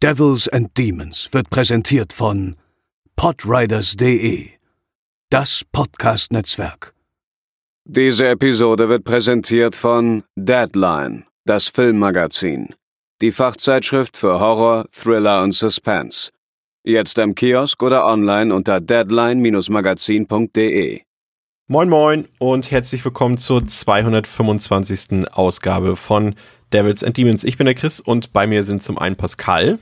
Devils and Demons wird präsentiert von podriders.de, das Podcast-Netzwerk. Diese Episode wird präsentiert von Deadline, das Filmmagazin, die Fachzeitschrift für Horror, Thriller und Suspense. Jetzt im Kiosk oder online unter deadline-magazin.de. Moin Moin und herzlich willkommen zur 225. Ausgabe von Devils and Demons. Ich bin der Chris und bei mir sind zum einen Pascal.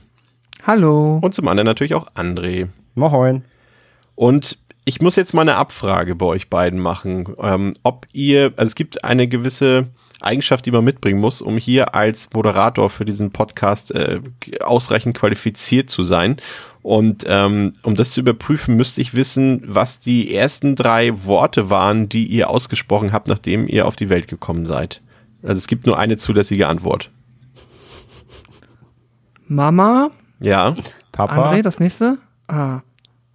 Hallo. Und zum anderen natürlich auch André. Moin. Und ich muss jetzt mal eine Abfrage bei euch beiden machen, ähm, ob ihr, also es gibt eine gewisse Eigenschaft, die man mitbringen muss, um hier als Moderator für diesen Podcast äh, ausreichend qualifiziert zu sein. Und ähm, um das zu überprüfen, müsste ich wissen, was die ersten drei Worte waren, die ihr ausgesprochen habt, nachdem ihr auf die Welt gekommen seid. Also es gibt nur eine zulässige Antwort. Mama, Ja, Papa. André, das nächste. Ah.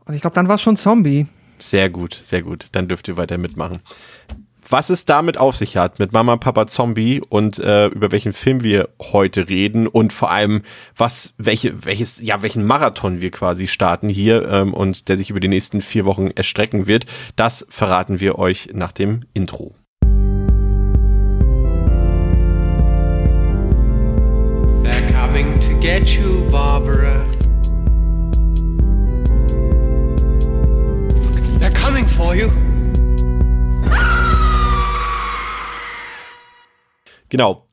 Und ich glaube, dann war es schon Zombie. sehr gut, sehr gut. Dann dürft ihr weiter mitmachen. Was es damit auf sich hat mit Mama, Papa, Zombie und äh, über welchen Film wir heute reden und vor allem, was, welche, welches, ja, welchen Marathon wir quasi starten hier ähm, und der sich über die nächsten vier Wochen erstrecken wird, das verraten wir euch nach dem Intro. Get you, Barbara. They're coming for you. Genau.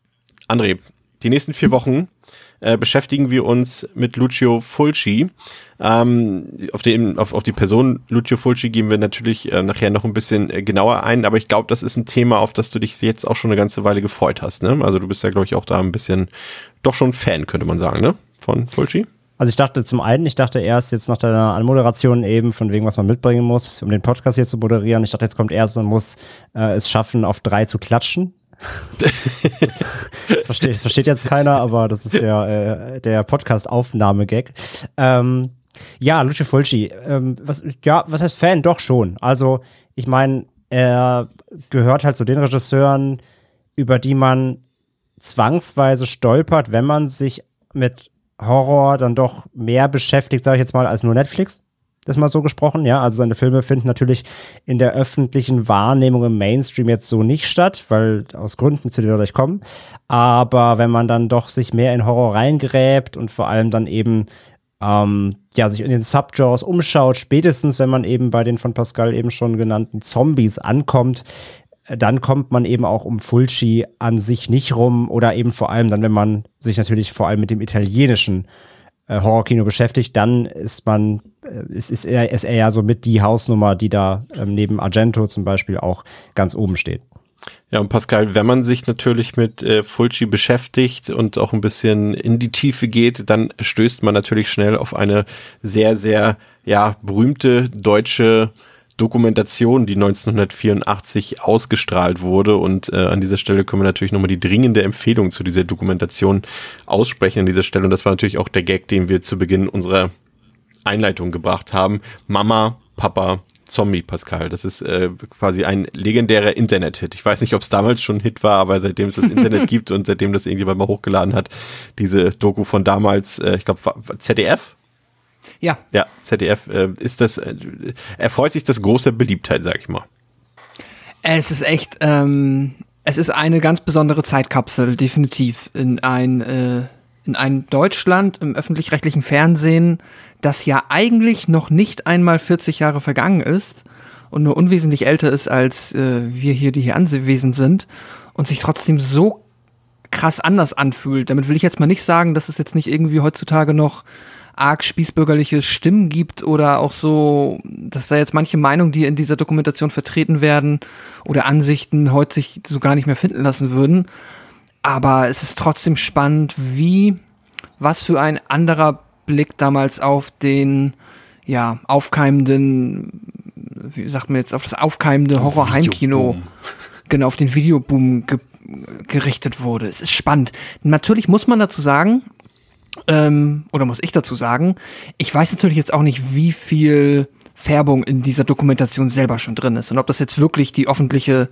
André, die nächsten vier Wochen äh, beschäftigen wir uns mit Lucio Fulci. Ähm, auf, den, auf, auf die Person Lucio Fulci gehen wir natürlich äh, nachher noch ein bisschen äh, genauer ein, aber ich glaube, das ist ein Thema, auf das du dich jetzt auch schon eine ganze Weile gefreut hast. Ne? Also du bist ja, glaube ich, auch da ein bisschen, doch schon Fan, könnte man sagen, ne? Von Fulci. Also ich dachte zum einen, ich dachte erst jetzt nach der Anmoderation eben, von wegen, was man mitbringen muss, um den Podcast hier zu moderieren. Ich dachte, jetzt kommt erst, man muss äh, es schaffen, auf drei zu klatschen. das, das, das, versteht, das versteht jetzt keiner, aber das ist der, äh, der Podcast-Aufnahme-Gag. Ähm, ja, Lucio Fulci, ähm, was, ja, was heißt Fan? Doch schon. Also, ich meine, er gehört halt zu den Regisseuren, über die man zwangsweise stolpert, wenn man sich mit Horror dann doch mehr beschäftigt, sage ich jetzt mal, als nur Netflix. Das mal so gesprochen, ja. Also seine Filme finden natürlich in der öffentlichen Wahrnehmung im Mainstream jetzt so nicht statt, weil aus Gründen, zu denen wir gleich kommen. Aber wenn man dann doch sich mehr in Horror reingräbt und vor allem dann eben ähm, ja, sich in den Subgenres umschaut, spätestens wenn man eben bei den von Pascal eben schon genannten Zombies ankommt, dann kommt man eben auch um Fulci an sich nicht rum oder eben vor allem dann, wenn man sich natürlich vor allem mit dem italienischen äh, Horrorkino beschäftigt, dann ist man, äh, ist, ist, er, ist er ja so mit die Hausnummer, die da ähm, neben Argento zum Beispiel auch ganz oben steht. Ja, und Pascal, wenn man sich natürlich mit äh, Fulci beschäftigt und auch ein bisschen in die Tiefe geht, dann stößt man natürlich schnell auf eine sehr, sehr, ja, berühmte deutsche Dokumentation, die 1984 ausgestrahlt wurde. Und äh, an dieser Stelle können wir natürlich nochmal die dringende Empfehlung zu dieser Dokumentation aussprechen an dieser Stelle. Und das war natürlich auch der Gag, den wir zu Beginn unserer Einleitung gebracht haben. Mama, Papa, Zombie, Pascal. Das ist äh, quasi ein legendärer Internet-Hit. Ich weiß nicht, ob es damals schon ein Hit war, aber seitdem es das Internet gibt und seitdem das irgendjemand mal hochgeladen hat, diese Doku von damals, äh, ich glaube, ZDF, Ja, ja, ZDF äh, ist das, äh, erfreut sich das große Beliebtheit, sag ich mal. es ist echt, ähm, es ist eine ganz besondere Zeitkapsel, definitiv. In ein, äh, in ein Deutschland im öffentlich-rechtlichen Fernsehen, das ja eigentlich noch nicht einmal 40 Jahre vergangen ist und nur unwesentlich älter ist als äh, wir hier, die hier anwesend sind und sich trotzdem so krass anders anfühlt. Damit will ich jetzt mal nicht sagen, dass es jetzt nicht irgendwie heutzutage noch arg spießbürgerliche Stimmen gibt oder auch so, dass da jetzt manche Meinungen, die in dieser Dokumentation vertreten werden oder Ansichten heute sich so gar nicht mehr finden lassen würden. Aber es ist trotzdem spannend, wie, was für ein anderer Blick damals auf den, ja, aufkeimenden, wie sagt man jetzt, auf das aufkeimende Horror-Heimkino, genau, auf den Videoboom ge gerichtet wurde. Es ist spannend. Natürlich muss man dazu sagen, ähm, oder muss ich dazu sagen, ich weiß natürlich jetzt auch nicht, wie viel Färbung in dieser Dokumentation selber schon drin ist. Und ob das jetzt wirklich die öffentliche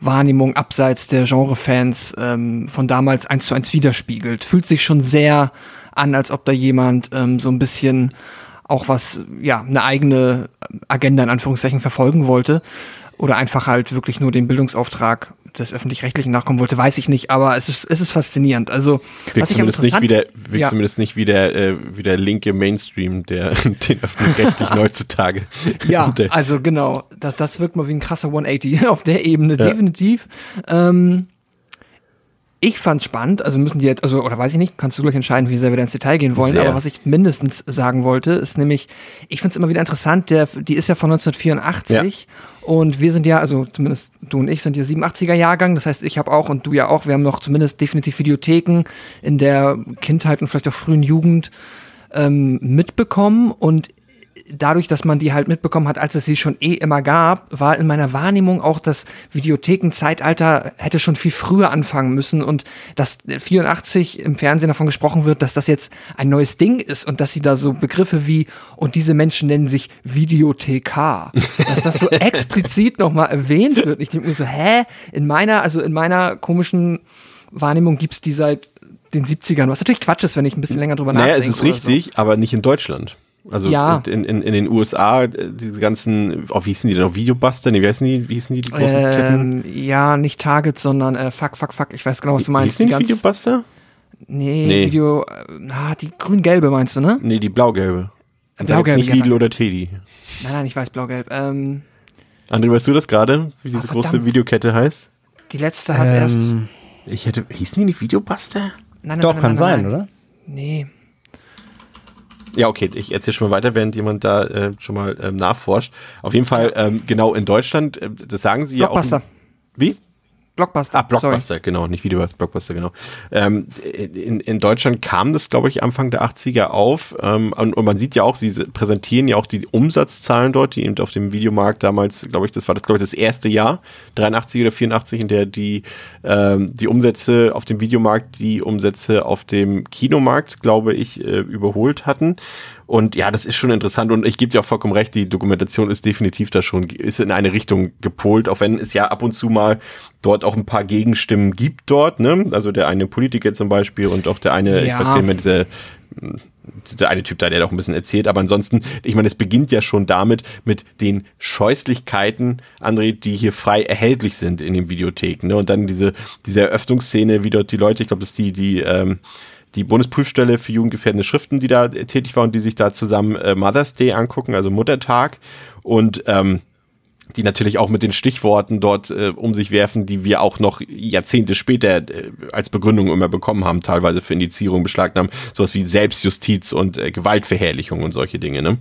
Wahrnehmung abseits der Genrefans ähm, von damals eins zu eins widerspiegelt. Fühlt sich schon sehr an, als ob da jemand ähm, so ein bisschen auch was, ja, eine eigene Agenda in Anführungszeichen verfolgen wollte oder einfach halt wirklich nur den Bildungsauftrag des öffentlich-rechtlichen nachkommen wollte, weiß ich nicht, aber es ist, es ist faszinierend. Also, wirkt was zumindest nicht wie der, wirkt ja. zumindest nicht wie der, äh, wie der linke Mainstream, der den öffentlich-rechtlichen heutzutage. Ja, also genau, das, das wirkt mal wie ein krasser 180 auf der Ebene, ja. definitiv. Ähm, ich fand spannend, also müssen die jetzt, also, oder weiß ich nicht, kannst du gleich entscheiden, wie sehr wir da ins Detail gehen wollen, sehr. aber was ich mindestens sagen wollte, ist nämlich, ich finde es immer wieder interessant, der, die ist ja von 1984 ja. Und wir sind ja, also zumindest du und ich sind ja 87er Jahrgang, das heißt, ich habe auch und du ja auch, wir haben noch zumindest definitiv Videotheken in der Kindheit und vielleicht auch frühen Jugend ähm, mitbekommen. Und dadurch, dass man die halt mitbekommen hat, als es sie schon eh immer gab, war in meiner Wahrnehmung auch das Videothekenzeitalter hätte schon viel früher anfangen müssen und dass 84 im Fernsehen davon gesprochen wird, dass das jetzt ein neues Ding ist und dass sie da so Begriffe wie und diese Menschen nennen sich Videothekar, dass das so explizit nochmal erwähnt wird. Ich denke mir so, hä? In meiner, also in meiner komischen Wahrnehmung gibt's die seit den 70ern, was natürlich Quatsch ist, wenn ich ein bisschen länger drüber naja, nachdenke. Naja, es ist richtig, so. aber nicht in Deutschland. Also ja. in, in, in den USA, äh, diese ganzen, oh, wie hießen die denn noch? Videobuster? Nee, wie heißen die? Wie hießen die, die großen ähm, Ketten? Ja, nicht Target, sondern äh, fuck, fuck, fuck. Ich weiß genau, was du meinst. Hießen die, die Videobuster? Nee, nee, Video, äh, ah, die grün-gelbe meinst du, ne? Nee, die blau-gelbe. Blau-gelbe. Nicht Lidl oder Teddy. Nein, nein, ich weiß blau-gelb. Ähm, André, weißt du das gerade, wie diese oh, große Videokette heißt? Die letzte hat ähm, erst. Ich hätte, hießen die nicht Videobuster? Nein, nein, Doch, nein, kann sein, oder? Nee. Ja, okay, ich erzähle schon mal weiter, während jemand da äh, schon mal ähm, nachforscht. Auf jeden Fall, ähm, genau in Deutschland, äh, das sagen sie ja auch. Wie? Blockbuster. Ah, Blockbuster, Sorry. genau, nicht Video, Blockbuster, genau. Ähm, in, in Deutschland kam das, glaube ich, Anfang der 80er auf. Ähm, und, und, man sieht ja auch, sie präsentieren ja auch die Umsatzzahlen dort, die eben auf dem Videomarkt damals, glaube ich, das war das, glaube ich, das erste Jahr, 83 oder 84, in der die, ähm, die Umsätze auf dem Videomarkt die Umsätze auf dem Kinomarkt, glaube ich, äh, überholt hatten. Und ja, das ist schon interessant und ich gebe dir auch vollkommen recht, die Dokumentation ist definitiv da schon, ist in eine Richtung gepolt, auch wenn es ja ab und zu mal dort auch ein paar Gegenstimmen gibt dort, ne? Also der eine Politiker zum Beispiel und auch der eine, ja. ich weiß gar nicht mehr, dieser der eine Typ da, der auch ein bisschen erzählt, aber ansonsten, ich meine, es beginnt ja schon damit, mit den Scheußlichkeiten, André, die hier frei erhältlich sind in den Videotheken, ne? Und dann diese, diese Eröffnungsszene, wie dort die Leute, ich glaube, das ist die, die, ähm, die Bundesprüfstelle für jugendgefährdende Schriften, die da tätig war und die sich da zusammen äh, Mother's Day angucken, also Muttertag. Und ähm, die natürlich auch mit den Stichworten dort äh, um sich werfen, die wir auch noch Jahrzehnte später äh, als Begründung immer bekommen haben, teilweise für Indizierung, Beschlagnahmt, sowas wie Selbstjustiz und äh, Gewaltverherrlichung und solche Dinge, ne?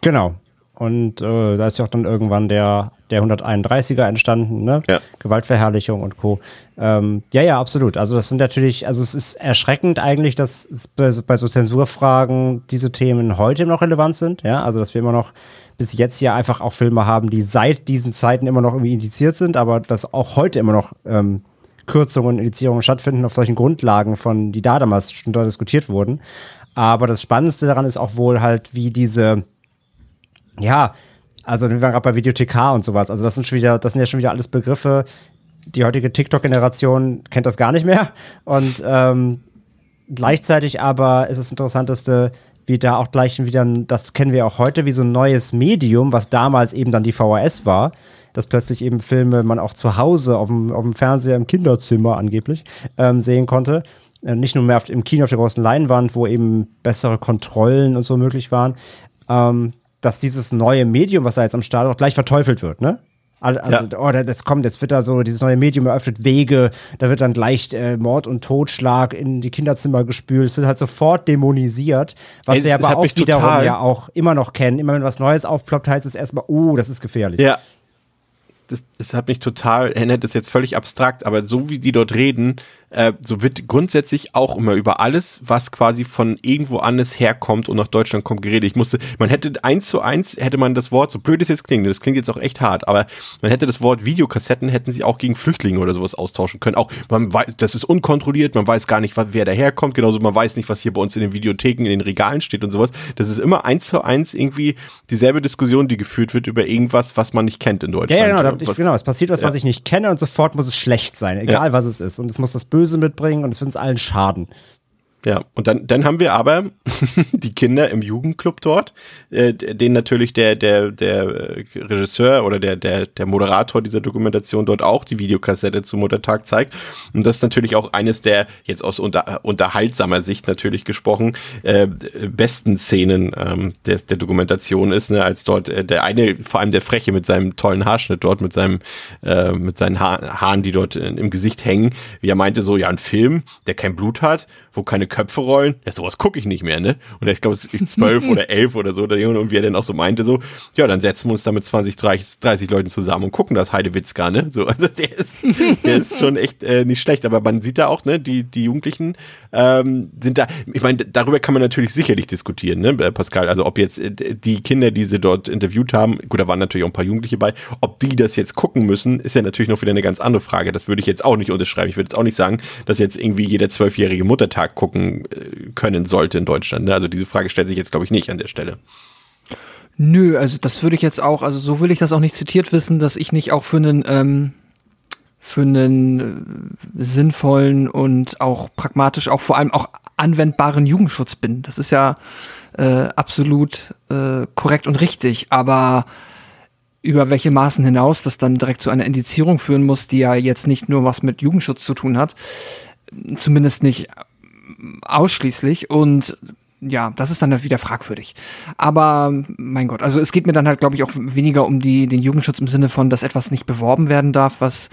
Genau. Und äh, da ist ja auch dann irgendwann der, der 131er entstanden, ne? Ja. Gewaltverherrlichung und Co. Ähm, ja, ja, absolut. Also das sind natürlich, also es ist erschreckend eigentlich, dass bei, bei so Zensurfragen diese Themen heute noch relevant sind. Ja, also dass wir immer noch bis jetzt ja einfach auch Filme haben, die seit diesen Zeiten immer noch irgendwie indiziert sind, aber dass auch heute immer noch ähm, Kürzungen, Indizierungen stattfinden auf solchen Grundlagen, von die da damals schon da diskutiert wurden. Aber das Spannendste daran ist auch wohl halt, wie diese ja, also wir waren gerade bei Videothekar und sowas. Also das sind schon wieder, das sind ja schon wieder alles Begriffe. Die heutige TikTok-Generation kennt das gar nicht mehr. Und ähm, gleichzeitig aber ist das Interessanteste, wie da auch gleich wieder, das kennen wir auch heute, wie so ein neues Medium, was damals eben dann die VHS war, dass plötzlich eben Filme man auch zu Hause auf dem, auf dem Fernseher im Kinderzimmer angeblich ähm, sehen konnte. Äh, nicht nur mehr auf, im Kino auf der großen Leinwand, wo eben bessere Kontrollen und so möglich waren. Ähm, dass dieses neue Medium, was da jetzt am Start ist, auch gleich verteufelt wird, ne? Also, ja. oh, das kommt, jetzt wird da so, dieses neue Medium eröffnet Wege, da wird dann gleich äh, Mord und Totschlag in die Kinderzimmer gespült, es wird halt sofort dämonisiert, was Ey, wir aber auch wiederum ja auch immer noch kennen. Immer wenn was Neues aufploppt, heißt es erstmal, oh, das ist gefährlich. Ja. Das, das hat mich total, erinnert das jetzt völlig abstrakt, aber so wie die dort reden, äh, so wird grundsätzlich auch immer über alles, was quasi von irgendwo anders herkommt und nach Deutschland kommt, geredet. Ich musste, man hätte eins zu eins, hätte man das Wort, so blöd es jetzt klingt, das klingt jetzt auch echt hart, aber man hätte das Wort Videokassetten, hätten sie auch gegen Flüchtlinge oder sowas austauschen können. Auch, man weiß, das ist unkontrolliert, man weiß gar nicht, wer daherkommt, genauso man weiß nicht, was hier bei uns in den Videotheken, in den Regalen steht und sowas. Das ist immer eins zu eins irgendwie dieselbe Diskussion, die geführt wird über irgendwas, was man nicht kennt in Deutschland. Ja, genau, ich, genau, es passiert was, ja. was ich nicht kenne und sofort muss es schlecht sein, egal ja. was es ist. Und es muss das Böse mitbringen und es wird uns allen schaden. Ja, und dann, dann haben wir aber die Kinder im Jugendclub dort, äh, den natürlich der, der, der äh, Regisseur oder der, der, der Moderator dieser Dokumentation dort auch die Videokassette zum Muttertag zeigt. Und das ist natürlich auch eines der, jetzt aus unter, unterhaltsamer Sicht natürlich gesprochen, äh, besten Szenen ähm, der, der Dokumentation ist, ne, als dort äh, der eine, vor allem der Freche mit seinem tollen Haarschnitt dort, mit seinem, äh, mit seinen ha Haaren, die dort im Gesicht hängen, wie er meinte, so, ja, ein Film, der kein Blut hat, wo keine Köpfe rollen, ja, sowas gucke ich nicht mehr, ne? Und ich glaube, es ist zwölf oder elf oder so, und wie er dann auch so meinte, so, ja, dann setzen wir uns da mit 20, 30, 30 Leuten zusammen und gucken das Heidewitzka, ne? So, also der ist, der ist schon echt äh, nicht schlecht, aber man sieht da auch, ne, die, die Jugendlichen ähm, sind da, ich meine, darüber kann man natürlich sicherlich diskutieren, ne, Pascal, also ob jetzt äh, die Kinder, die sie dort interviewt haben, gut, da waren natürlich auch ein paar Jugendliche bei, ob die das jetzt gucken müssen, ist ja natürlich noch wieder eine ganz andere Frage. Das würde ich jetzt auch nicht unterschreiben. Ich würde jetzt auch nicht sagen, dass jetzt irgendwie jeder zwölfjährige Muttertag Tag gucken äh, können sollte in Deutschland. Ne? Also diese Frage stellt sich jetzt, glaube ich, nicht an der Stelle. Nö, also das würde ich jetzt auch, also so will ich das auch nicht zitiert wissen, dass ich nicht auch für einen, ähm, für einen äh, sinnvollen und auch pragmatisch, auch vor allem auch anwendbaren Jugendschutz bin. Das ist ja äh, absolut äh, korrekt und richtig, aber über welche Maßen hinaus das dann direkt zu einer Indizierung führen muss, die ja jetzt nicht nur was mit Jugendschutz zu tun hat, zumindest nicht ausschließlich und ja, das ist dann halt wieder fragwürdig. Aber mein Gott, also es geht mir dann halt, glaube ich, auch weniger um die, den Jugendschutz im Sinne von, dass etwas nicht beworben werden darf, was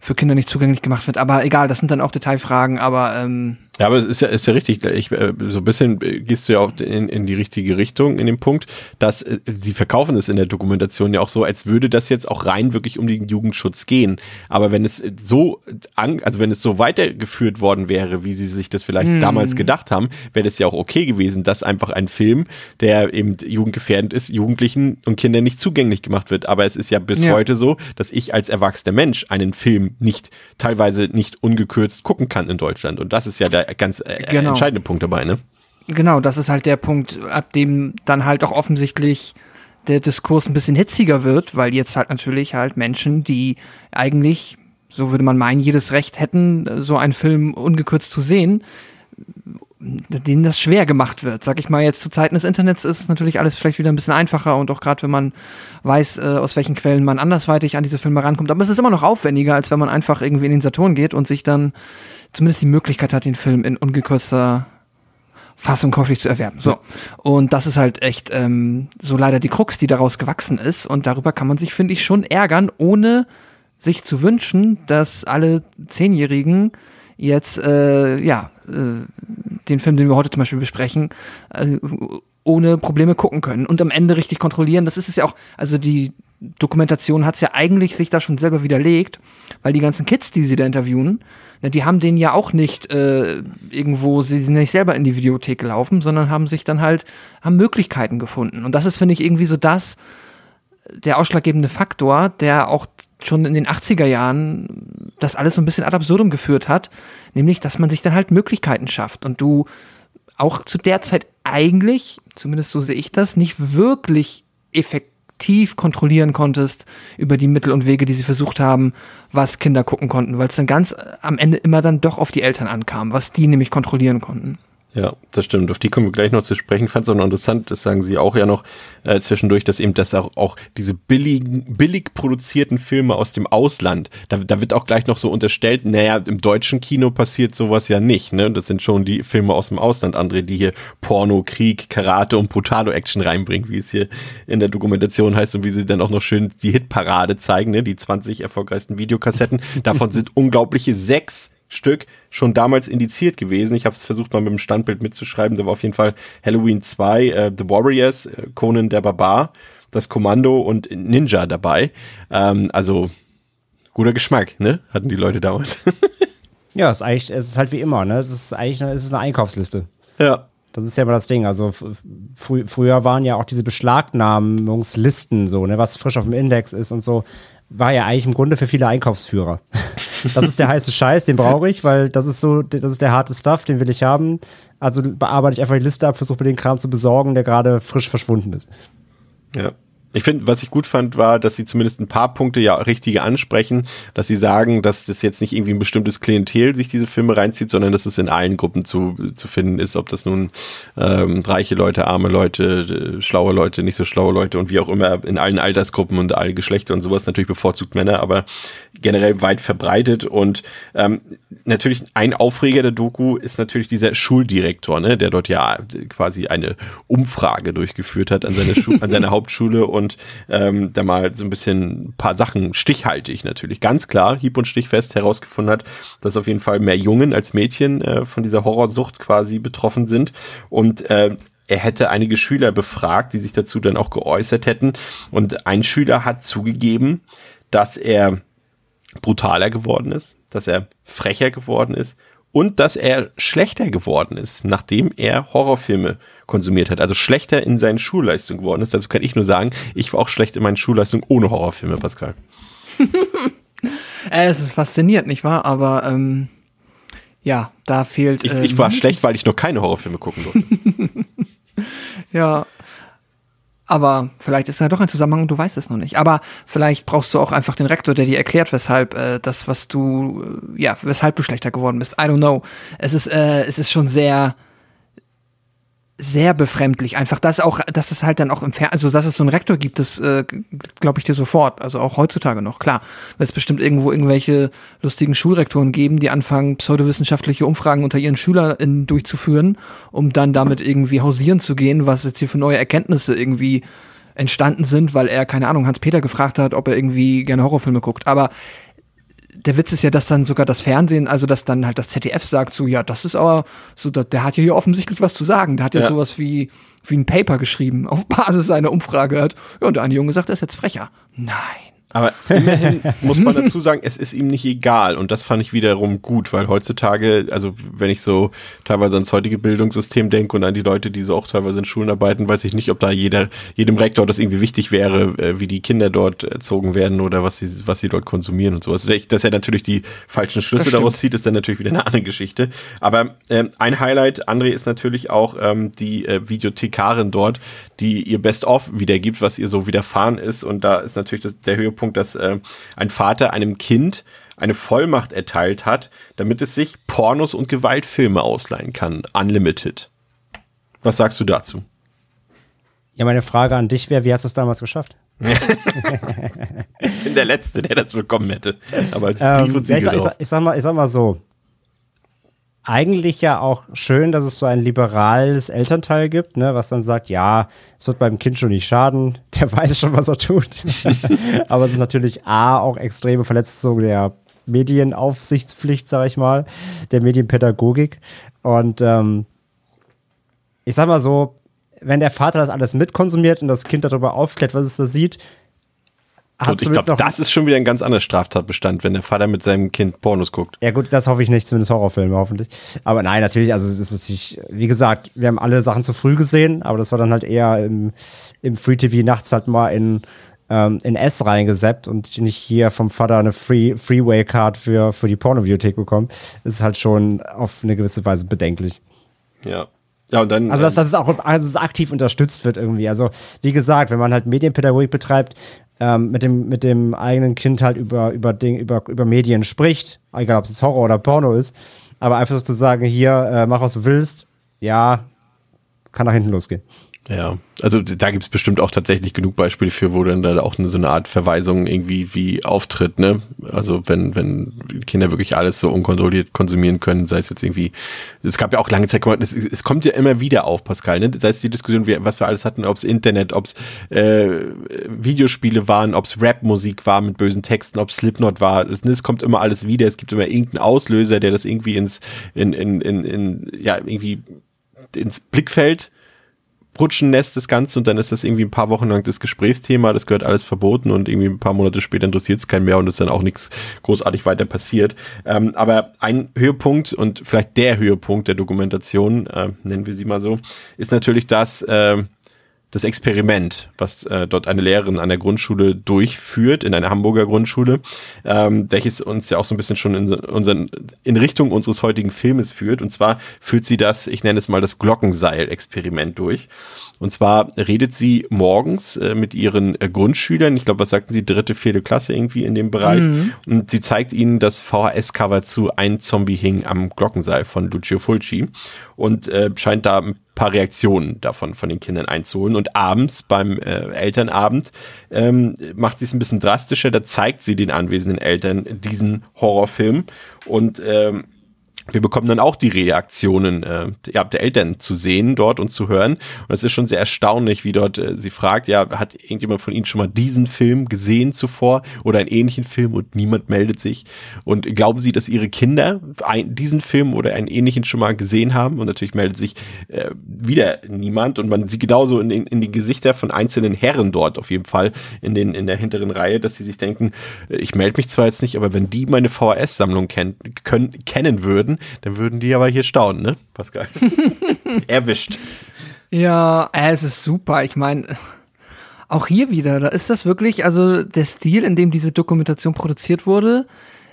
für Kinder nicht zugänglich gemacht wird. Aber egal, das sind dann auch Detailfragen, aber ähm, ja, aber es ist ja, ist ja richtig. Ich, äh, so ein bisschen gehst du ja auch in, in die richtige Richtung in dem Punkt, dass äh, sie verkaufen es in der Dokumentation ja auch so, als würde das jetzt auch rein wirklich um den Jugendschutz gehen. Aber wenn es so, an, also wenn es so weitergeführt worden wäre, wie sie sich das vielleicht hm. damals gedacht haben, wäre das ja auch okay gewesen, dass einfach ein Film, der eben jugendgefährdend ist, Jugendlichen und Kindern nicht zugänglich gemacht wird. Aber es ist ja bis ja. heute so, dass ich als erwachsener Mensch einen Film nicht, teilweise nicht ungekürzt gucken kann in Deutschland. Und das ist ja der ganz äh, genau. entscheidende Punkt dabei, ne? Genau, das ist halt der Punkt, ab dem dann halt auch offensichtlich der Diskurs ein bisschen hitziger wird, weil jetzt halt natürlich halt Menschen, die eigentlich, so würde man meinen, jedes Recht hätten, so einen Film ungekürzt zu sehen, denen das schwer gemacht wird. Sag ich mal, jetzt zu Zeiten des Internets ist natürlich alles vielleicht wieder ein bisschen einfacher und auch gerade wenn man weiß, äh, aus welchen Quellen man andersweitig an diese Filme rankommt. Aber es ist immer noch aufwendiger, als wenn man einfach irgendwie in den Saturn geht und sich dann zumindest die Möglichkeit hat, den Film in ungekürzter Fassung käuflich zu erwerben. So. Und das ist halt echt ähm, so leider die Krux, die daraus gewachsen ist. Und darüber kann man sich, finde ich, schon ärgern, ohne sich zu wünschen, dass alle Zehnjährigen jetzt, äh, ja, äh, den Film, den wir heute zum Beispiel besprechen, äh, ohne Probleme gucken können und am Ende richtig kontrollieren. Das ist es ja auch, also die Dokumentation hat es ja eigentlich sich da schon selber widerlegt, weil die ganzen Kids, die sie da interviewen, ne, die haben den ja auch nicht äh, irgendwo, sie sind nicht selber in die Videothek gelaufen, sondern haben sich dann halt, haben Möglichkeiten gefunden. Und das ist, finde ich, irgendwie so das, der ausschlaggebende Faktor, der auch schon in den 80er Jahren das alles so ein bisschen ad absurdum geführt hat, nämlich, dass man sich dann halt Möglichkeiten schafft und du auch zu der Zeit eigentlich, zumindest so sehe ich das, nicht wirklich effektiv aktiv kontrollieren konntest über die Mittel und Wege, die sie versucht haben, was Kinder gucken konnten, weil es dann ganz am Ende immer dann doch auf die Eltern ankam, was die nämlich kontrollieren konnten. Ja, das stimmt. Auf die kommen wir gleich noch zu sprechen. Fand es auch noch interessant, das sagen Sie auch ja noch äh, zwischendurch, dass eben das auch, auch diese billigen, billig produzierten Filme aus dem Ausland, da, da wird auch gleich noch so unterstellt, naja, im deutschen Kino passiert sowas ja nicht, ne? Das sind schon die Filme aus dem Ausland, André, die hier Porno, Krieg, Karate und Brutalo-Action reinbringen, wie es hier in der Dokumentation heißt und wie sie dann auch noch schön die Hitparade zeigen, ne? Die 20 erfolgreichsten Videokassetten. Davon sind unglaubliche sechs Stück schon damals indiziert gewesen. Ich habe es versucht mal mit dem Standbild mitzuschreiben. Da war auf jeden Fall Halloween 2, äh, The Warriors, äh, Conan der Barbar, das Kommando und Ninja dabei. Ähm, also guter Geschmack, ne? Hatten die Leute damals. Ja, es ist eigentlich, es ist halt wie immer, ne? Es ist eigentlich eine, es ist eine Einkaufsliste. Ja. Das ist ja immer das Ding. Also frü früher waren ja auch diese Beschlagnahmungslisten so, ne, was frisch auf dem Index ist und so, war ja eigentlich im Grunde für viele Einkaufsführer. das ist der heiße Scheiß, den brauche ich, weil das ist so, das ist der harte Stuff, den will ich haben. Also bearbeite ich einfach die Liste ab, versuche mir den Kram zu besorgen, der gerade frisch verschwunden ist. Ja. Ich finde, was ich gut fand, war, dass sie zumindest ein paar Punkte ja richtige ansprechen, dass sie sagen, dass das jetzt nicht irgendwie ein bestimmtes Klientel sich diese Filme reinzieht, sondern dass es in allen Gruppen zu, zu finden ist, ob das nun ähm, reiche Leute, arme Leute, äh, schlaue Leute, nicht so schlaue Leute und wie auch immer in allen Altersgruppen und alle Geschlechter und sowas, natürlich bevorzugt Männer, aber generell weit verbreitet und ähm, natürlich ein Aufreger der Doku ist natürlich dieser Schuldirektor, ne, der dort ja quasi eine Umfrage durchgeführt hat an seiner, Schu an seiner Hauptschule und ähm, da mal so ein bisschen ein paar Sachen stichhaltig natürlich ganz klar hieb- und stichfest herausgefunden hat, dass auf jeden Fall mehr Jungen als Mädchen äh, von dieser Horrorsucht quasi betroffen sind und äh, er hätte einige Schüler befragt, die sich dazu dann auch geäußert hätten. Und ein Schüler hat zugegeben, dass er brutaler geworden ist, dass er frecher geworden ist und dass er schlechter geworden ist, nachdem er Horrorfilme konsumiert hat. Also schlechter in seinen Schulleistungen geworden ist. Dazu kann ich nur sagen, ich war auch schlecht in meinen Schulleistungen ohne Horrorfilme, Pascal. äh, es ist faszinierend, nicht wahr? Aber ähm, ja, da fehlt. Ich, ich war schlecht, weil ich noch keine Horrorfilme gucken durfte. ja, aber vielleicht ist da doch ein Zusammenhang und du weißt es noch nicht. Aber vielleicht brauchst du auch einfach den Rektor, der dir erklärt, weshalb äh, das, was du, äh, ja, weshalb du schlechter geworden bist. I don't know. Es ist, äh, es ist schon sehr sehr befremdlich. Einfach das auch, dass es halt dann auch im Fernsehen, also dass es so einen Rektor gibt, das äh, glaube ich dir sofort. Also auch heutzutage noch, klar. Wird es bestimmt irgendwo irgendwelche lustigen Schulrektoren geben, die anfangen, pseudowissenschaftliche Umfragen unter ihren SchülerInnen durchzuführen, um dann damit irgendwie hausieren zu gehen, was jetzt hier für neue Erkenntnisse irgendwie entstanden sind, weil er, keine Ahnung, Hans-Peter gefragt hat, ob er irgendwie gerne Horrorfilme guckt. Aber der Witz ist ja, dass dann sogar das Fernsehen, also dass dann halt das ZDF sagt so, ja, das ist aber so, der hat ja hier offensichtlich was zu sagen. Der hat ja, ja. sowas wie, wie ein Paper geschrieben auf Basis seiner Umfrage. Ja, und der eine Junge sagt, er ist jetzt frecher. Nein. Aber immerhin muss man dazu sagen, es ist ihm nicht egal. Und das fand ich wiederum gut, weil heutzutage, also wenn ich so teilweise ans heutige Bildungssystem denke und an die Leute, die so auch teilweise in Schulen arbeiten, weiß ich nicht, ob da jeder, jedem Rektor das irgendwie wichtig wäre, äh, wie die Kinder dort erzogen werden oder was sie, was sie dort konsumieren und sowas. Dass er natürlich die falschen Schlüsse daraus zieht, ist dann natürlich wieder eine andere Geschichte. Aber ähm, ein Highlight, André, ist natürlich auch ähm, die äh, Videothekarin dort, die ihr Best-of wiedergibt, was ihr so widerfahren ist. Und da ist natürlich das, der Höhepunkt Punkt, dass äh, ein Vater einem Kind eine Vollmacht erteilt hat, damit es sich Pornos und Gewaltfilme ausleihen kann, unlimited. Was sagst du dazu? Ja, meine Frage an dich wäre, wie hast du es damals geschafft? ich bin der Letzte, der das bekommen hätte. Aber als ähm, Brief und ja, ich, sag, ich, sag, ich, sag mal, ich sag mal so, eigentlich ja auch schön, dass es so ein liberales Elternteil gibt, ne, was dann sagt, ja, es wird beim Kind schon nicht schaden, der weiß schon, was er tut. Aber es ist natürlich A, auch extreme Verletzung der Medienaufsichtspflicht, sag ich mal, der Medienpädagogik. Und ähm, ich sag mal so, wenn der Vater das alles mitkonsumiert und das Kind darüber aufklärt, was es da sieht, und ich glaube, das ist schon wieder ein ganz anderer Straftatbestand, wenn der Vater mit seinem Kind Pornos guckt. Ja gut, das hoffe ich nicht, zumindest Horrorfilme hoffentlich. Aber nein, natürlich, also es ist nicht, wie gesagt, wir haben alle Sachen zu früh gesehen, aber das war dann halt eher im, im Free TV nachts halt mal in, ähm, in S reingeseppt und nicht hier vom Vater eine Free, Freeway-Card für, für die Pornobibliothek bekommen. Das ist halt schon auf eine gewisse Weise bedenklich. Ja, ja, und dann. Also, dass, dass es auch also es aktiv unterstützt wird irgendwie. Also, wie gesagt, wenn man halt Medienpädagogik betreibt, ähm, mit, dem, mit dem eigenen Kind halt über, über, Ding, über, über Medien spricht, egal ob es Horror oder Porno ist, aber einfach so zu sagen, hier, äh, mach was du willst, ja, kann nach hinten losgehen. Ja, also da gibt es bestimmt auch tatsächlich genug Beispiele für, wo dann da auch so eine Art Verweisung irgendwie wie auftritt, ne? Also wenn, wenn Kinder wirklich alles so unkontrolliert konsumieren können, sei es jetzt irgendwie, es gab ja auch lange Zeit, es, es kommt ja immer wieder auf, Pascal, ne? Sei es die Diskussion, was wir alles hatten, ob es Internet, ob es äh, Videospiele waren, ob es Rap-Musik war mit bösen Texten, ob es Slipknot war, es, es kommt immer alles wieder, es gibt immer irgendeinen Auslöser, der das irgendwie ins, in, in, in, in ja, irgendwie ins Blickfeld Rutschennest das Ganze und dann ist das irgendwie ein paar Wochen lang das Gesprächsthema, das gehört alles verboten und irgendwie ein paar Monate später interessiert es keinen mehr und es ist dann auch nichts großartig weiter passiert. Ähm, aber ein Höhepunkt und vielleicht der Höhepunkt der Dokumentation, äh, nennen wir sie mal so, ist natürlich das, äh, das Experiment, was äh, dort eine Lehrerin an der Grundschule durchführt, in einer Hamburger Grundschule, ähm, welches uns ja auch so ein bisschen schon in, unseren, in Richtung unseres heutigen Filmes führt. Und zwar führt sie das, ich nenne es mal das Glockenseil-Experiment durch. Und zwar redet sie morgens äh, mit ihren äh, Grundschülern, ich glaube, was sagten sie, dritte, vierte Klasse irgendwie in dem Bereich. Mhm. Und sie zeigt ihnen das VHS-Cover zu Ein Zombie hing am Glockenseil von Lucio Fulci und äh, scheint da ein paar Reaktionen davon von den Kindern einzuholen. Und abends beim äh, Elternabend ähm, macht sie es ein bisschen drastischer. Da zeigt sie den anwesenden Eltern diesen Horrorfilm und ähm, wir bekommen dann auch die Reaktionen äh, ja, der Eltern zu sehen dort und zu hören. Und es ist schon sehr erstaunlich, wie dort äh, sie fragt, ja, hat irgendjemand von Ihnen schon mal diesen Film gesehen zuvor oder einen ähnlichen Film und niemand meldet sich? Und glauben Sie, dass Ihre Kinder ein, diesen Film oder einen ähnlichen schon mal gesehen haben? Und natürlich meldet sich äh, wieder niemand und man sieht genauso in, den, in die Gesichter von einzelnen Herren dort auf jeden Fall in, den, in der hinteren Reihe, dass sie sich denken, äh, ich melde mich zwar jetzt nicht, aber wenn die meine VHS-Sammlung ken können, kennen würden, dann würden die aber hier staunen, ne, Pascal? Erwischt. Ja, äh, es ist super. Ich meine, auch hier wieder, da ist das wirklich, also der Stil, in dem diese Dokumentation produziert wurde,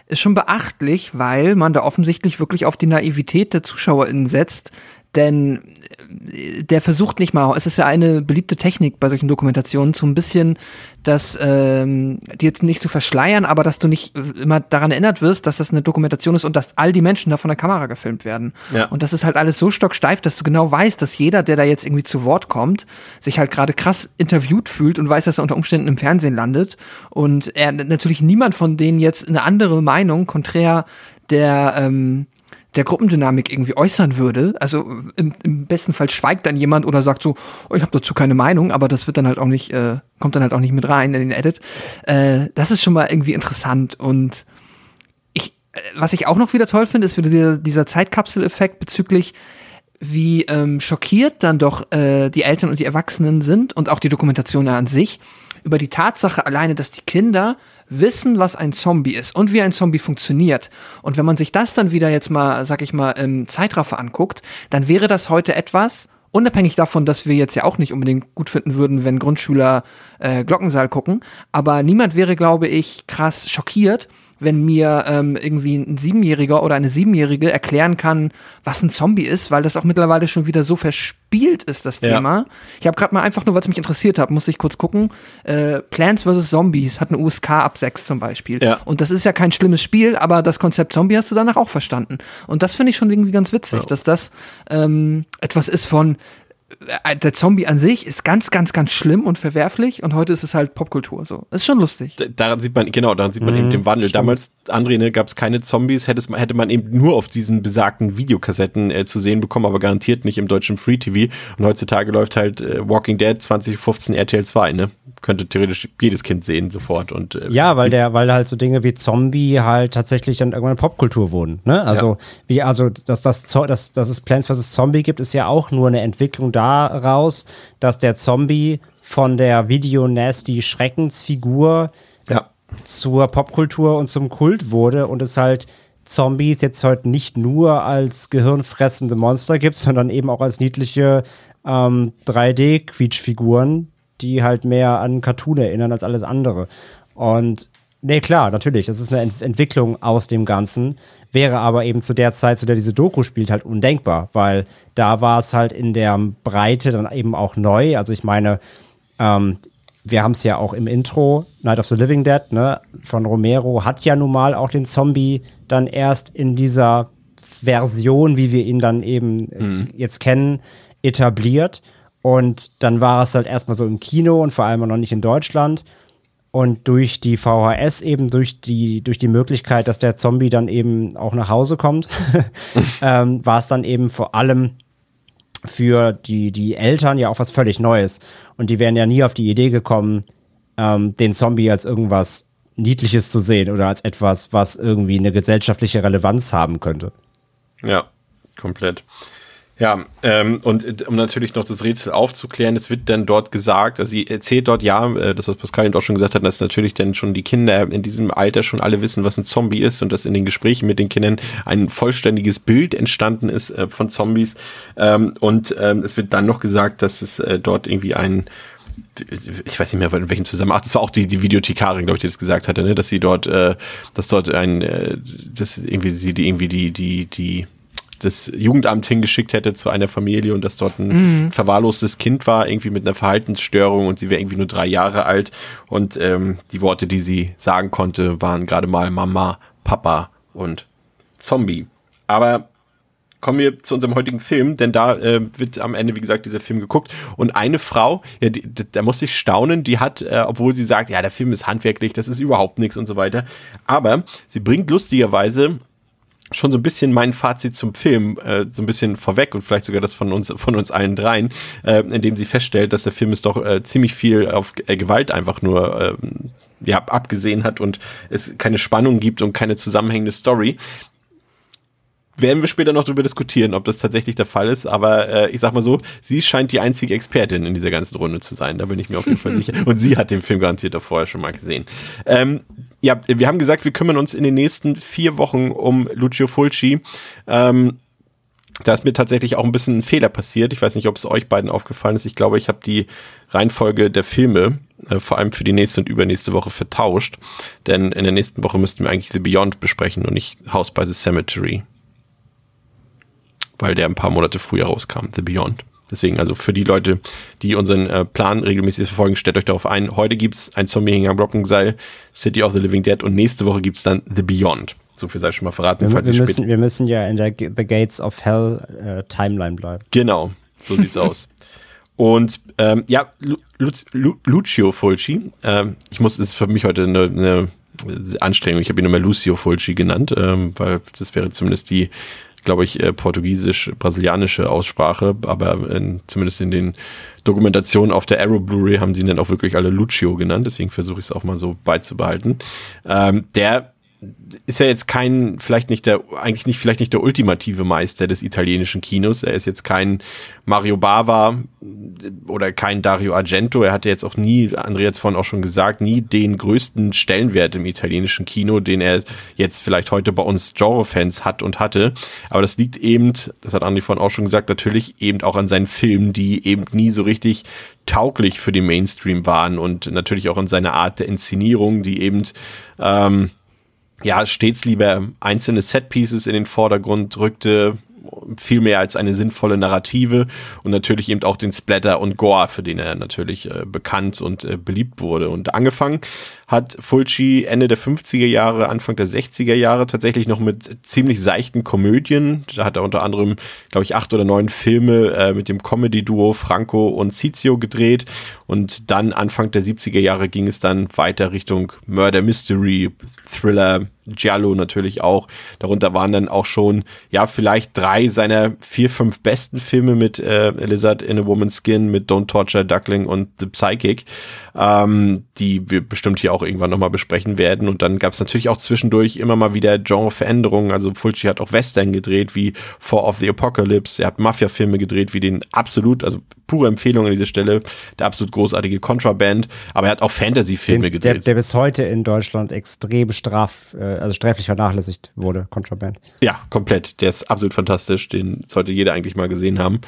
ist schon beachtlich, weil man da offensichtlich wirklich auf die Naivität der ZuschauerInnen setzt, denn äh, der versucht nicht mal, es ist ja eine beliebte Technik bei solchen Dokumentationen, so ein bisschen das, ähm, dir nicht zu verschleiern, aber dass du nicht immer daran erinnert wirst, dass das eine Dokumentation ist und dass all die Menschen da von der Kamera gefilmt werden. Ja. Und das ist halt alles so stocksteif, dass du genau weißt, dass jeder, der da jetzt irgendwie zu Wort kommt, sich halt gerade krass interviewt fühlt und weiß, dass er unter Umständen im Fernsehen landet. Und er natürlich niemand von denen jetzt eine andere Meinung, konträr der, ähm, der Gruppendynamik irgendwie äußern würde. Also im, im besten Fall schweigt dann jemand oder sagt so, oh, ich habe dazu keine Meinung, aber das wird dann halt auch nicht, äh, kommt dann halt auch nicht mit rein in den Edit. Äh, das ist schon mal irgendwie interessant und ich, äh, was ich auch noch wieder toll finde, ist wieder dieser, dieser Zeitkapsel-Effekt bezüglich wie ähm, schockiert dann doch äh, die Eltern und die Erwachsenen sind und auch die Dokumentation an sich über die Tatsache alleine, dass die Kinder wissen, was ein Zombie ist und wie ein Zombie funktioniert. Und wenn man sich das dann wieder jetzt mal, sag ich mal, im Zeitraffer anguckt, dann wäre das heute etwas, unabhängig davon, dass wir jetzt ja auch nicht unbedingt gut finden würden, wenn Grundschüler äh, Glockensaal gucken, aber niemand wäre, glaube ich, krass schockiert, wenn mir ähm, irgendwie ein Siebenjähriger oder eine Siebenjährige erklären kann, was ein Zombie ist, weil das auch mittlerweile schon wieder so verspielt ist, das ja. Thema. Ich habe gerade mal einfach nur, was mich interessiert hat, muss ich kurz gucken. Äh, Plants vs. Zombies hat eine USK ab 6 zum Beispiel. Ja. Und das ist ja kein schlimmes Spiel, aber das Konzept Zombie hast du danach auch verstanden. Und das finde ich schon irgendwie ganz witzig, ja. dass das ähm, etwas ist von, der Zombie an sich ist ganz, ganz, ganz schlimm und verwerflich und heute ist es halt Popkultur. So, ist schon lustig. daran sieht man, genau, daran sieht man mhm, eben den Wandel. Stimmt. Damals, André, ne, gab es keine Zombies, hätte, hätte man eben nur auf diesen besagten Videokassetten äh, zu sehen bekommen, aber garantiert nicht im deutschen Free TV. Und heutzutage läuft halt äh, Walking Dead 2015 RTL 2, ne? Könnte theoretisch jedes Kind sehen sofort. Und, äh, ja, weil der, weil halt so Dinge wie Zombie halt tatsächlich dann irgendwann Popkultur wurden. Ne? Also, ja. wie, also, dass, das, dass, dass es Plants vs. Zombie gibt, ist ja auch nur eine Entwicklung daraus, dass der Zombie von der Video-Nasty Schreckensfigur ja. zur Popkultur und zum Kult wurde und es halt Zombies jetzt heute nicht nur als gehirnfressende Monster gibt, sondern eben auch als niedliche ähm, 3D-Quietschfiguren, die halt mehr an Cartoon erinnern als alles andere. Und nee, klar, natürlich, das ist eine Ent Entwicklung aus dem Ganzen, wäre aber eben zu der Zeit, zu der diese Doku spielt, halt undenkbar, weil da war es halt in der Breite dann eben auch neu. Also ich meine, ähm, wir haben es ja auch im Intro, Night of the Living Dead, ne, von Romero, hat ja nun mal auch den Zombie dann erst in dieser Version, wie wir ihn dann eben mhm. jetzt kennen, etabliert. Und dann war es halt erstmal so im Kino und vor allem noch nicht in Deutschland. Und durch die VHS eben, durch die, durch die Möglichkeit, dass der Zombie dann eben auch nach Hause kommt, ähm, war es dann eben vor allem für die, die Eltern ja auch was völlig Neues. Und die wären ja nie auf die Idee gekommen, ähm, den Zombie als irgendwas Niedliches zu sehen oder als etwas, was irgendwie eine gesellschaftliche Relevanz haben könnte. Ja, komplett. Ja, ähm, und um natürlich noch das Rätsel aufzuklären, es wird dann dort gesagt, also sie erzählt dort, ja, äh, das, was Pascal eben auch schon gesagt hat, dass natürlich dann schon die Kinder in diesem Alter schon alle wissen, was ein Zombie ist und dass in den Gesprächen mit den Kindern ein vollständiges Bild entstanden ist äh, von Zombies. Ähm, und ähm, es wird dann noch gesagt, dass es äh, dort irgendwie ein ich weiß nicht mehr, in welchem Zusammenhang. Ach, das war auch die, die Videothekarin, glaube ich, die das gesagt hatte, ne? dass sie dort, äh, dass dort ein, äh, dass irgendwie sie die irgendwie die, die, die das Jugendamt hingeschickt hätte zu einer Familie und dass dort ein mhm. verwahrlostes Kind war, irgendwie mit einer Verhaltensstörung und sie wäre irgendwie nur drei Jahre alt und ähm, die Worte, die sie sagen konnte, waren gerade mal Mama, Papa und Zombie. Aber kommen wir zu unserem heutigen Film, denn da äh, wird am Ende, wie gesagt, dieser Film geguckt. Und eine Frau, ja, die, da muss ich staunen, die hat, äh, obwohl sie sagt, ja, der Film ist handwerklich, das ist überhaupt nichts und so weiter. Aber sie bringt lustigerweise schon so ein bisschen mein Fazit zum Film äh, so ein bisschen vorweg und vielleicht sogar das von uns von uns allen dreien, äh, indem sie feststellt, dass der Film ist doch äh, ziemlich viel auf äh, Gewalt einfach nur äh, ja, abgesehen hat und es keine Spannung gibt und keine zusammenhängende Story werden wir später noch darüber diskutieren, ob das tatsächlich der Fall ist. Aber äh, ich sag mal so, sie scheint die einzige Expertin in dieser ganzen Runde zu sein. Da bin ich mir auf jeden Fall sicher. Und sie hat den Film garantiert auch vorher schon mal gesehen. Ähm, ja, wir haben gesagt, wir kümmern uns in den nächsten vier Wochen um Lucio Fulci. Ähm, da ist mir tatsächlich auch ein bisschen ein Fehler passiert. Ich weiß nicht, ob es euch beiden aufgefallen ist. Ich glaube, ich habe die Reihenfolge der Filme äh, vor allem für die nächste und übernächste Woche vertauscht. Denn in der nächsten Woche müssten wir eigentlich The Beyond besprechen und nicht House by the Cemetery weil der ein paar Monate früher rauskam, The Beyond. Deswegen also für die Leute, die unseren äh, Plan regelmäßig verfolgen, stellt euch darauf ein. Heute gibt's ein Zombie-Hänger am Glockenseil, City of the Living Dead und nächste Woche gibt's dann The Beyond. So viel sei schon mal verraten. Wir, wir müssen, wir müssen ja in der G The Gates of Hell äh, Timeline bleiben. Genau, so sieht's aus. Und ähm, ja, Lu Lu Lucio Fulci, ähm, ich muss, das ist für mich heute eine, eine Anstrengung. Ich habe ihn immer Lucio Fulci genannt, ähm, weil das wäre zumindest die glaube ich, äh, portugiesisch-brasilianische Aussprache, aber in, zumindest in den Dokumentationen auf der Arrow Blu-ray haben sie ihn dann auch wirklich alle Lucio genannt, deswegen versuche ich es auch mal so beizubehalten. Ähm, der ist ja jetzt kein, vielleicht nicht der, eigentlich nicht, vielleicht nicht der ultimative Meister des italienischen Kinos. Er ist jetzt kein Mario Bava oder kein Dario Argento. Er hatte jetzt auch nie, André hat vorhin auch schon gesagt, nie den größten Stellenwert im italienischen Kino, den er jetzt vielleicht heute bei uns Genre-Fans hat und hatte. Aber das liegt eben, das hat André vorhin auch schon gesagt, natürlich eben auch an seinen Filmen, die eben nie so richtig tauglich für den Mainstream waren und natürlich auch an seiner Art der Inszenierung, die eben ähm, ja, stets lieber einzelne Setpieces in den Vordergrund rückte, viel mehr als eine sinnvolle Narrative und natürlich eben auch den Splatter und Gore, für den er natürlich äh, bekannt und äh, beliebt wurde. Und angefangen hat Fulci Ende der 50er Jahre, Anfang der 60er Jahre tatsächlich noch mit ziemlich seichten Komödien. Da hat er unter anderem, glaube ich, acht oder neun Filme äh, mit dem Comedy-Duo Franco und Cizio gedreht. Und dann Anfang der 70er Jahre ging es dann weiter Richtung Murder Mystery, Thriller, Giallo natürlich auch. Darunter waren dann auch schon, ja, vielleicht drei seiner vier, fünf besten Filme mit äh, Lizard in a Woman's Skin, mit Don't Torture Duckling und The Psychic ähm, die wir bestimmt hier auch irgendwann nochmal besprechen werden. Und dann gab es natürlich auch zwischendurch immer mal wieder Genreveränderungen. Also Fulci hat auch Western gedreht, wie Four of the Apocalypse. Er hat Mafia-Filme gedreht, wie den absolut, also pure Empfehlung an dieser Stelle, der absolut großartige Contraband. Aber er hat auch Fantasy-Filme gedreht. Der, der, bis heute in Deutschland extrem straf, äh, also sträflich vernachlässigt wurde, Contraband. Ja, komplett. Der ist absolut fantastisch. Den sollte jeder eigentlich mal gesehen haben.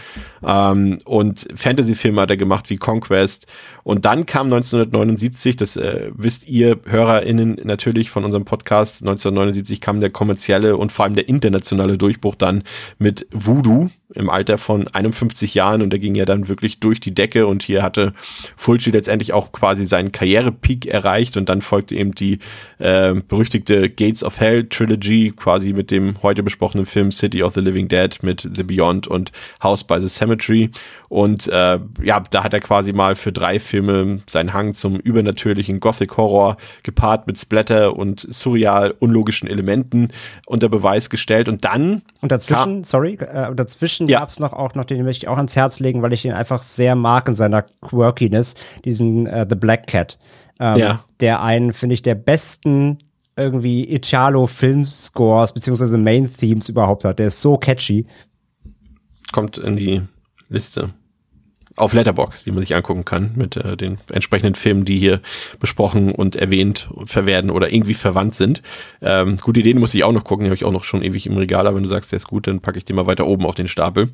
Ähm, und Fantasy-Filme hat er gemacht wie Conquest. Und dann kam 1979, das äh, wisst ihr HörerInnen natürlich von unserem Podcast, 1979 kam der kommerzielle und vor allem der internationale Durchbruch dann mit Voodoo im Alter von 51 Jahren und der ging ja dann wirklich durch die Decke und hier hatte Fulci letztendlich auch quasi seinen Karrierepeak erreicht und dann folgte eben die äh, berüchtigte Gates of Hell Trilogy quasi mit dem heute besprochenen Film City of the Living Dead mit The Beyond und House by the Cemetery. Und äh, ja, da hat er quasi mal für drei Filme seinen Hang zum übernatürlichen Gothic Horror gepaart mit Splatter und surreal unlogischen Elementen unter Beweis gestellt. Und dann und dazwischen, sorry, äh, dazwischen ja. gab es noch auch noch den möchte ich auch ans Herz legen, weil ich ihn einfach sehr mag in seiner Quirkiness, diesen äh, The Black Cat, ähm, ja. der einen finde ich der besten irgendwie Italo Filmscores beziehungsweise Main Themes überhaupt hat. Der ist so catchy. kommt in die Liste auf Letterbox, die man sich angucken kann mit äh, den entsprechenden Filmen, die hier besprochen und erwähnt verwerden oder irgendwie verwandt sind. Ähm, gute Ideen muss ich auch noch gucken, die habe ich auch noch schon ewig im Regal, aber wenn du sagst, der ist gut, dann packe ich den mal weiter oben auf den Stapel.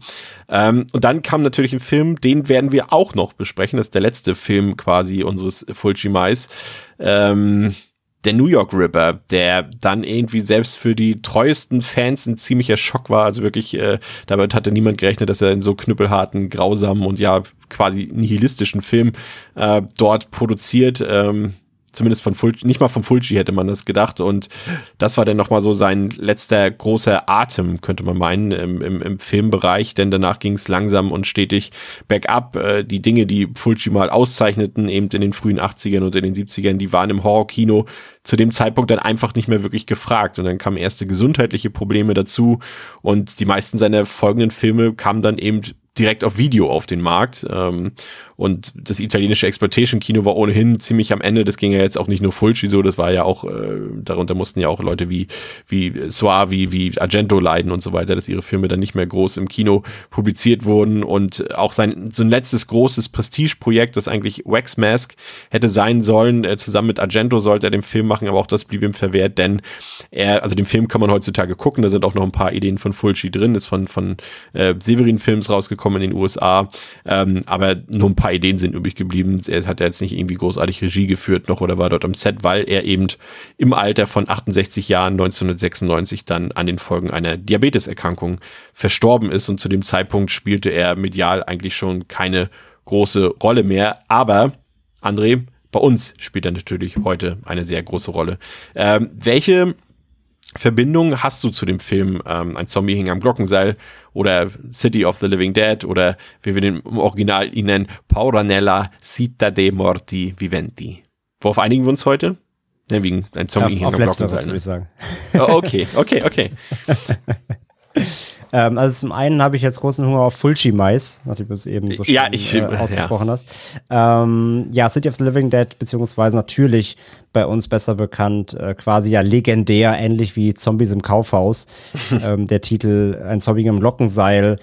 Ähm, und dann kam natürlich ein Film, den werden wir auch noch besprechen. Das ist der letzte Film quasi unseres Fulci Mais. Ähm, der New York Ripper, der dann irgendwie selbst für die treuesten Fans ein ziemlicher Schock war. Also wirklich, äh, damit hatte niemand gerechnet, dass er in so knüppelharten, grausamen und ja quasi nihilistischen Film äh, dort produziert. Ähm, zumindest von Fulci, nicht mal von Fulci hätte man das gedacht. Und das war dann nochmal so sein letzter großer Atem, könnte man meinen, im, im, im Filmbereich, denn danach ging es langsam und stetig bergab. Äh, die Dinge, die Fulci mal auszeichneten, eben in den frühen 80ern und in den 70ern, die waren im Horrorkino zu dem Zeitpunkt dann einfach nicht mehr wirklich gefragt. Und dann kamen erste gesundheitliche Probleme dazu und die meisten seiner folgenden Filme kamen dann eben direkt auf Video auf den Markt. Ähm, und das italienische Exploitation-Kino war ohnehin ziemlich am Ende. Das ging ja jetzt auch nicht nur Fulci so, das war ja auch, äh, darunter mussten ja auch Leute wie, wie Suavi, wie Argento leiden und so weiter, dass ihre Filme dann nicht mehr groß im Kino publiziert wurden. Und auch sein, so ein letztes großes Prestigeprojekt, das eigentlich Wax Mask hätte sein sollen, äh, zusammen mit Argento sollte er den Film machen, aber auch das blieb ihm verwehrt, denn er, also den Film kann man heutzutage gucken, da sind auch noch ein paar Ideen von Fulci drin, ist von, von äh, Severin Films rausgekommen in den USA, ähm, aber nur ein paar paar Ideen sind übrig geblieben. Er hat ja jetzt nicht irgendwie großartig Regie geführt noch oder war dort am Set, weil er eben im Alter von 68 Jahren 1996 dann an den Folgen einer Diabeteserkrankung verstorben ist und zu dem Zeitpunkt spielte er medial eigentlich schon keine große Rolle mehr. Aber André, bei uns spielt er natürlich heute eine sehr große Rolle. Ähm, welche Verbindung hast du zu dem Film ähm, Ein Zombie hing am Glockenseil oder City of the Living Dead oder wie wir den im Original ihn nennen, Pauranella Città dei Morti Viventi. Worauf einigen wir uns heute? Ja, wegen Ein Zombie ja, hing am Glockenseil. Ne? würde ich sagen. Oh, okay, okay, okay. Ähm, also zum einen habe ich jetzt großen Hunger auf Fulci-Mais, nachdem du es eben so schön ja, ich, äh, ausgesprochen ja. hast. Ähm, ja, City of the Living Dead, beziehungsweise natürlich bei uns besser bekannt, äh, quasi ja legendär, ähnlich wie Zombies im Kaufhaus. ähm, der Titel Ein Zombie im Lockenseil.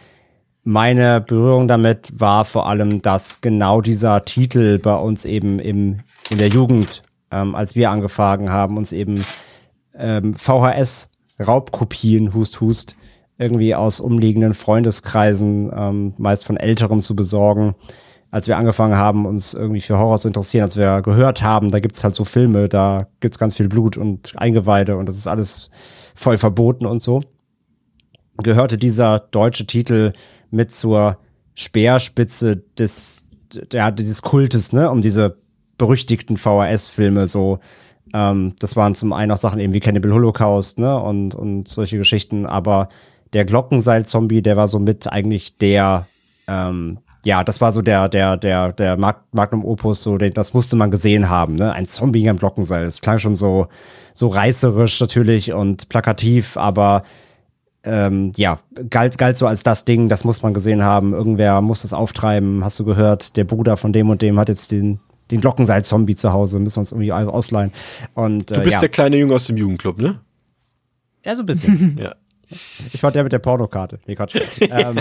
Meine Berührung damit war vor allem, dass genau dieser Titel bei uns eben im, in der Jugend, ähm, als wir angefangen haben, uns eben ähm, VHS Raubkopien, Hust, Hust, irgendwie aus umliegenden Freundeskreisen, ähm, meist von Älteren zu besorgen. Als wir angefangen haben, uns irgendwie für Horror zu interessieren, als wir gehört haben, da gibt's halt so Filme, da gibt's ganz viel Blut und Eingeweide und das ist alles voll verboten und so. Gehörte dieser deutsche Titel mit zur Speerspitze des, ja, dieses Kultes, ne, um diese berüchtigten VHS-Filme so ähm, das waren zum einen auch Sachen eben wie Cannibal Holocaust, ne, und, und solche Geschichten, aber der Glockenseil-Zombie, der war so mit eigentlich der, ähm, ja, das war so der, der, der, der Magnum Opus, so, das musste man gesehen haben, ne? Ein Zombie am Glockenseil. Das klang schon so, so reißerisch natürlich und plakativ, aber ähm, ja, galt, galt so als das Ding, das muss man gesehen haben. Irgendwer muss das auftreiben. Hast du gehört, der Bruder von dem und dem hat jetzt den, den Glockenseil-Zombie zu Hause, müssen wir uns irgendwie ausleihen. Und, äh, du bist ja. der kleine Junge aus dem Jugendclub, ne? Ja, so ein bisschen. ja. Ich war der mit der Pornokarte. Nee, Quatsch. ähm,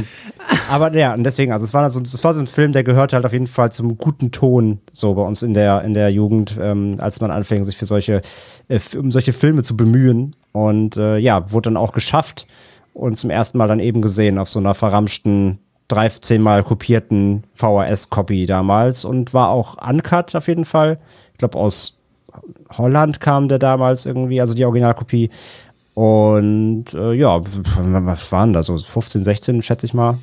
aber ja, und deswegen, also es war, so, es war so ein Film, der gehört halt auf jeden Fall zum guten Ton, so bei uns in der, in der Jugend, ähm, als man anfing, sich für solche, äh, um solche Filme zu bemühen. Und äh, ja, wurde dann auch geschafft und zum ersten Mal dann eben gesehen auf so einer verramschten, drei, zehnmal kopierten VHS-Copy damals und war auch uncut auf jeden Fall. Ich glaube, aus Holland kam der damals irgendwie, also die Originalkopie. Und äh, ja, was waren da so 15, 16, schätze ich mal.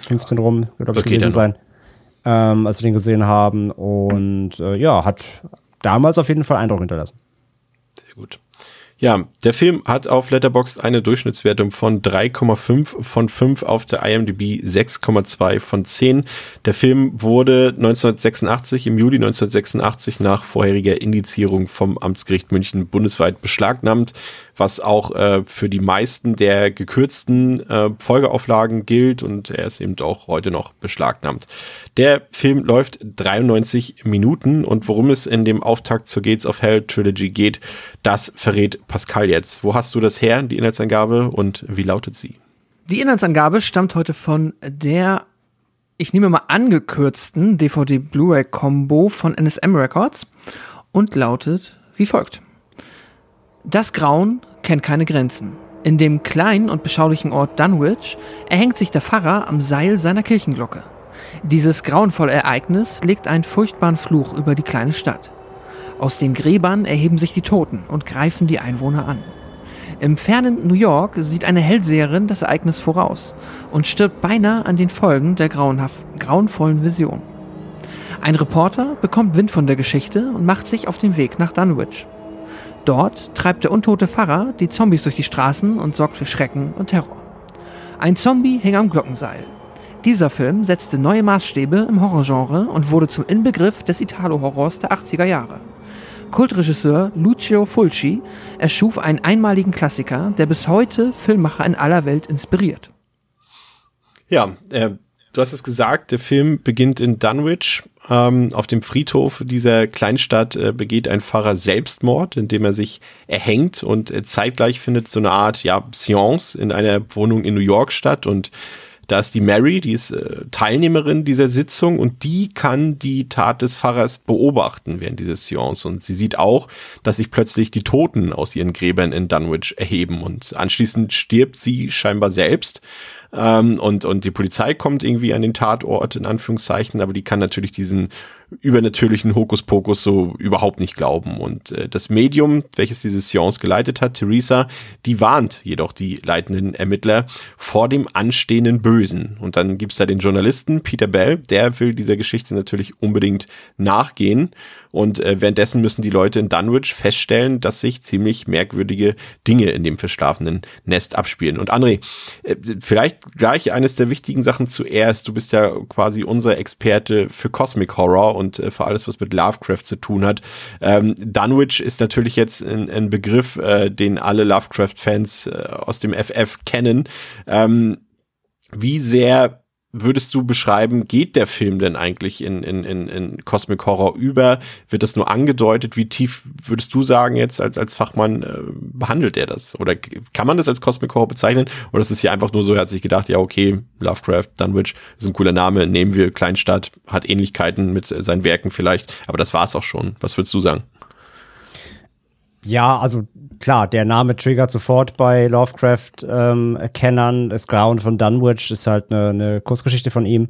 15 rum, glaube ich, okay, gewesen sein. Ähm, als wir den gesehen haben. Und äh, ja, hat damals auf jeden Fall Eindruck hinterlassen. Sehr gut. Ja, der Film hat auf Letterboxd eine Durchschnittswertung von 3,5 von 5 auf der IMDb 6,2 von 10. Der Film wurde 1986 im Juli 1986 nach vorheriger Indizierung vom Amtsgericht München bundesweit beschlagnahmt was auch äh, für die meisten der gekürzten äh, Folgeauflagen gilt und er ist eben auch heute noch beschlagnahmt. Der Film läuft 93 Minuten und worum es in dem Auftakt zur Gates of Hell Trilogy geht, das verrät Pascal jetzt. Wo hast du das her, die Inhaltsangabe und wie lautet sie? Die Inhaltsangabe stammt heute von der, ich nehme mal angekürzten DVD-Blu-ray-Kombo von NSM Records und lautet wie folgt. Das Grauen kennt keine Grenzen. In dem kleinen und beschaulichen Ort Dunwich erhängt sich der Pfarrer am Seil seiner Kirchenglocke. Dieses grauenvolle Ereignis legt einen furchtbaren Fluch über die kleine Stadt. Aus den Gräbern erheben sich die Toten und greifen die Einwohner an. Im fernen New York sieht eine Hellseherin das Ereignis voraus und stirbt beinahe an den Folgen der grauenvollen Vision. Ein Reporter bekommt Wind von der Geschichte und macht sich auf den Weg nach Dunwich. Dort treibt der untote Pfarrer die Zombies durch die Straßen und sorgt für Schrecken und Terror. Ein Zombie hing am Glockenseil. Dieser Film setzte neue Maßstäbe im Horrorgenre und wurde zum Inbegriff des Italo-Horrors der 80er Jahre. Kultregisseur Lucio Fulci erschuf einen einmaligen Klassiker, der bis heute Filmmacher in aller Welt inspiriert. Ja, äh, du hast es gesagt, der Film beginnt in Dunwich. Ähm, auf dem Friedhof dieser Kleinstadt äh, begeht ein Pfarrer Selbstmord, indem er sich erhängt und äh, zeitgleich findet so eine Art ja, Seance in einer Wohnung in New York statt und da ist die Mary, die ist äh, Teilnehmerin dieser Sitzung und die kann die Tat des Pfarrers beobachten während dieser Seance. Und sie sieht auch, dass sich plötzlich die Toten aus ihren Gräbern in Dunwich erheben. Und anschließend stirbt sie scheinbar selbst. Ähm, und, und die Polizei kommt irgendwie an den Tatort, in Anführungszeichen, aber die kann natürlich diesen übernatürlichen Hokuspokus so überhaupt nicht glauben. Und äh, das Medium, welches diese Seance geleitet hat, Theresa, die warnt jedoch die leitenden Ermittler vor dem anstehenden Bösen. Und dann gibt's da den Journalisten Peter Bell, der will dieser Geschichte natürlich unbedingt nachgehen. Und äh, währenddessen müssen die Leute in Dunwich feststellen, dass sich ziemlich merkwürdige Dinge in dem verschlafenen Nest abspielen. Und André, äh, vielleicht gleich eines der wichtigen Sachen zuerst. Du bist ja quasi unser Experte für Cosmic Horror und äh, für alles, was mit Lovecraft zu tun hat. Ähm, Dunwich ist natürlich jetzt ein, ein Begriff, äh, den alle Lovecraft-Fans äh, aus dem FF kennen. Ähm, wie sehr würdest du beschreiben, geht der Film denn eigentlich in, in, in, in Cosmic Horror über? Wird das nur angedeutet? Wie tief würdest du sagen jetzt als, als Fachmann, äh, behandelt er das? Oder kann man das als Cosmic Horror bezeichnen? Oder ist es hier einfach nur so, er hat sich gedacht, ja, okay, Lovecraft, Dunwich ist ein cooler Name, nehmen wir Kleinstadt, hat Ähnlichkeiten mit seinen Werken vielleicht, aber das war's auch schon. Was würdest du sagen? Ja, also klar, der Name triggert sofort bei Lovecraft-Kennern. Ähm, das Grauen von Dunwich ist halt eine, eine Kurzgeschichte von ihm.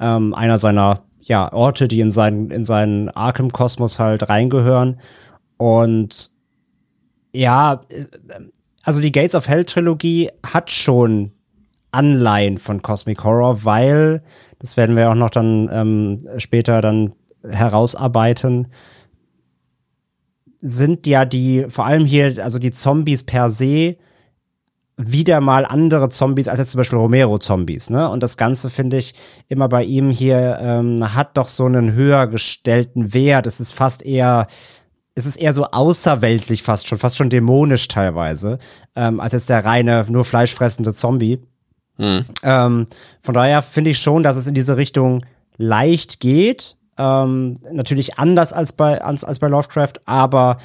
Ähm, einer seiner ja, Orte, die in seinen, in seinen Arkham-Kosmos halt reingehören. Und ja, also die Gates of Hell-Trilogie hat schon Anleihen von Cosmic Horror, weil, das werden wir auch noch dann ähm, später dann herausarbeiten, sind ja die, vor allem hier, also die Zombies per se, wieder mal andere Zombies als jetzt zum Beispiel Romero-Zombies, ne? Und das Ganze finde ich immer bei ihm hier ähm, hat doch so einen höher gestellten Wert. Es ist fast eher, es ist eher so außerweltlich fast schon, fast schon dämonisch teilweise, ähm, als jetzt der reine, nur fleischfressende Zombie. Mhm. Ähm, von daher finde ich schon, dass es in diese Richtung leicht geht, ähm, natürlich anders als bei, als, als bei Lovecraft, aber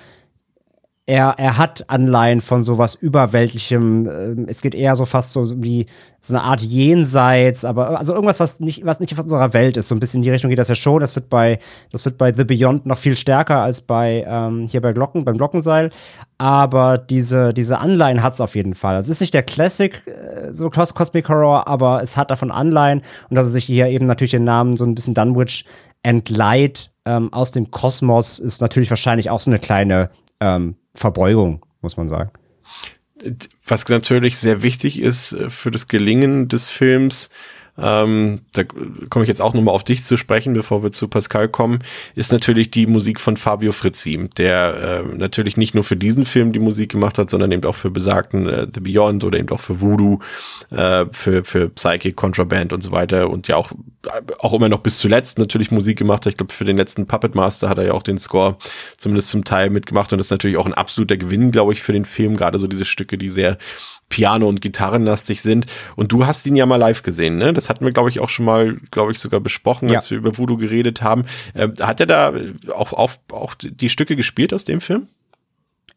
er, er hat Anleihen von sowas Überweltlichem. Ähm, es geht eher so fast so wie so eine Art Jenseits, aber also irgendwas, was nicht, was nicht auf unserer Welt ist. So ein bisschen in die Richtung geht das ja schon. Das wird bei, das wird bei The Beyond noch viel stärker als bei ähm, hier bei Glocken, beim Glockenseil. Aber diese, diese Anleihen hat's auf jeden Fall. Also es ist nicht der Classic, äh, so Cosmic Horror, aber es hat davon Anleihen und dass er sich hier eben natürlich den Namen so ein bisschen Dunwich entleiht ähm, aus dem Kosmos, ist natürlich wahrscheinlich auch so eine kleine ähm, Verbeugung, muss man sagen. Was natürlich sehr wichtig ist äh, für das Gelingen des Films, ähm, da komme ich jetzt auch nochmal auf dich zu sprechen, bevor wir zu Pascal kommen, ist natürlich die Musik von Fabio Frizzi, der äh, natürlich nicht nur für diesen Film die Musik gemacht hat, sondern eben auch für besagten äh, The Beyond oder eben auch für Voodoo, äh, für, für Psychic, Contraband und so weiter und ja auch, auch immer noch bis zuletzt natürlich Musik gemacht hat. Ich glaube, für den letzten Puppet Master hat er ja auch den Score zumindest zum Teil mitgemacht und das ist natürlich auch ein absoluter Gewinn, glaube ich, für den Film, gerade so diese Stücke, die sehr Piano- und Gitarrenlastig sind. Und du hast ihn ja mal live gesehen, ne? Das hatten wir, glaube ich, auch schon mal, glaube ich, sogar besprochen, ja. als wir über Voodoo geredet haben. Äh, hat er da auch, auch, auch die Stücke gespielt aus dem Film?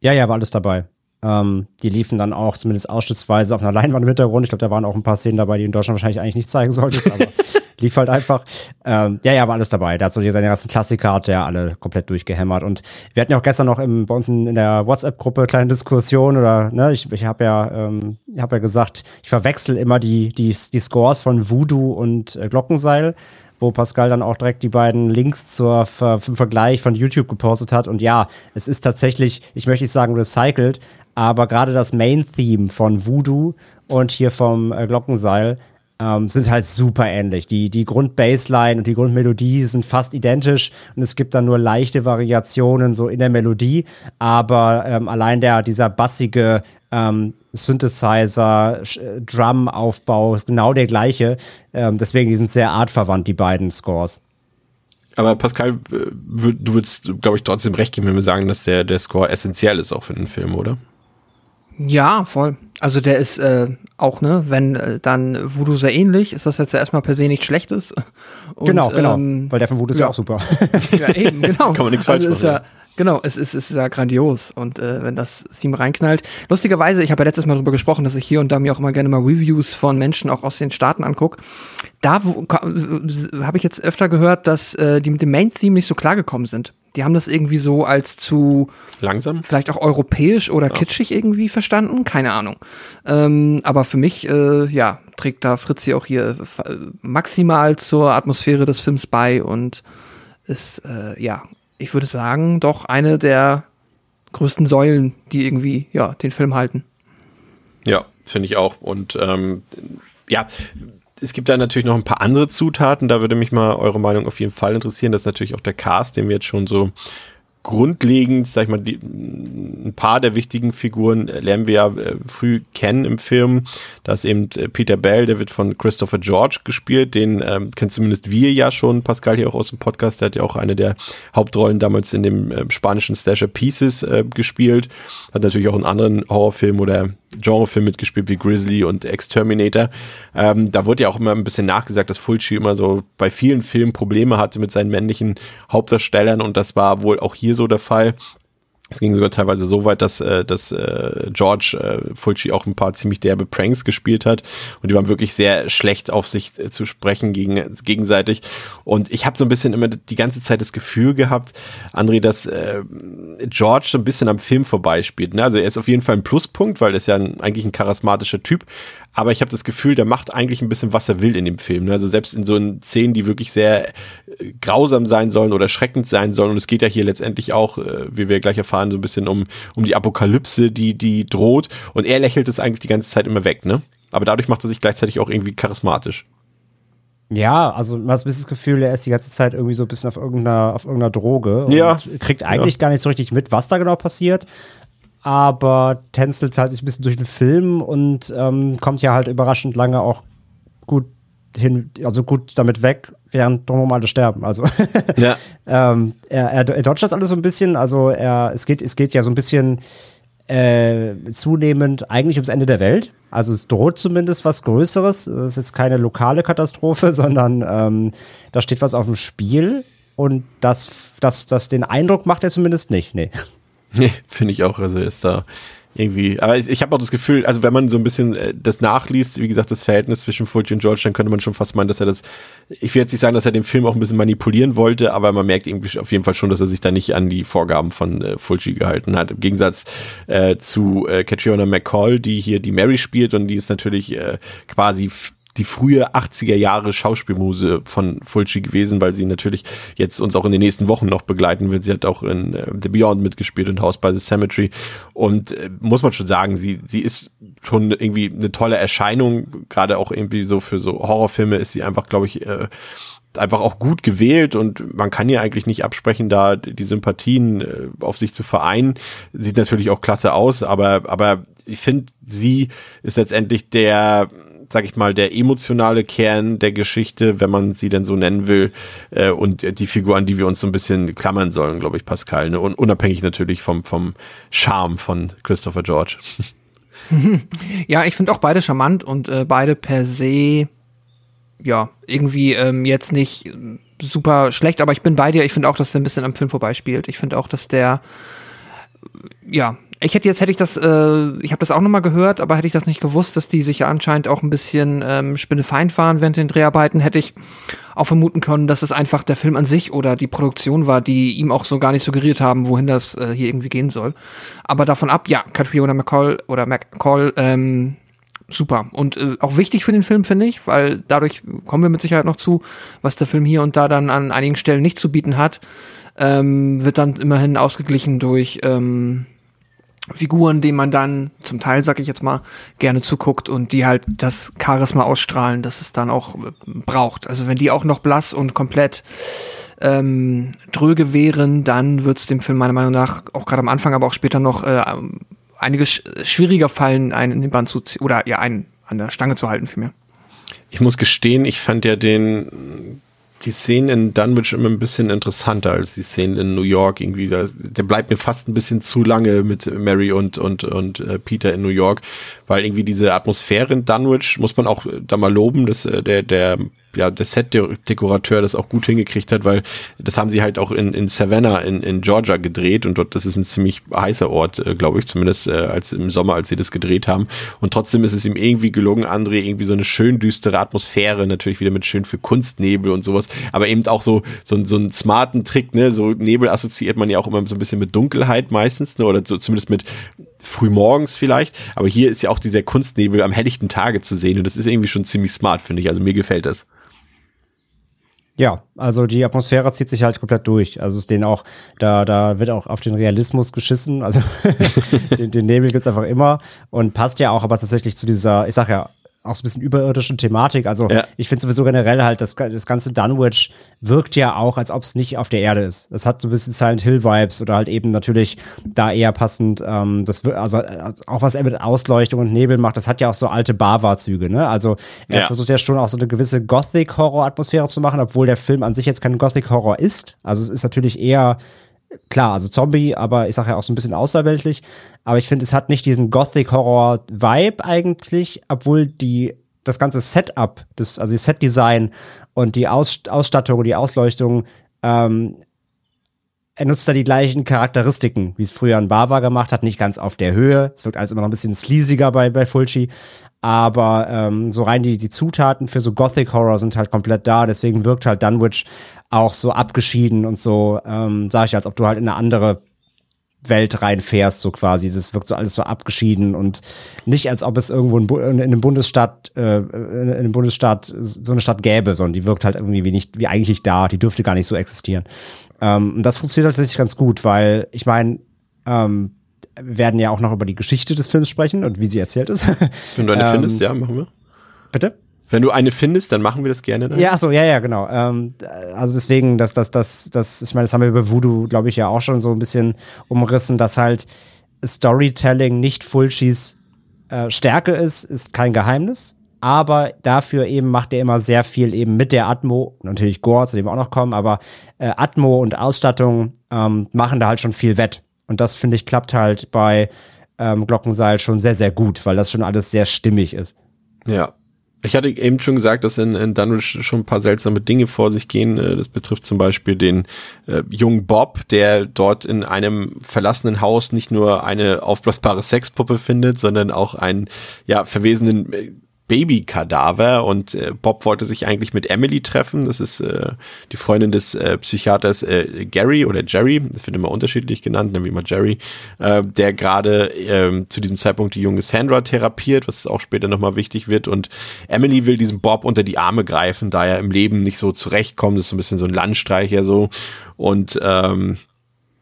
Ja, ja, war alles dabei. Ähm, die liefen dann auch zumindest ausschnittsweise auf einer Leinwand im Hintergrund. Ich glaube, da waren auch ein paar Szenen dabei, die in Deutschland wahrscheinlich eigentlich nicht zeigen solltest, aber lief halt einfach. Ähm, ja, ja, war alles dabei. Der hat so seine ganzen Klassiker, hat der alle komplett durchgehämmert. Und wir hatten ja auch gestern noch im, bei uns in, in der WhatsApp-Gruppe kleine Diskussion oder, ne, ich, ich habe ja, ähm, habe ja gesagt, ich verwechsel immer die, die, die Scores von Voodoo und äh, Glockenseil wo Pascal dann auch direkt die beiden Links zur, zum Vergleich von YouTube gepostet hat. Und ja, es ist tatsächlich, ich möchte nicht sagen recycelt, aber gerade das Main-Theme von Voodoo und hier vom äh, Glockenseil ähm, sind halt super ähnlich. Die, die Grundbaseline und die Grundmelodie sind fast identisch und es gibt dann nur leichte Variationen so in der Melodie, aber ähm, allein der, dieser bassige ähm, Synthesizer, äh, Drum-Aufbau ist genau der gleiche. Ähm, deswegen, die sind sehr artverwandt, die beiden Scores. Aber Pascal, äh, du würdest, glaube ich, trotzdem recht geben, wenn wir sagen, dass der, der Score essentiell ist auch für den Film, oder? Ja, voll. Also der ist äh, auch, ne, wenn äh, dann Voodoo sehr ähnlich, ist das jetzt ja erstmal per se nichts Schlechtes. Und, genau, genau. Ähm, Weil der von Voodoo ist ja auch super. Ja, eben, genau. Kann man nichts falsch also machen. Ja, Genau, es ist, es ist ja grandios und äh, wenn das Theme reinknallt. Lustigerweise, ich habe ja letztes Mal darüber gesprochen, dass ich hier und da mir auch immer gerne mal Reviews von Menschen auch aus den Staaten angucke. Da äh, habe ich jetzt öfter gehört, dass äh, die mit dem Main-Theme nicht so klargekommen sind. Die haben das irgendwie so als zu langsam, vielleicht auch europäisch oder ja. kitschig irgendwie verstanden, keine Ahnung. Ähm, aber für mich, äh, ja, trägt da Fritzi auch hier maximal zur Atmosphäre des Films bei und ist äh, ja ich würde sagen, doch eine der größten Säulen, die irgendwie ja den Film halten. Ja, finde ich auch. Und ähm, ja, es gibt da natürlich noch ein paar andere Zutaten. Da würde mich mal eure Meinung auf jeden Fall interessieren. Das ist natürlich auch der Cast, den wir jetzt schon so grundlegend, sag ich mal, die, ein paar der wichtigen Figuren lernen wir ja äh, früh kennen im Film. Da ist eben äh, Peter Bell, der wird von Christopher George gespielt. Den ähm, kennen zumindest wir ja schon, Pascal hier auch aus dem Podcast. Der hat ja auch eine der Hauptrollen damals in dem äh, spanischen Slasher Pieces äh, gespielt. Hat natürlich auch einen anderen Horrorfilm oder Genrefilm mitgespielt wie Grizzly und Exterminator. Ähm, da wurde ja auch immer ein bisschen nachgesagt, dass Fulci immer so bei vielen Filmen Probleme hatte mit seinen männlichen Hauptdarstellern und das war wohl auch hier so der Fall. Es ging sogar teilweise so weit, dass, äh, dass äh, George äh, Fulci auch ein paar ziemlich derbe Pranks gespielt hat und die waren wirklich sehr schlecht auf sich äh, zu sprechen gegen, gegenseitig. Und ich habe so ein bisschen immer die ganze Zeit das Gefühl gehabt, André, dass äh, George so ein bisschen am Film vorbeispielt. Ne? Also er ist auf jeden Fall ein Pluspunkt, weil er ist ja ein, eigentlich ein charismatischer Typ, aber ich habe das Gefühl, der macht eigentlich ein bisschen, was er will in dem Film. Ne? Also selbst in so Szenen, die wirklich sehr grausam sein sollen oder schreckend sein sollen. Und es geht ja hier letztendlich auch, äh, wie wir gleich erfahren, so ein bisschen um, um die Apokalypse, die, die droht. Und er lächelt es eigentlich die ganze Zeit immer weg, ne? Aber dadurch macht er sich gleichzeitig auch irgendwie charismatisch. Ja, also man hat ein bisschen das Gefühl, er ist die ganze Zeit irgendwie so ein bisschen auf irgendeiner, auf irgendeiner Droge und ja. kriegt eigentlich ja. gar nicht so richtig mit, was da genau passiert aber tänzelt halt sich ein bisschen durch den Film und ähm, kommt ja halt überraschend lange auch gut hin, also gut damit weg, während drumherum alle sterben. Also ja. ähm, er, er, er dodgt das alles so ein bisschen, also er, es geht, es geht ja so ein bisschen äh, zunehmend eigentlich ums Ende der Welt. Also es droht zumindest was Größeres. Es ist jetzt keine lokale Katastrophe, sondern ähm, da steht was auf dem Spiel. Und das, das, das den Eindruck macht er zumindest nicht. Nee. Nee, finde ich auch. Also ist da irgendwie. Aber ich, ich habe auch das Gefühl, also wenn man so ein bisschen äh, das nachliest, wie gesagt, das Verhältnis zwischen Fulci und George, dann könnte man schon fast meinen, dass er das. Ich will jetzt nicht sagen, dass er den Film auch ein bisschen manipulieren wollte, aber man merkt irgendwie auf jeden Fall schon, dass er sich da nicht an die Vorgaben von äh, Fulci gehalten hat. Im Gegensatz äh, zu äh, Catriona McCall, die hier die Mary spielt und die ist natürlich äh, quasi die frühe 80er Jahre Schauspielmuse von Fulci gewesen, weil sie natürlich jetzt uns auch in den nächsten Wochen noch begleiten wird. Sie hat auch in äh, The Beyond mitgespielt und House by the Cemetery. Und äh, muss man schon sagen, sie, sie ist schon irgendwie eine tolle Erscheinung. Gerade auch irgendwie so für so Horrorfilme ist sie einfach, glaube ich, äh, einfach auch gut gewählt und man kann ihr eigentlich nicht absprechen, da die Sympathien äh, auf sich zu vereinen. Sieht natürlich auch klasse aus, aber, aber ich finde, sie ist letztendlich der sag ich mal, der emotionale Kern der Geschichte, wenn man sie denn so nennen will, äh, und die Figur, an die wir uns so ein bisschen klammern sollen, glaube ich, Pascal. Ne? Und unabhängig natürlich vom, vom Charme von Christopher George. Ja, ich finde auch beide charmant und äh, beide per se, ja, irgendwie ähm, jetzt nicht super schlecht, aber ich bin bei dir. Ich finde auch, dass der ein bisschen am Film vorbeispielt. Ich finde auch, dass der, ja, ich hätte jetzt, hätte ich das, äh, ich habe das auch nochmal gehört, aber hätte ich das nicht gewusst, dass die sich ja anscheinend auch ein bisschen ähm, spinnefeind waren während den Dreharbeiten, hätte ich auch vermuten können, dass es einfach der Film an sich oder die Produktion war, die ihm auch so gar nicht suggeriert haben, wohin das äh, hier irgendwie gehen soll. Aber davon ab, ja, Catriona McCall oder McCall, ähm, super. Und äh, auch wichtig für den Film, finde ich, weil dadurch kommen wir mit Sicherheit noch zu, was der Film hier und da dann an einigen Stellen nicht zu bieten hat, ähm, wird dann immerhin ausgeglichen durch ähm, Figuren, denen man dann zum Teil, sag ich jetzt mal, gerne zuguckt und die halt das Charisma ausstrahlen, das es dann auch äh, braucht. Also wenn die auch noch blass und komplett ähm, dröge wären, dann wird es dem Film meiner Meinung nach auch gerade am Anfang, aber auch später noch äh, einiges sch schwieriger fallen, einen in den Band zu ziehen oder ja, einen an der Stange zu halten vielmehr. Ich muss gestehen, ich fand ja den die Szenen in Dunwich immer ein bisschen interessanter als die Szenen in New York irgendwie. Da, der bleibt mir fast ein bisschen zu lange mit Mary und, und, und äh, Peter in New York, weil irgendwie diese Atmosphäre in Dunwich, muss man auch da mal loben, dass äh, der, der ja, der Set-Dekorateur das auch gut hingekriegt hat, weil das haben sie halt auch in, in Savannah in, in Georgia gedreht und dort, das ist ein ziemlich heißer Ort, äh, glaube ich, zumindest äh, als im Sommer, als sie das gedreht haben. Und trotzdem ist es ihm irgendwie gelungen, André irgendwie so eine schön düstere Atmosphäre, natürlich wieder mit schön für Kunstnebel und sowas, aber eben auch so, so, so einen smarten Trick, ne, so Nebel assoziiert man ja auch immer so ein bisschen mit Dunkelheit meistens, ne, oder so zumindest mit frühmorgens vielleicht, aber hier ist ja auch dieser Kunstnebel am helllichten Tage zu sehen und das ist irgendwie schon ziemlich smart, finde ich, also mir gefällt das. Ja, also die Atmosphäre zieht sich halt komplett durch. Also ist denen auch, da, da wird auch auf den Realismus geschissen. Also den, den Nebel gibt's einfach immer und passt ja auch aber tatsächlich zu dieser, ich sag ja, auch so ein bisschen überirdischen Thematik. Also ja. ich finde sowieso generell halt, das, das ganze Dunwich wirkt ja auch, als ob es nicht auf der Erde ist. Es hat so ein bisschen Silent Hill Vibes oder halt eben natürlich da eher passend, ähm, das also auch was er mit Ausleuchtung und Nebel macht, das hat ja auch so alte Bava-Züge, ne? Also er ja. versucht ja schon auch so eine gewisse Gothic-Horror-Atmosphäre zu machen, obwohl der Film an sich jetzt kein Gothic-Horror ist. Also es ist natürlich eher klar, also Zombie, aber ich sage ja auch so ein bisschen außerweltlich. Aber ich finde, es hat nicht diesen Gothic-Horror-Vibe eigentlich, obwohl die das ganze Setup, das, also die Set-Design und die Aus Ausstattung und die Ausleuchtung, ähm, er nutzt da die gleichen Charakteristiken, wie es früher ein Bava gemacht hat, nicht ganz auf der Höhe. Es wirkt alles immer noch ein bisschen sleasiger bei, bei Fulci. Aber ähm, so rein die, die Zutaten für so Gothic Horror sind halt komplett da. Deswegen wirkt halt Dunwich auch so abgeschieden und so, ähm, sag ich, als ob du halt in eine andere Welt reinfährst, so quasi. Das wirkt so alles so abgeschieden und nicht, als ob es irgendwo in, in einem Bundesstaat, äh, in einem Bundesstaat so eine Stadt gäbe, sondern die wirkt halt irgendwie wie nicht, wie eigentlich da. Die dürfte gar nicht so existieren. Ähm, und das funktioniert tatsächlich ganz gut, weil ich meine, ähm, wir werden ja auch noch über die Geschichte des Films sprechen und wie sie erzählt ist. Wenn du eine ähm, findest, ja, machen wir. Bitte? Wenn du eine findest, dann machen wir das gerne. Dann. Ja, so, ja, ja, genau. Ähm, also deswegen, dass das, das, das, ich meine, das haben wir über Voodoo, glaube ich, ja auch schon so ein bisschen umrissen, dass halt Storytelling nicht Fulcis äh, Stärke ist, ist kein Geheimnis. Aber dafür eben macht er immer sehr viel eben mit der Atmo, natürlich Gore, zu dem wir auch noch kommen, aber äh, Atmo und Ausstattung ähm, machen da halt schon viel wett. Und das, finde ich, klappt halt bei ähm, Glockenseil schon sehr, sehr gut, weil das schon alles sehr stimmig ist. Ja, ich hatte eben schon gesagt, dass in, in Dunwich schon ein paar seltsame Dinge vor sich gehen. Äh, das betrifft zum Beispiel den äh, jungen Bob, der dort in einem verlassenen Haus nicht nur eine aufblasbare Sexpuppe findet, sondern auch einen ja, verwesenen äh, Babykadaver und äh, Bob wollte sich eigentlich mit Emily treffen. Das ist äh, die Freundin des äh, Psychiaters äh, Gary oder Jerry, das wird immer unterschiedlich genannt, nennen wir mal Jerry, äh, der gerade äh, zu diesem Zeitpunkt die junge Sandra therapiert, was auch später nochmal wichtig wird. Und Emily will diesem Bob unter die Arme greifen, da er im Leben nicht so zurechtkommt. Das ist so ein bisschen so ein Landstreicher so. Und ähm,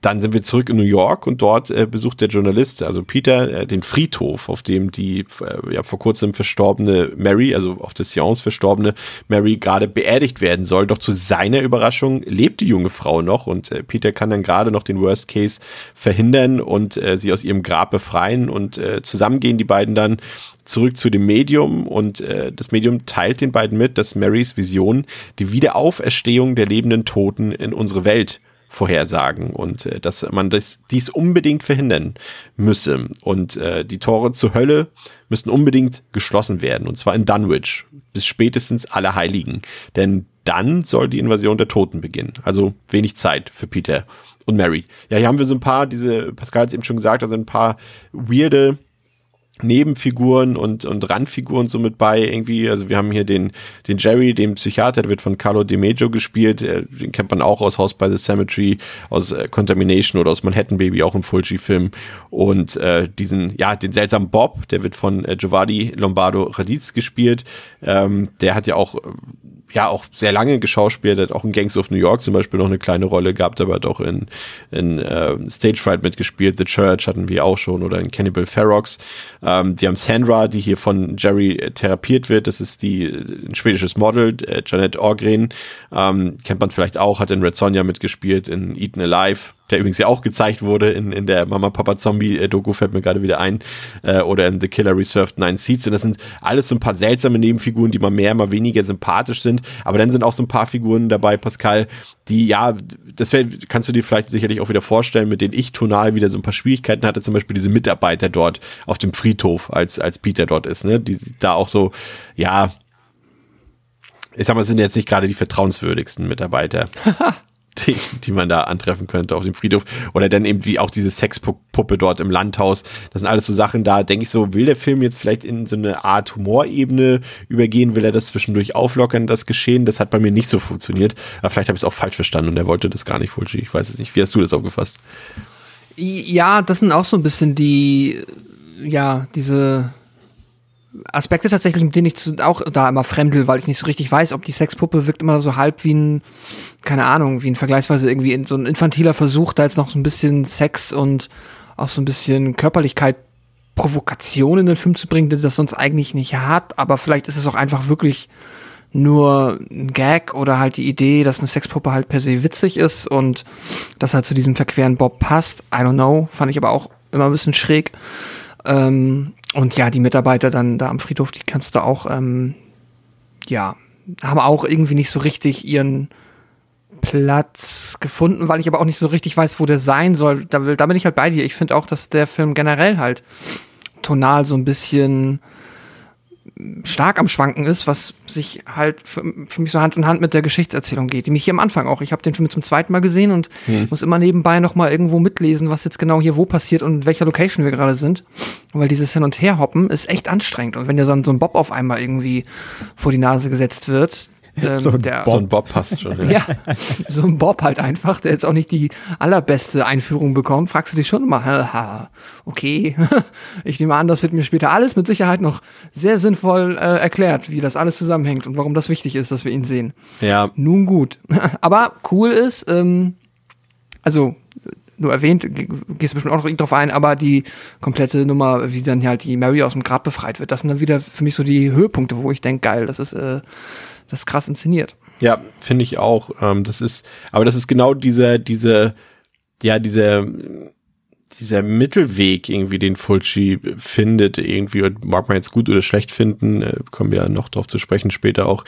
dann sind wir zurück in New York und dort äh, besucht der Journalist, also Peter, äh, den Friedhof, auf dem die äh, ja vor kurzem verstorbene Mary, also auf der Seance verstorbene Mary gerade beerdigt werden soll. Doch zu seiner Überraschung lebt die junge Frau noch und äh, Peter kann dann gerade noch den Worst Case verhindern und äh, sie aus ihrem Grab befreien und äh, zusammen gehen die beiden dann zurück zu dem Medium und äh, das Medium teilt den beiden mit, dass Marys Vision die Wiederauferstehung der lebenden Toten in unsere Welt vorhersagen und äh, dass man das, dies unbedingt verhindern müsse. Und äh, die Tore zur Hölle müssten unbedingt geschlossen werden, und zwar in Dunwich, bis spätestens alle Heiligen. Denn dann soll die Invasion der Toten beginnen. Also wenig Zeit für Peter und Mary. Ja, hier haben wir so ein paar, diese, Pascal hat es eben schon gesagt, also ein paar weirde Nebenfiguren und, und Randfiguren so mit bei irgendwie. Also wir haben hier den, den Jerry, den Psychiater, der wird von Carlo De Mejo gespielt. Den kennt man auch aus House by the Cemetery, aus äh, Contamination oder aus Manhattan Baby, auch im Fulci-Film. Und äh, diesen, ja, den seltsamen Bob, der wird von äh, Giovanni Lombardo Radiz gespielt. Ähm, der hat ja auch ja auch sehr lange geschauspielt, hat auch in Gangs of New York zum Beispiel noch eine kleine Rolle gehabt, aber auch in, in äh, Stage Fright mitgespielt, The Church hatten wir auch schon oder in Cannibal Ferox. Ähm, wir haben Sandra, die hier von Jerry äh, therapiert wird, das ist die äh, ein schwedisches Model, äh, Janet Orgren, ähm, kennt man vielleicht auch, hat in Red Sonja mitgespielt, in Eaten Alive, der übrigens ja auch gezeigt wurde in, in der Mama Papa Zombie äh, Doku, fällt mir gerade wieder ein, äh, oder in The Killer Reserved Nine Seats. Und das sind alles so ein paar seltsame Nebenfiguren, die mal mehr, mal weniger sympathisch sind. Aber dann sind auch so ein paar Figuren dabei, Pascal, die ja, das wär, kannst du dir vielleicht sicherlich auch wieder vorstellen, mit denen ich tonal wieder so ein paar Schwierigkeiten hatte. Zum Beispiel diese Mitarbeiter dort auf dem Friedhof, als, als Peter dort ist, ne? Die da auch so, ja, ich sag mal, sind jetzt nicht gerade die vertrauenswürdigsten Mitarbeiter. die, die man da antreffen könnte auf dem Friedhof. Oder dann eben wie auch diese Sexpuppe dort im Landhaus. Das sind alles so Sachen, da denke ich so, will der Film jetzt vielleicht in so eine Art Humorebene übergehen? Will er das zwischendurch auflockern, das Geschehen? Das hat bei mir nicht so funktioniert. Aber vielleicht habe ich es auch falsch verstanden und er wollte das gar nicht, Fulci. Ich weiß es nicht. Wie hast du das aufgefasst? Ja, das sind auch so ein bisschen die, ja, diese Aspekte tatsächlich, mit denen ich zu, auch da immer fremdel, weil ich nicht so richtig weiß, ob die Sexpuppe wirkt immer so halb wie ein, keine Ahnung, wie ein vergleichsweise irgendwie in, so ein infantiler Versuch, da jetzt noch so ein bisschen Sex und auch so ein bisschen Körperlichkeit, Provokation in den Film zu bringen, das sonst eigentlich nicht hat, aber vielleicht ist es auch einfach wirklich nur ein Gag oder halt die Idee, dass eine Sexpuppe halt per se witzig ist und das halt zu diesem verqueren Bob passt. I don't know, fand ich aber auch immer ein bisschen schräg. Ähm, und ja, die Mitarbeiter dann da am Friedhof, die kannst du auch, ähm, ja, haben auch irgendwie nicht so richtig ihren Platz gefunden, weil ich aber auch nicht so richtig weiß, wo der sein soll. Da, da bin ich halt bei dir. Ich finde auch, dass der Film generell halt tonal so ein bisschen stark am Schwanken ist, was sich halt für, für, mich so Hand in Hand mit der Geschichtserzählung geht, die mich hier am Anfang auch. Ich habe den Film zum zweiten Mal gesehen und hm. muss immer nebenbei noch mal irgendwo mitlesen, was jetzt genau hier wo passiert und in welcher Location wir gerade sind, weil dieses Hin und Her hoppen ist echt anstrengend und wenn dir dann so ein Bob auf einmal irgendwie vor die Nase gesetzt wird, ähm, so, ein der, so, ein Bob passt schon. Ja. ja, so ein Bob halt einfach, der jetzt auch nicht die allerbeste Einführung bekommt, fragst du dich schon immer, haha, okay, ich nehme an, das wird mir später alles mit Sicherheit noch sehr sinnvoll äh, erklärt, wie das alles zusammenhängt und warum das wichtig ist, dass wir ihn sehen. Ja. Nun gut. Aber cool ist, ähm, also nur erwähnt, gehst du bestimmt auch noch drauf ein, aber die komplette Nummer, wie dann halt die Mary aus dem Grab befreit wird, das sind dann wieder für mich so die Höhepunkte, wo ich denke, geil, das ist äh, das ist krass inszeniert. Ja, finde ich auch. Ähm, das ist, aber das ist genau diese, diese, ja, diese dieser Mittelweg irgendwie, den Fulci findet, irgendwie, mag man jetzt gut oder schlecht finden, äh, kommen wir ja noch drauf zu sprechen später auch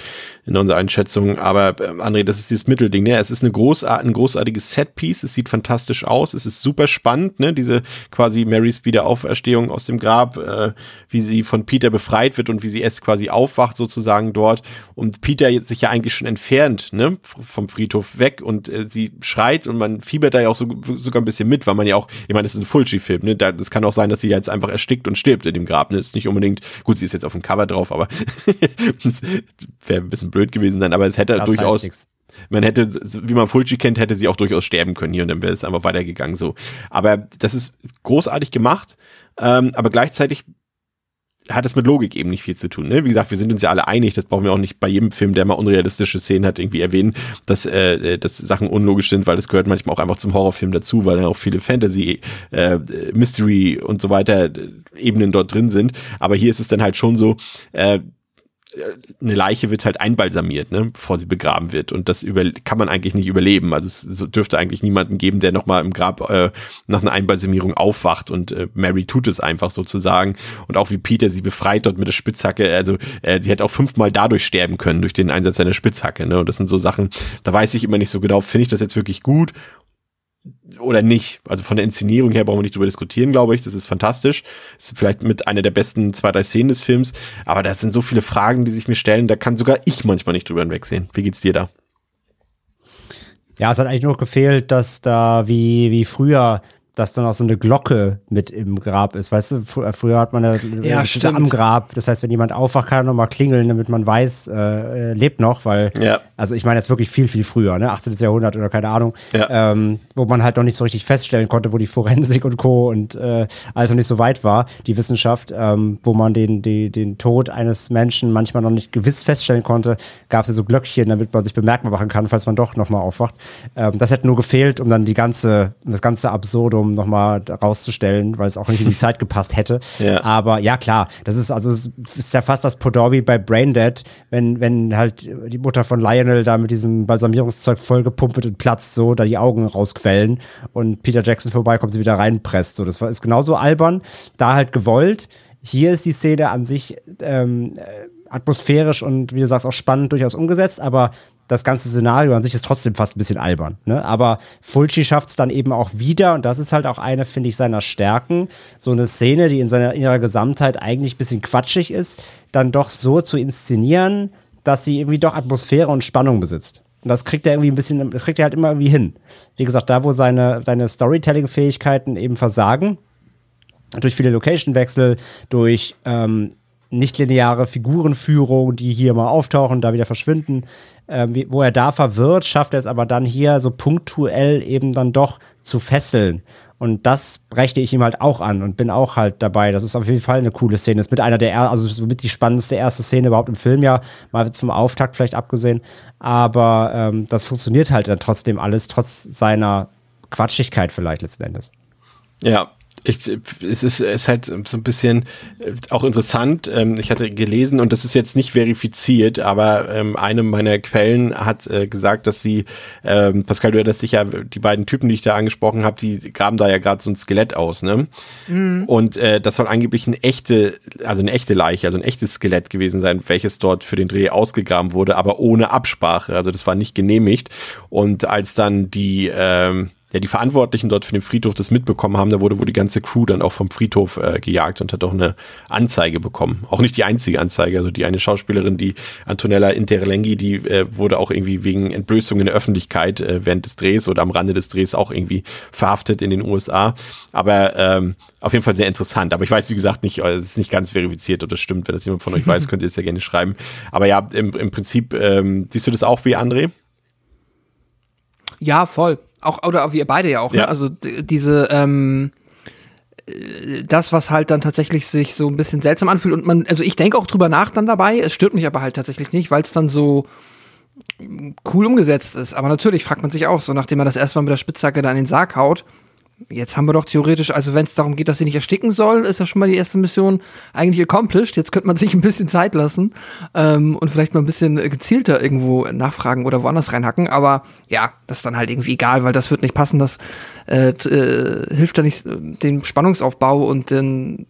in unserer Einschätzung. Aber äh, André, das ist dieses Mittelding. Ne? Es ist eine großart ein großartiges Setpiece, es sieht fantastisch aus, es ist super spannend, ne? diese quasi Marys Wiederauferstehung aus dem Grab, äh, wie sie von Peter befreit wird und wie sie erst quasi aufwacht sozusagen dort und Peter jetzt sich ja eigentlich schon entfernt ne? vom Friedhof weg und äh, sie schreit und man fiebert da ja auch so, sogar ein bisschen mit, weil man ja auch, ich meine, ist ein Fulci-Film, ne? Da, das kann auch sein, dass sie jetzt einfach erstickt und stirbt in dem Grab. Ne? Ist nicht unbedingt, gut, sie ist jetzt auf dem Cover drauf, aber das wäre ein bisschen blöd gewesen sein, aber es hätte das durchaus. Man hätte, wie man Fulci kennt, hätte sie auch durchaus sterben können hier und dann wäre es einfach weitergegangen so. Aber das ist großartig gemacht, ähm, aber gleichzeitig hat es mit Logik eben nicht viel zu tun. Ne? Wie gesagt, wir sind uns ja alle einig, das brauchen wir auch nicht bei jedem Film, der mal unrealistische Szenen hat, irgendwie erwähnen, dass, äh, dass Sachen unlogisch sind, weil das gehört manchmal auch einfach zum Horrorfilm dazu, weil da auch viele Fantasy, äh, Mystery und so weiter äh, Ebenen dort drin sind. Aber hier ist es dann halt schon so, äh, eine Leiche wird halt einbalsamiert, ne, bevor sie begraben wird. Und das über kann man eigentlich nicht überleben. Also es dürfte eigentlich niemanden geben, der nochmal im Grab äh, nach einer Einbalsamierung aufwacht. Und äh, Mary tut es einfach sozusagen. Und auch wie Peter sie befreit dort mit der Spitzhacke. Also äh, sie hätte auch fünfmal dadurch sterben können, durch den Einsatz seiner Spitzhacke. Ne? Und das sind so Sachen, da weiß ich immer nicht so genau, finde ich das jetzt wirklich gut oder nicht. Also von der Inszenierung her brauchen wir nicht drüber diskutieren, glaube ich. Das ist fantastisch. Das ist vielleicht mit einer der besten zwei, drei Szenen des Films. Aber das sind so viele Fragen, die sich mir stellen. Da kann sogar ich manchmal nicht drüber hinwegsehen. Wie geht's dir da? Ja, es hat eigentlich nur gefehlt, dass da wie, wie früher dass dann auch so eine Glocke mit im Grab ist. Weißt du, fr früher hat man ja, ja am Grab. Das heißt, wenn jemand aufwacht, kann er nochmal klingeln, damit man weiß, äh, lebt noch, weil, ja. also ich meine jetzt wirklich viel, viel früher, ne, 18. Jahrhundert oder keine Ahnung, ja. ähm, wo man halt noch nicht so richtig feststellen konnte, wo die Forensik und Co. und äh, also nicht so weit war, die Wissenschaft, ähm, wo man den, die, den Tod eines Menschen manchmal noch nicht gewiss feststellen konnte, gab es ja so Glöckchen, damit man sich bemerkbar machen kann, falls man doch nochmal aufwacht. Ähm, das hätte nur gefehlt, um dann die ganze, das ganze Absurdum um nochmal rauszustellen, weil es auch nicht in die Zeit gepasst hätte. Ja. Aber ja, klar, das ist also es ist ja fast das Podorbi bei Braindead, wenn, wenn halt die Mutter von Lionel da mit diesem Balsamierungszeug vollgepumpt wird und platzt, so, da die Augen rausquellen und Peter Jackson vorbeikommt, sie wieder reinpresst. So, das war, ist genauso albern, da halt gewollt. Hier ist die Szene an sich ähm, äh, atmosphärisch und wie du sagst auch spannend durchaus umgesetzt, aber das ganze Szenario an sich ist trotzdem fast ein bisschen albern. Ne? Aber Fulci schafft es dann eben auch wieder, und das ist halt auch eine, finde ich, seiner Stärken, so eine Szene, die in seiner ihrer Gesamtheit eigentlich ein bisschen quatschig ist, dann doch so zu inszenieren, dass sie irgendwie doch Atmosphäre und Spannung besitzt. Und das kriegt er irgendwie ein bisschen, das kriegt er halt immer irgendwie hin. Wie gesagt, da, wo seine, seine Storytelling-Fähigkeiten eben versagen, durch viele Location-Wechsel, durch ähm, nichtlineare Figurenführung, die hier mal auftauchen, da wieder verschwinden. Ähm, wie, wo er da verwirrt, schafft er es aber dann hier so punktuell eben dann doch zu fesseln. Und das rechne ich ihm halt auch an und bin auch halt dabei. Das ist auf jeden Fall eine coole Szene. Das ist mit einer der, also mit die spannendste erste Szene überhaupt im Film, ja. Mal jetzt vom Auftakt vielleicht abgesehen. Aber ähm, das funktioniert halt dann trotzdem alles, trotz seiner Quatschigkeit vielleicht letzten Endes. Ja, ich, es ist, ist halt so ein bisschen äh, auch interessant. Ähm, ich hatte gelesen, und das ist jetzt nicht verifiziert, aber ähm, eine meiner Quellen hat äh, gesagt, dass sie, ähm, Pascal, du erinnerst dich ja, die beiden Typen, die ich da angesprochen habe, die graben da ja gerade so ein Skelett aus, ne? Mhm. Und äh, das soll angeblich eine echte, also eine echte Leiche, also ein echtes Skelett gewesen sein, welches dort für den Dreh ausgegraben wurde, aber ohne Absprache. Also das war nicht genehmigt. Und als dann die, ähm, ja, die Verantwortlichen dort für den Friedhof das mitbekommen haben, da wurde wohl die ganze Crew dann auch vom Friedhof äh, gejagt und hat auch eine Anzeige bekommen. Auch nicht die einzige Anzeige, also die eine Schauspielerin, die Antonella Interlenghi, die äh, wurde auch irgendwie wegen Entblößung in der Öffentlichkeit äh, während des Drehs oder am Rande des Drehs auch irgendwie verhaftet in den USA. Aber ähm, auf jeden Fall sehr interessant. Aber ich weiß, wie gesagt, nicht, es ist nicht ganz verifiziert oder stimmt. Wenn das jemand von euch weiß, könnt ihr es ja gerne schreiben. Aber ja, im, im Prinzip, ähm, siehst du das auch wie André? Ja, voll. Auch, oder wir beide ja auch, ne? Ja. Also diese, ähm, äh, das, was halt dann tatsächlich sich so ein bisschen seltsam anfühlt und man, also ich denke auch drüber nach dann dabei, es stört mich aber halt tatsächlich nicht, weil es dann so cool umgesetzt ist. Aber natürlich fragt man sich auch, so nachdem man das erstmal mit der Spitzhacke da in den Sarg haut, jetzt haben wir doch theoretisch, also wenn es darum geht, dass sie nicht ersticken soll, ist ja schon mal die erste Mission eigentlich accomplished. Jetzt könnte man sich ein bisschen Zeit lassen ähm, und vielleicht mal ein bisschen gezielter irgendwo nachfragen oder woanders reinhacken. Aber ja, das ist dann halt irgendwie egal, weil das wird nicht passen. Das äh, äh, hilft ja nicht äh, dem Spannungsaufbau und dann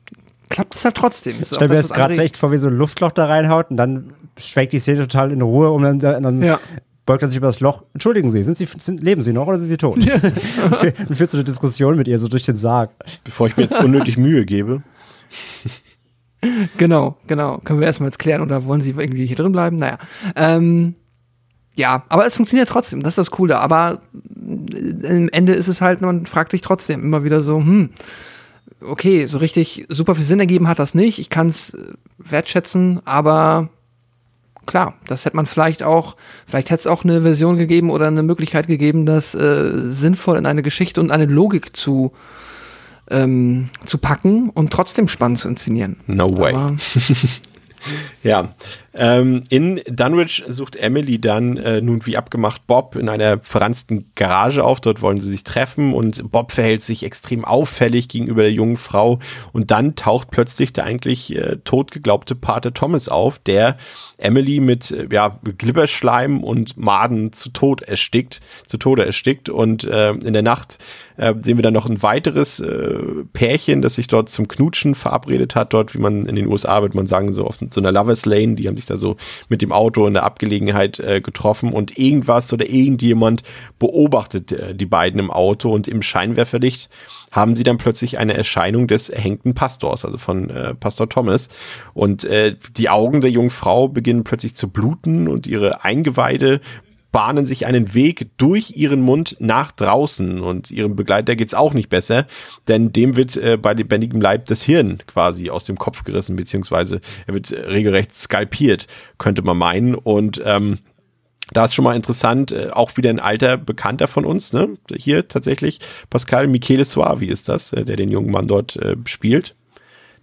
klappt es halt trotzdem. Ich stelle mir jetzt gerade echt vor, wie so ein Luftloch da reinhaut und dann schwenkt die Szene total in Ruhe, um dann, dann ja beugt er sich über das Loch. Entschuldigen Sie, sind Sie sind, leben Sie noch oder sind Sie tot? Ja. und führt so eine Diskussion mit ihr so durch den Sarg. Bevor ich mir jetzt unnötig Mühe gebe. Genau, genau. Können wir erstmal jetzt klären oder wollen Sie irgendwie hier drin bleiben? Naja. Ähm, ja, aber es funktioniert trotzdem, das ist das Coole. Aber am Ende ist es halt, man fragt sich trotzdem immer wieder so, hm, okay, so richtig super viel Sinn ergeben hat das nicht. Ich kann es wertschätzen, aber klar, das hätte man vielleicht auch, vielleicht hätte es auch eine Version gegeben oder eine Möglichkeit gegeben, das äh, sinnvoll in eine Geschichte und eine Logik zu, ähm, zu packen und trotzdem spannend zu inszenieren. No way. Ja, ähm, in Dunwich sucht Emily dann äh, nun wie abgemacht Bob in einer verranzten Garage auf. Dort wollen sie sich treffen und Bob verhält sich extrem auffällig gegenüber der jungen Frau. Und dann taucht plötzlich der eigentlich äh, totgeglaubte Pater Thomas auf, der Emily mit ja, Glibberschleim und Maden zu Tod erstickt, zu Tode erstickt. Und äh, in der Nacht äh, sehen wir dann noch ein weiteres äh, Pärchen, das sich dort zum Knutschen verabredet hat. Dort, wie man in den USA wird man sagen, so auf, so einer Lovers Lane, die haben sich da so mit dem Auto in der Abgelegenheit äh, getroffen und irgendwas oder irgendjemand beobachtet äh, die beiden im Auto und im Scheinwerferlicht haben sie dann plötzlich eine Erscheinung des erhängten Pastors, also von äh, Pastor Thomas. Und äh, die Augen der jungen Frau beginnen plötzlich zu bluten und ihre Eingeweide bahnen sich einen Weg durch ihren Mund nach draußen und ihrem Begleiter geht's auch nicht besser, denn dem wird äh, bei lebendigem Leib das Hirn quasi aus dem Kopf gerissen, beziehungsweise er wird regelrecht skalpiert, könnte man meinen und ähm, da ist schon mal interessant, äh, auch wieder ein alter Bekannter von uns, ne? Hier tatsächlich, Pascal Michele Suavi ist das, äh, der den jungen Mann dort äh, spielt.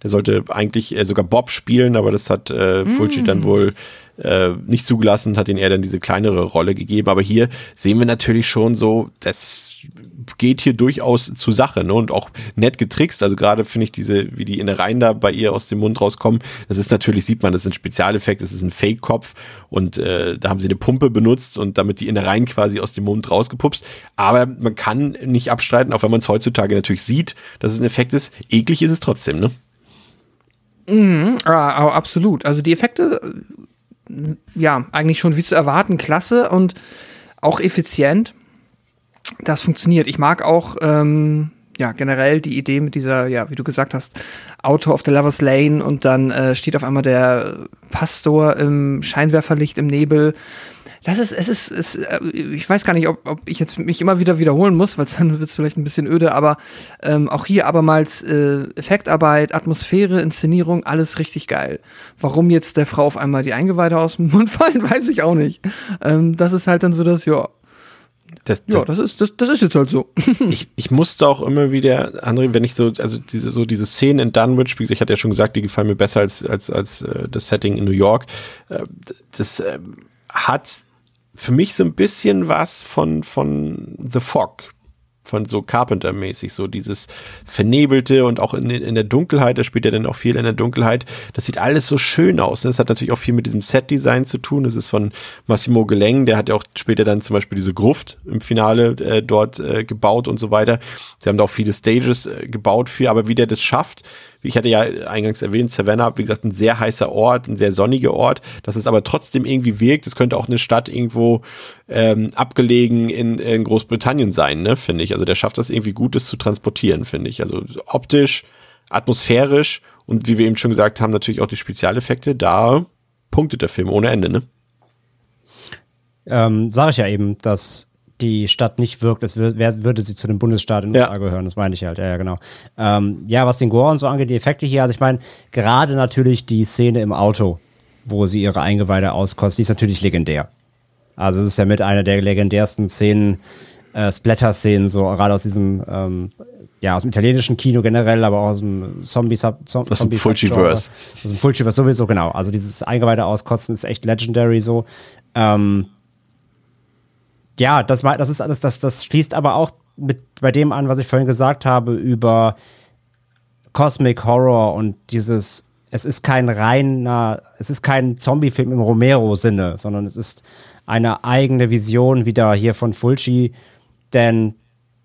Der sollte eigentlich äh, sogar Bob spielen, aber das hat äh, Fulci mm. dann wohl äh, nicht zugelassen, hat ihn eher dann diese kleinere Rolle gegeben. Aber hier sehen wir natürlich schon so, das geht hier durchaus zur Sache ne? und auch nett getrickst. Also gerade finde ich diese, wie die Innereien da bei ihr aus dem Mund rauskommen, das ist natürlich, sieht man, das ist ein Spezialeffekt, das ist ein Fake-Kopf und äh, da haben sie eine Pumpe benutzt und damit die Innereien quasi aus dem Mund rausgepupst. Aber man kann nicht abstreiten, auch wenn man es heutzutage natürlich sieht, dass es ein Effekt ist, eklig ist es trotzdem, ne? Mhm, absolut. Also die Effekte ja, eigentlich schon wie zu erwarten, klasse und auch effizient. Das funktioniert. Ich mag auch, ähm, ja, generell die Idee mit dieser, ja, wie du gesagt hast, Auto auf der Lovers Lane und dann äh, steht auf einmal der Pastor im Scheinwerferlicht im Nebel das ist, es ist, es, äh, ich weiß gar nicht, ob, ob ich jetzt mich immer wieder wiederholen muss, weil dann wird es vielleicht ein bisschen öde, aber ähm, auch hier abermals äh, Effektarbeit, Atmosphäre, Inszenierung, alles richtig geil. Warum jetzt der Frau auf einmal die Eingeweide aus dem Mund fallen, weiß ich auch nicht. Ähm, das ist halt dann so das, ja, das, das, ja, das ist, das, das ist jetzt halt so. ich, ich musste auch immer wieder, André, wenn ich so, also diese, so diese Szenen in Dunwich, wie gesagt, ich hatte ja schon gesagt, die gefallen mir besser als, als, als äh, das Setting in New York. Äh, das äh, hat für mich so ein bisschen was von, von The Fog, von so Carpenter-mäßig, so dieses Vernebelte und auch in, in der Dunkelheit, da spielt er dann auch viel in der Dunkelheit. Das sieht alles so schön aus. Ne? Das hat natürlich auch viel mit diesem Set-Design zu tun. Das ist von Massimo Geleng, der hat ja auch später dann zum Beispiel diese Gruft im Finale äh, dort äh, gebaut und so weiter. Sie haben da auch viele Stages äh, gebaut für, aber wie der das schafft, ich hatte ja eingangs erwähnt, Savannah, wie gesagt, ein sehr heißer Ort, ein sehr sonniger Ort, dass es aber trotzdem irgendwie wirkt. Es könnte auch eine Stadt irgendwo ähm, abgelegen in, in Großbritannien sein, ne, finde ich. Also der schafft das irgendwie Gutes zu transportieren, finde ich. Also optisch, atmosphärisch und wie wir eben schon gesagt haben, natürlich auch die Spezialeffekte. Da punktet der Film ohne Ende, ne? Ähm, sag ich ja eben, dass die Stadt nicht wirkt, als würde sie zu dem Bundesstaat in den USA gehören. Das meine ich halt, ja, ja, genau. Ähm, ja, was den Gore und so angeht, die Effekte hier, also ich meine, gerade natürlich die Szene im Auto, wo sie ihre Eingeweide auskostet, die ist natürlich legendär. Also es ist ja mit einer der legendärsten Szenen, äh, Splatter-Szenen, so gerade aus diesem, ähm, ja, aus dem italienischen Kino generell, aber auch aus dem Zombie-Sub, Zombie aus dem Fulciverse. Aus dem Fulciverse sowieso, genau. Also dieses Eingeweide auskosten ist echt legendary so. Ähm, ja, das war, das ist alles, das, das schließt aber auch mit bei dem an, was ich vorhin gesagt habe über Cosmic Horror und dieses, es ist kein reiner, es ist kein Zombie-Film im Romero-Sinne, sondern es ist eine eigene Vision wieder hier von Fulci, denn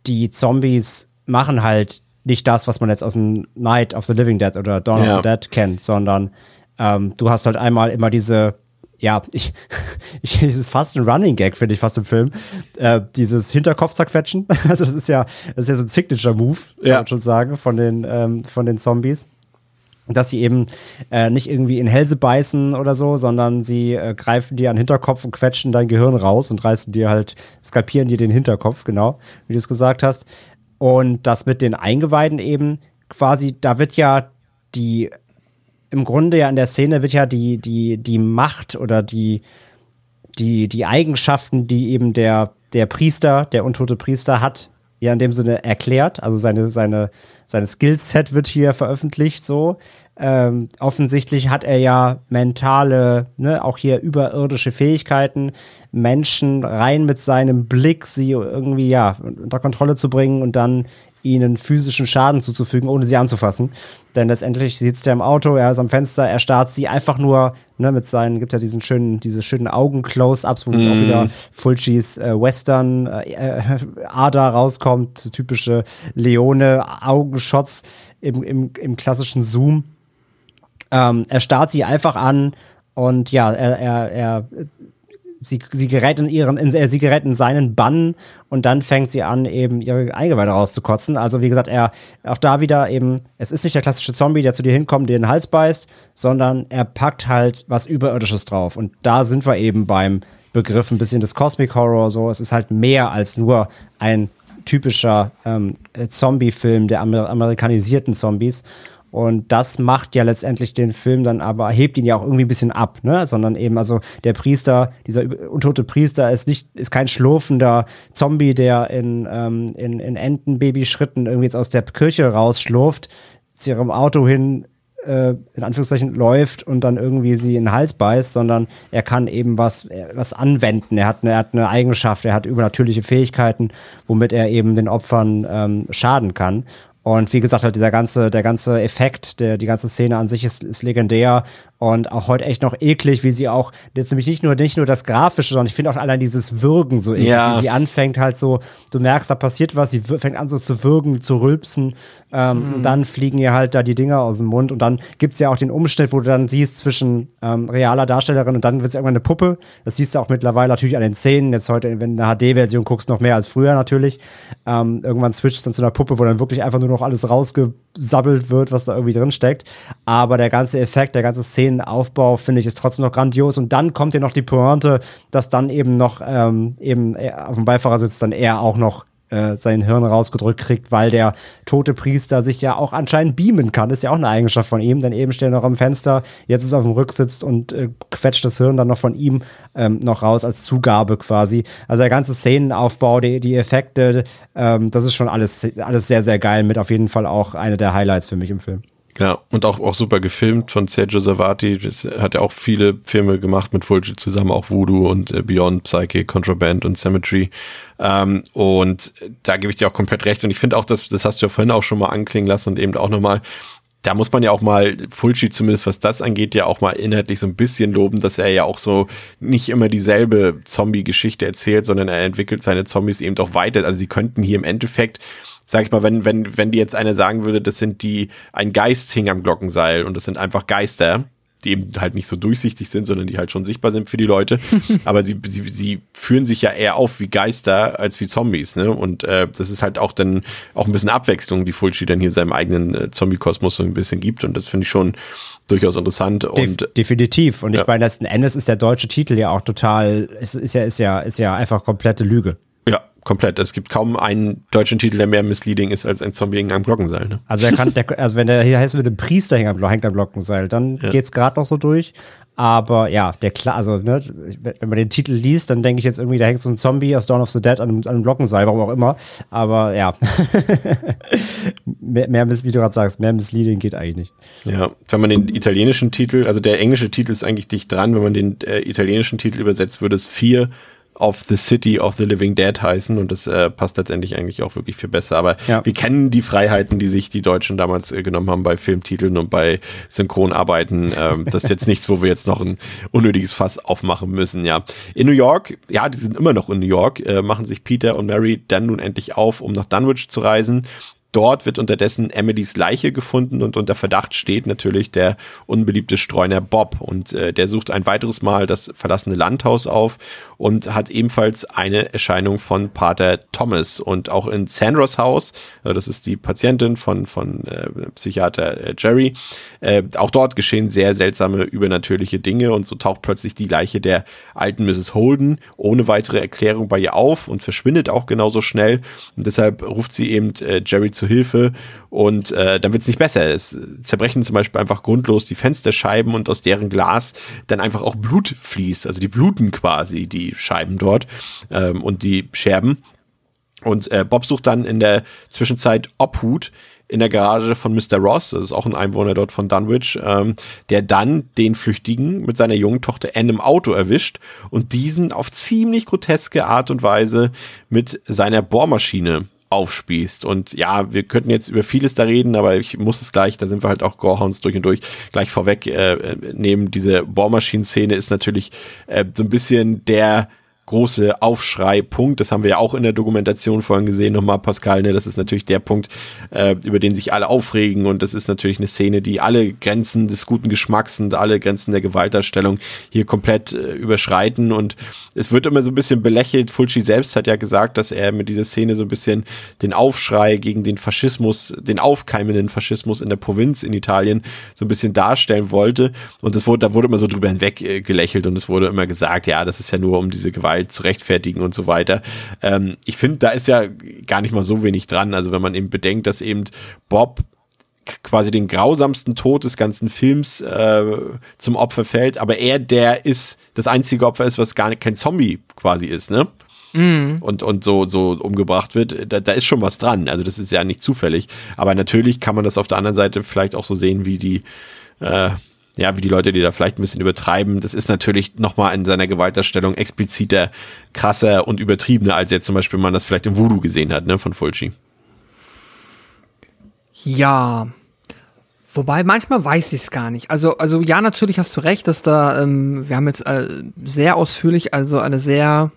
die Zombies machen halt nicht das, was man jetzt aus dem Night of the Living Dead oder Dawn ja. of the Dead kennt, sondern ähm, du hast halt einmal immer diese ja, ich, ich, es ist fast ein Running Gag, finde ich fast im Film. Äh, dieses Hinterkopf zerquetschen. Also, das ist ja, das ist ja so ein Signature-Move, kann ja. man schon sagen, von den, ähm, von den Zombies. Dass sie eben äh, nicht irgendwie in Hälse beißen oder so, sondern sie äh, greifen dir an den Hinterkopf und quetschen dein Gehirn raus und reißen dir halt, skalpieren dir den Hinterkopf, genau, wie du es gesagt hast. Und das mit den Eingeweiden eben quasi, da wird ja die im Grunde ja in der Szene wird ja die, die, die Macht oder die, die, die Eigenschaften, die eben der, der Priester, der untote Priester hat, ja in dem Sinne erklärt. Also seine, seine, seine Skillset wird hier veröffentlicht so. Ähm, offensichtlich hat er ja mentale, ne, auch hier überirdische Fähigkeiten, Menschen rein mit seinem Blick, sie irgendwie ja unter Kontrolle zu bringen und dann ihnen physischen Schaden zuzufügen, ohne sie anzufassen. Denn letztendlich sitzt er im Auto, er ist am Fenster, er starrt sie einfach nur ne, mit seinen, gibt ja diesen schönen, diese schönen Augen-Close-Ups, wo mm. auch wieder Fulcis äh, Western äh, äh, Ader rauskommt, typische Leone-Augenshots im, im, im klassischen Zoom. Ähm, er starrt sie einfach an und ja, er, er, er sie, sie gerät in ihren, in, sie gerät in seinen Bann und dann fängt sie an, eben ihre Eingeweide rauszukotzen. Also wie gesagt, er, auch da wieder eben, es ist nicht der klassische Zombie, der zu dir hinkommt, dir den Hals beißt, sondern er packt halt was Überirdisches drauf. Und da sind wir eben beim Begriff ein bisschen des Cosmic Horror, so. Es ist halt mehr als nur ein typischer ähm, Zombie-Film der Amer amerikanisierten Zombies. Und das macht ja letztendlich den Film dann aber, hebt ihn ja auch irgendwie ein bisschen ab, ne? Sondern eben, also der Priester, dieser untote Priester ist nicht, ist kein schlurfender Zombie, der in, ähm, in, in Entenbabyschritten irgendwie jetzt aus der Kirche rausschlurft, zu ihrem Auto hin, äh, in Anführungszeichen läuft und dann irgendwie sie in den Hals beißt, sondern er kann eben was, was anwenden. Er hat, eine, er hat eine Eigenschaft, er hat übernatürliche Fähigkeiten, womit er eben den Opfern ähm, schaden kann. Und wie gesagt, halt dieser ganze, der ganze Effekt, der, die ganze Szene an sich ist, ist legendär und auch heute echt noch eklig, wie sie auch, jetzt nämlich nicht nur, nicht nur das Grafische, sondern ich finde auch allein dieses Würgen so eklig, ja. wie sie anfängt halt so, du merkst, da passiert was, sie fängt an so zu würgen, zu rülpsen, ähm, mhm. und dann fliegen ihr halt da die Dinger aus dem Mund und dann gibt's ja auch den Umschnitt, wo du dann siehst zwischen ähm, realer Darstellerin und dann wird's irgendwann eine Puppe, das siehst du auch mittlerweile natürlich an den Szenen, jetzt heute, wenn du eine HD-Version guckst, noch mehr als früher natürlich, ähm, irgendwann switcht dann zu einer Puppe, wo dann wirklich einfach nur noch alles rausgesabbelt wird, was da irgendwie drin steckt, aber der ganze Effekt, der ganze Szene Szenenaufbau, finde ich, ist trotzdem noch grandios. Und dann kommt ja noch die Pointe, dass dann eben noch ähm, eben äh, auf dem Beifahrersitz dann er auch noch äh, sein Hirn rausgedrückt kriegt, weil der tote Priester sich ja auch anscheinend beamen kann. Ist ja auch eine Eigenschaft von ihm, denn eben steht er noch am Fenster, jetzt ist er auf dem Rücksitz und äh, quetscht das Hirn dann noch von ihm ähm, noch raus als Zugabe quasi. Also der ganze Szenenaufbau, die, die Effekte, ähm, das ist schon alles, alles sehr, sehr geil mit auf jeden Fall auch eine der Highlights für mich im Film. Ja, und auch, auch super gefilmt von Sergio Savati. Das hat ja auch viele Filme gemacht mit Fulci zusammen, auch Voodoo und äh, Beyond Psyche, Contraband und Cemetery. Ähm, und da gebe ich dir auch komplett recht. Und ich finde auch, das, das hast du ja vorhin auch schon mal anklingen lassen und eben auch nochmal, da muss man ja auch mal Fulci zumindest, was das angeht, ja auch mal inhaltlich so ein bisschen loben, dass er ja auch so nicht immer dieselbe Zombie-Geschichte erzählt, sondern er entwickelt seine Zombies eben doch weiter. Also sie könnten hier im Endeffekt sag ich mal, wenn, wenn, wenn die jetzt eine sagen würde, das sind die, ein Geist hing am Glockenseil und das sind einfach Geister, die eben halt nicht so durchsichtig sind, sondern die halt schon sichtbar sind für die Leute. Aber sie, sie, sie führen sich ja eher auf wie Geister als wie Zombies, ne? Und äh, das ist halt auch dann auch ein bisschen Abwechslung, die Fulci dann hier seinem eigenen äh, Zombie-Kosmos so ein bisschen gibt. Und das finde ich schon durchaus interessant. Und definitiv. Und ja. ich meine, letzten Endes ist der deutsche Titel ja auch total, ist, ist ja, ist ja, ist ja einfach komplette Lüge. Komplett. Es gibt kaum einen deutschen Titel, der mehr misleading ist als ein Zombie hängt am Glockenseil. Ne? Also er kann, der, also wenn der hier heißt mit dem Priester hängt am, hängt am Glockenseil, dann ja. geht's gerade noch so durch. Aber ja, der klar, also ne, wenn man den Titel liest, dann denke ich jetzt irgendwie, da hängt so ein Zombie aus Dawn of the Dead an einem, an einem Glockenseil, warum auch immer. Aber ja, mehr, mehr, wie du gerade sagst, mehr Misleading geht eigentlich nicht. Ja, wenn man den italienischen Titel, also der englische Titel ist eigentlich dicht dran, wenn man den äh, italienischen Titel übersetzt, würde es vier of the City of the Living Dead heißen und das äh, passt letztendlich eigentlich auch wirklich viel besser. Aber ja. wir kennen die Freiheiten, die sich die Deutschen damals äh, genommen haben bei Filmtiteln und bei Synchronarbeiten. Ähm, das ist jetzt nichts, wo wir jetzt noch ein unnötiges Fass aufmachen müssen. Ja, in New York, ja, die sind immer noch in New York, äh, machen sich Peter und Mary dann nun endlich auf, um nach Dunwich zu reisen. Dort wird unterdessen Emilys Leiche gefunden und unter Verdacht steht natürlich der unbeliebte Streuner Bob. Und äh, der sucht ein weiteres Mal das verlassene Landhaus auf und hat ebenfalls eine Erscheinung von Pater Thomas. Und auch in Sandras Haus, äh, das ist die Patientin von, von äh, Psychiater äh, Jerry, äh, auch dort geschehen sehr seltsame übernatürliche Dinge und so taucht plötzlich die Leiche der alten Mrs. Holden ohne weitere Erklärung bei ihr auf und verschwindet auch genauso schnell. Und deshalb ruft sie eben äh, Jerry zu Hilfe und äh, dann wird es nicht besser. Es zerbrechen zum Beispiel einfach grundlos die Fensterscheiben und aus deren Glas dann einfach auch Blut fließt. Also die bluten quasi die Scheiben dort ähm, und die Scherben. Und äh, Bob sucht dann in der Zwischenzeit Obhut in der Garage von Mr. Ross, das ist auch ein Einwohner dort von Dunwich, ähm, der dann den Flüchtigen mit seiner jungen Tochter Anne im Auto erwischt und diesen auf ziemlich groteske Art und Weise mit seiner Bohrmaschine aufspießt. Und ja, wir könnten jetzt über vieles da reden, aber ich muss es gleich, da sind wir halt auch Gorehounds durch und durch, gleich vorweg äh, nehmen. Diese Bohrmaschinen-Szene ist natürlich äh, so ein bisschen der große Aufschrei-Punkt. Das haben wir ja auch in der Dokumentation vorhin gesehen, nochmal Pascal, ne? das ist natürlich der Punkt, äh, über den sich alle aufregen und das ist natürlich eine Szene, die alle Grenzen des guten Geschmacks und alle Grenzen der Gewaltdarstellung hier komplett äh, überschreiten und es wird immer so ein bisschen belächelt. Fulci selbst hat ja gesagt, dass er mit dieser Szene so ein bisschen den Aufschrei gegen den Faschismus, den aufkeimenden Faschismus in der Provinz in Italien so ein bisschen darstellen wollte und das wurde, da wurde immer so drüber hinweg äh, gelächelt und es wurde immer gesagt, ja, das ist ja nur um diese Gewalt Gewalt zu rechtfertigen und so weiter. Ähm, ich finde, da ist ja gar nicht mal so wenig dran. Also wenn man eben bedenkt, dass eben Bob quasi den grausamsten Tod des ganzen Films äh, zum Opfer fällt, aber er der ist das einzige Opfer ist, was gar nicht kein Zombie quasi ist, ne? Mm. Und, und so, so umgebracht wird, da, da ist schon was dran. Also das ist ja nicht zufällig. Aber natürlich kann man das auf der anderen Seite vielleicht auch so sehen, wie die äh, ja, wie die Leute, die da vielleicht ein bisschen übertreiben, das ist natürlich nochmal in seiner Gewaltdarstellung expliziter, krasser und übertriebener, als jetzt zum Beispiel man das vielleicht im Voodoo gesehen hat, ne, von Fulci. Ja. Wobei manchmal weiß ich es gar nicht. Also, also ja, natürlich hast du recht, dass da, ähm, wir haben jetzt äh, sehr ausführlich, also eine sehr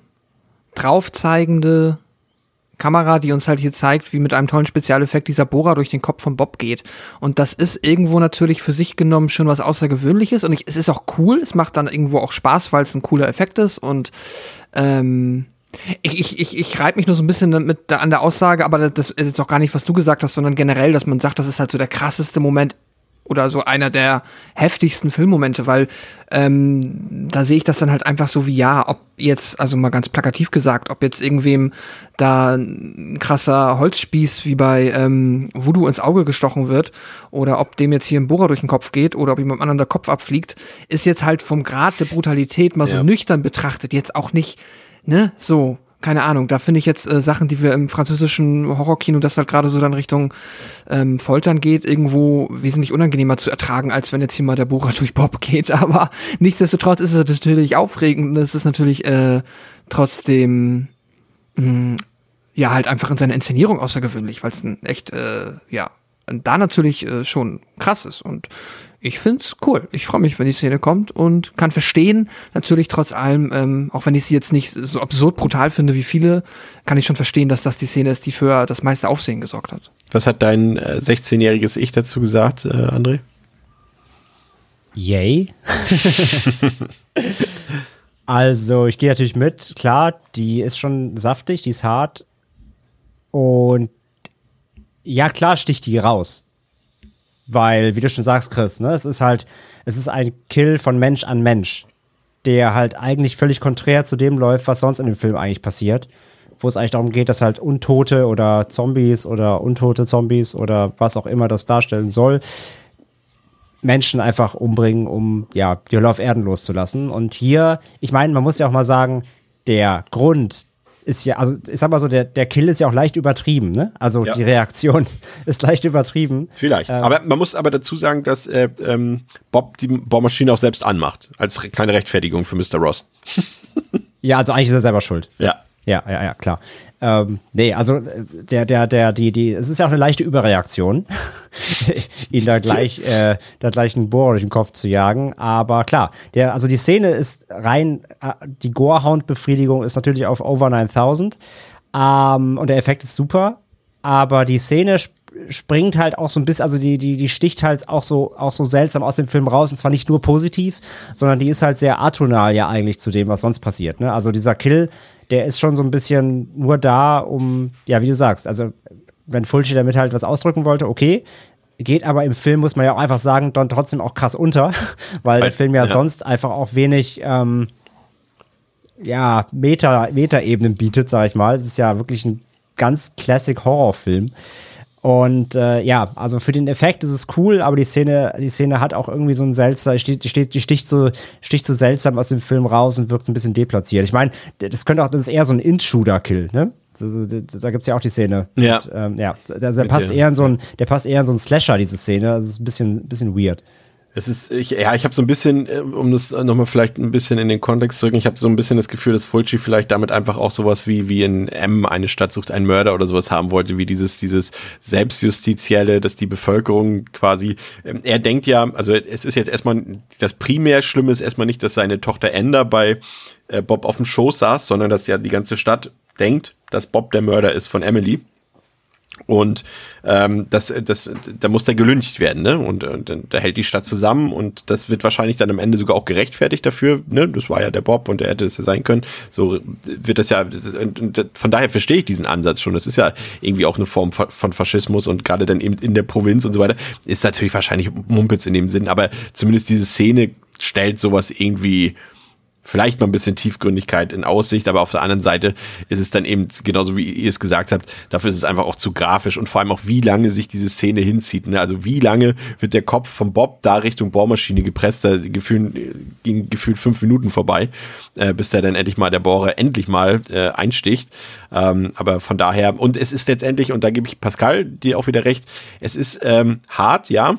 draufzeigende Kamera, die uns halt hier zeigt, wie mit einem tollen Spezialeffekt dieser Bohrer durch den Kopf von Bob geht. Und das ist irgendwo natürlich für sich genommen schon was Außergewöhnliches. Und ich, es ist auch cool, es macht dann irgendwo auch Spaß, weil es ein cooler Effekt ist. Und ähm, ich, ich, ich, ich reibe mich nur so ein bisschen mit an der Aussage, aber das ist jetzt auch gar nicht, was du gesagt hast, sondern generell, dass man sagt, das ist halt so der krasseste Moment oder so einer der heftigsten Filmmomente, weil ähm, da sehe ich das dann halt einfach so wie ja, ob jetzt, also mal ganz plakativ gesagt, ob jetzt irgendwem da ein krasser Holzspieß wie bei ähm, Voodoo ins Auge gestochen wird oder ob dem jetzt hier ein Bohrer durch den Kopf geht oder ob jemand anderen der Kopf abfliegt, ist jetzt halt vom Grad der Brutalität mal ja. so nüchtern betrachtet jetzt auch nicht, ne, so keine Ahnung, da finde ich jetzt äh, Sachen, die wir im französischen Horrorkino, das halt gerade so dann Richtung ähm, Foltern geht, irgendwo wesentlich unangenehmer zu ertragen, als wenn jetzt hier mal der Bohrer durch Bob geht. Aber nichtsdestotrotz ist es natürlich aufregend und es ist natürlich äh, trotzdem mh, mm, ja halt einfach in seiner Inszenierung außergewöhnlich, weil es ein echt äh, ja da natürlich äh, schon krass ist und ich find's cool. Ich freue mich, wenn die Szene kommt und kann verstehen, natürlich trotz allem, ähm, auch wenn ich sie jetzt nicht so absurd brutal finde wie viele, kann ich schon verstehen, dass das die Szene ist, die für das meiste Aufsehen gesorgt hat. Was hat dein äh, 16-jähriges Ich dazu gesagt, äh, André? Yay. also, ich gehe natürlich mit. Klar, die ist schon saftig, die ist hart. Und ja, klar sticht die raus. Weil, wie du schon sagst, Chris, ne, es ist halt, es ist ein Kill von Mensch an Mensch, der halt eigentlich völlig konträr zu dem läuft, was sonst in dem Film eigentlich passiert. Wo es eigentlich darum geht, dass halt Untote oder Zombies oder untote Zombies oder was auch immer das darstellen soll, Menschen einfach umbringen, um ja, die Hölle auf Erden loszulassen. Und hier, ich meine, man muss ja auch mal sagen, der Grund, ist ja, also ich sag mal so, der, der Kill ist ja auch leicht übertrieben, ne? Also ja. die Reaktion ist leicht übertrieben. Vielleicht. Ähm, aber man muss aber dazu sagen, dass äh, ähm, Bob die Bohrmaschine auch selbst anmacht, als kleine Rechtfertigung für Mr. Ross. ja, also eigentlich ist er selber schuld. Ja. Ja, ja, ja, klar. Ähm, nee, also äh, der, der, der, die, die, es ist ja auch eine leichte Überreaktion, ihn da gleich, äh, da gleich einen Bohrer durch den Kopf zu jagen. Aber klar, der, also die Szene ist rein, äh, die Gorehound-Befriedigung ist natürlich auf over 9000. Ähm, und der Effekt ist super. Aber die Szene sp springt halt auch so ein bisschen, also die, die, die sticht halt auch so, auch so seltsam aus dem Film raus. Und zwar nicht nur positiv, sondern die ist halt sehr atonal ja eigentlich zu dem, was sonst passiert. Ne? Also dieser Kill der ist schon so ein bisschen nur da, um, ja, wie du sagst, also wenn Fulci damit halt was ausdrücken wollte, okay. Geht aber im Film, muss man ja auch einfach sagen, dann trotzdem auch krass unter, weil, der Film ja, ja, sonst einfach auch wenig, ähm, ja, Meta, Meta-Ebenen bietet, sag ich mal. Es ist ja wirklich ein ganz Classic-Horrorfilm. Und äh, ja, also für den Effekt ist es cool, aber die Szene, die Szene hat auch irgendwie so ein seltsam, die, steht, die sticht so, sticht so seltsam aus dem Film raus und wirkt so ein bisschen deplatziert. Ich meine, das könnte auch, das ist eher so ein Intruder-Kill, ne? Da gibt's ja auch die Szene. Ja. Und, ähm, ja, der, der passt eher in so ein, der passt eher in so ein Slasher, diese Szene. Das ist ein bisschen, bisschen weird. Es ist, ich, ja, ich habe so ein bisschen, äh, um das nochmal vielleicht ein bisschen in den Kontext zu rücken, ich habe so ein bisschen das Gefühl, dass Fulci vielleicht damit einfach auch sowas wie, wie in M, eine Stadt sucht einen Mörder oder sowas haben wollte, wie dieses, dieses Selbstjustizielle, dass die Bevölkerung quasi, ähm, er denkt ja, also es ist jetzt erstmal, das primär Schlimme ist erstmal nicht, dass seine Tochter Ender bei äh, Bob auf dem Schoß saß, sondern dass ja die ganze Stadt denkt, dass Bob der Mörder ist von Emily. Und ähm, das, das, da muss der gelüncht werden, ne? Und, und da hält die Stadt zusammen und das wird wahrscheinlich dann am Ende sogar auch gerechtfertigt dafür, ne? Das war ja der Bob und der hätte es ja sein können. So wird das ja, und von daher verstehe ich diesen Ansatz schon. Das ist ja irgendwie auch eine Form von Faschismus und gerade dann eben in der Provinz und so weiter, ist natürlich wahrscheinlich Mumpitz in dem Sinn, aber zumindest diese Szene stellt sowas irgendwie vielleicht mal ein bisschen Tiefgründigkeit in Aussicht, aber auf der anderen Seite ist es dann eben, genauso wie ihr es gesagt habt, dafür ist es einfach auch zu grafisch und vor allem auch, wie lange sich diese Szene hinzieht. Ne? Also wie lange wird der Kopf von Bob da Richtung Bohrmaschine gepresst, da gefühlt, ging gefühlt fünf Minuten vorbei, äh, bis der dann endlich mal, der Bohrer endlich mal äh, einsticht. Ähm, aber von daher, und es ist letztendlich, und da gebe ich Pascal dir auch wieder recht, es ist ähm, hart, ja,